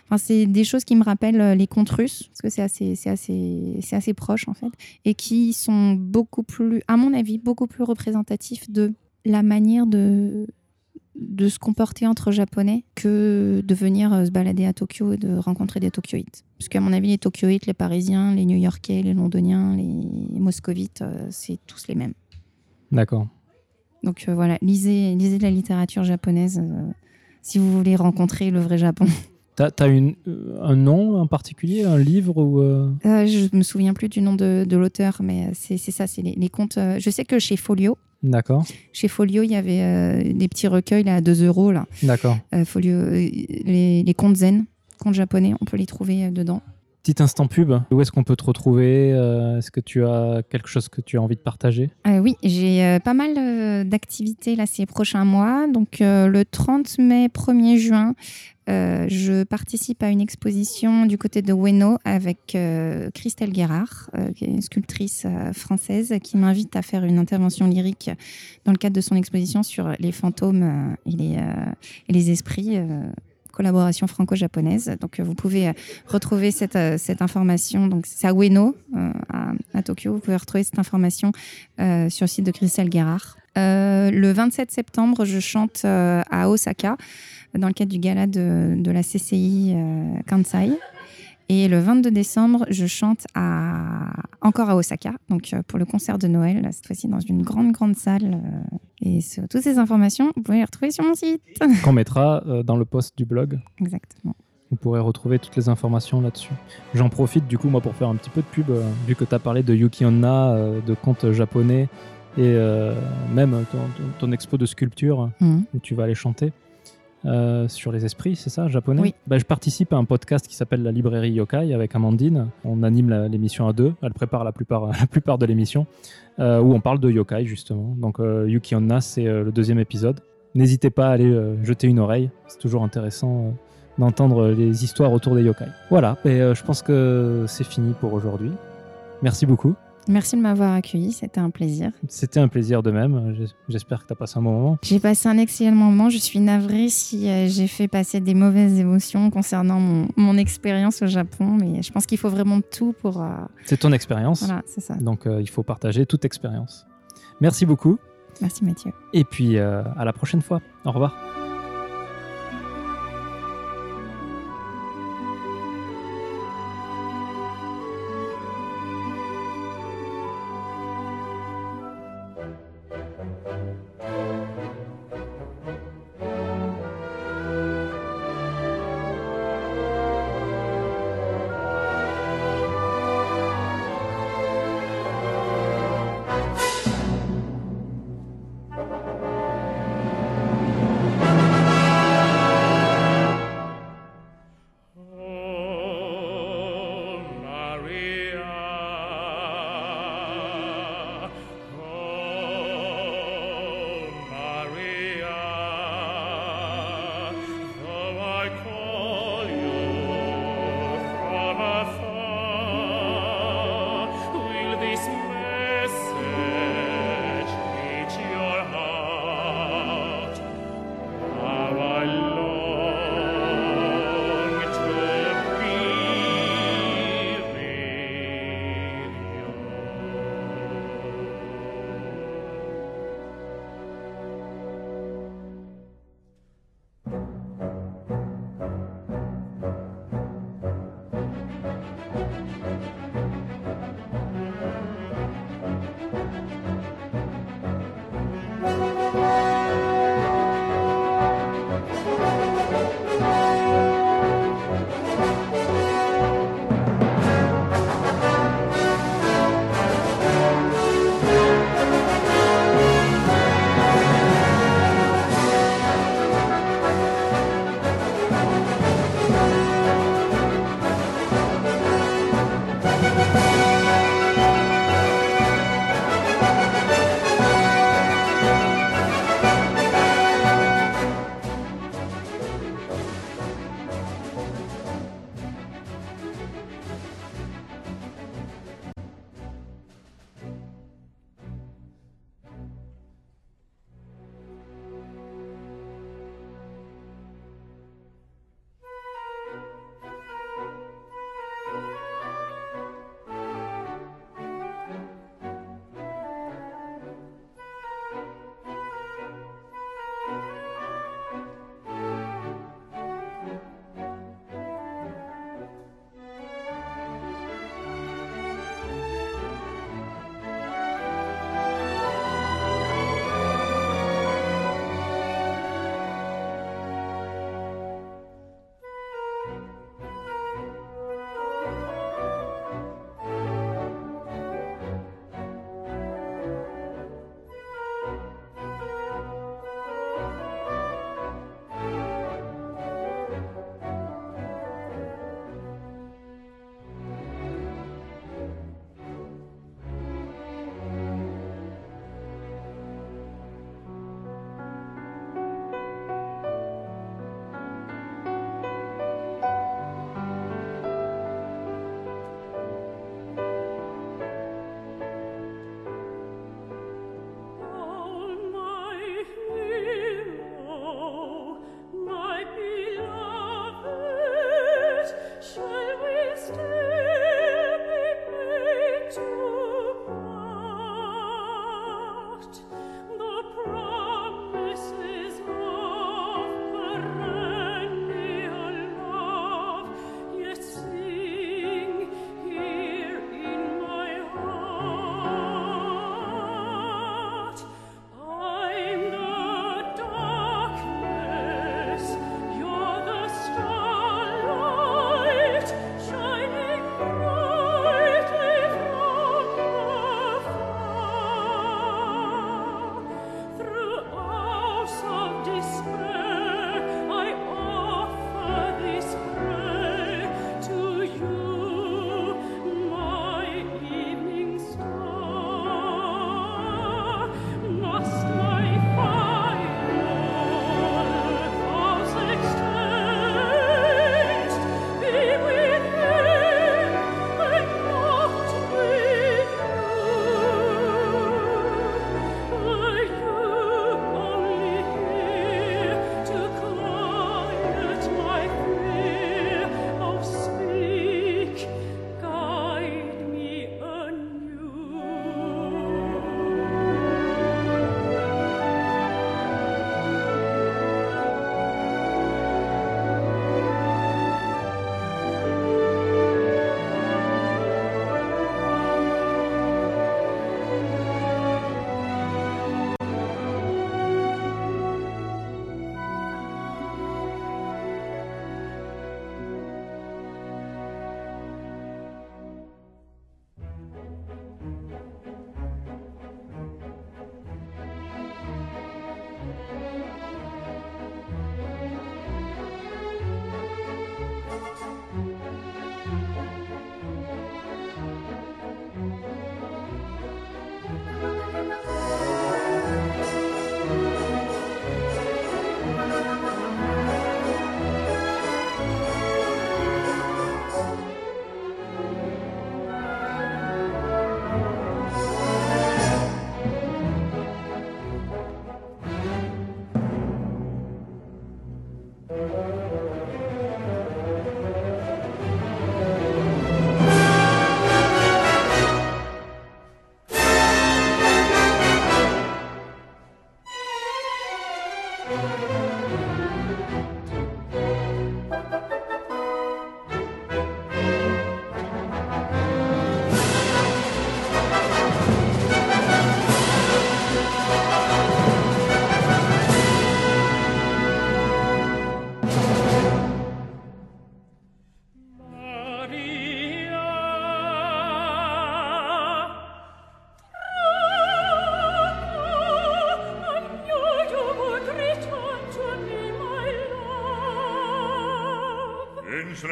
Enfin, c'est des choses qui me rappellent euh, les contes russes, parce que c'est assez, c'est assez, c'est assez proche en fait, et qui sont beaucoup plus, à mon avis, beaucoup plus représentatifs de la manière de, de se comporter entre Japonais que de venir euh, se balader à Tokyo et de rencontrer des Tokyoïtes. Parce qu'à mon avis, les Tokyoïtes, les Parisiens, les New-Yorkais, les Londoniens, les Moscovites, c'est tous les mêmes. D'accord. Donc euh, voilà, lisez, lisez de la littérature japonaise euh, si vous voulez rencontrer le vrai Japon. [LAUGHS] T'as as euh, un nom en particulier, un livre ou euh, Euh, je me souviens plus du nom de, de l'auteur, mais c'est ça, c'est les, les contes. euh, je sais que chez Folio, D'accord, chez Folio, il y avait des petits recueils là, à 2 euros. D'accord. Folio, les, les contes zen, contes japonais, on peut les trouver dedans. Petit instant pub. Où est-ce qu'on peut te retrouver? Euh, Est-ce que tu as quelque chose que tu as envie de partager? Euh, oui, j'ai euh, pas mal d'activités là ces prochains mois. Donc le 30 mai, 1er juin, je participe à une exposition du côté de Ueno avec Christelle Guérard, qui est une sculptrice française, qui m'invite à faire une intervention lyrique dans le cadre de son exposition sur les fantômes et les esprits. Collaboration franco-japonaise. Donc, euh, vous pouvez euh, retrouver cette, euh, cette information. Donc, c'est à Ueno, à, Tokyo. Vous pouvez retrouver cette information sur le site de Christelle Guérard. Le 27 septembre, je chante à Osaka dans le cadre du gala de, de la CCI Kansai. Et le 22 décembre, je chante à, encore à Osaka, donc euh, pour le concert de Noël, cette fois-ci dans une grande, grande salle. euh, et ce- toutes ces informations, vous pouvez les retrouver sur mon site. [LAUGHS] Qu'on mettra euh, dans le post du blog. Exactement. Vous pourrez retrouver toutes les informations là-dessus. J'en profite du coup moi pour faire un petit peu de pub, vu que tu as parlé de Yuki Onna, de contes japonais, et euh, même ton, expo de sculpture Mhm. où tu vas aller chanter euh, sur les esprits, c'est ça, japonais Oui. Bah, Je participe à un podcast qui s'appelle La Librairie Yokai avec Amandine. On anime l'émission à deux. Elle prépare la plupart, [LAUGHS] la plupart de l'émission, euh, où on parle de yokai justement. Donc euh, Yuki Onna, c'est le deuxième épisode. N'hésitez pas à aller jeter une oreille. C'est toujours intéressant d'entendre les histoires autour des yokai. Voilà, et je pense que c'est fini pour aujourd'hui. Merci beaucoup. Merci de m'avoir accueilli, c'était un plaisir. C'était un plaisir de même. J'es- J'espère que tu as passé un bon moment. J'ai passé un excellent moment. Je suis navrée si euh, j'ai fait passer des mauvaises émotions concernant mon, mon expérience au Japon, mais je pense qu'il faut vraiment tout pour. euh, C'est ton expérience. Voilà, c'est ça. Donc euh, il faut partager toute expérience. Merci beaucoup. Merci Mathieu. Et puis euh, à la prochaine fois. Au revoir.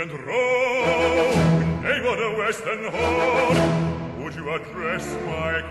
and row, neighbor the western hall, would you address my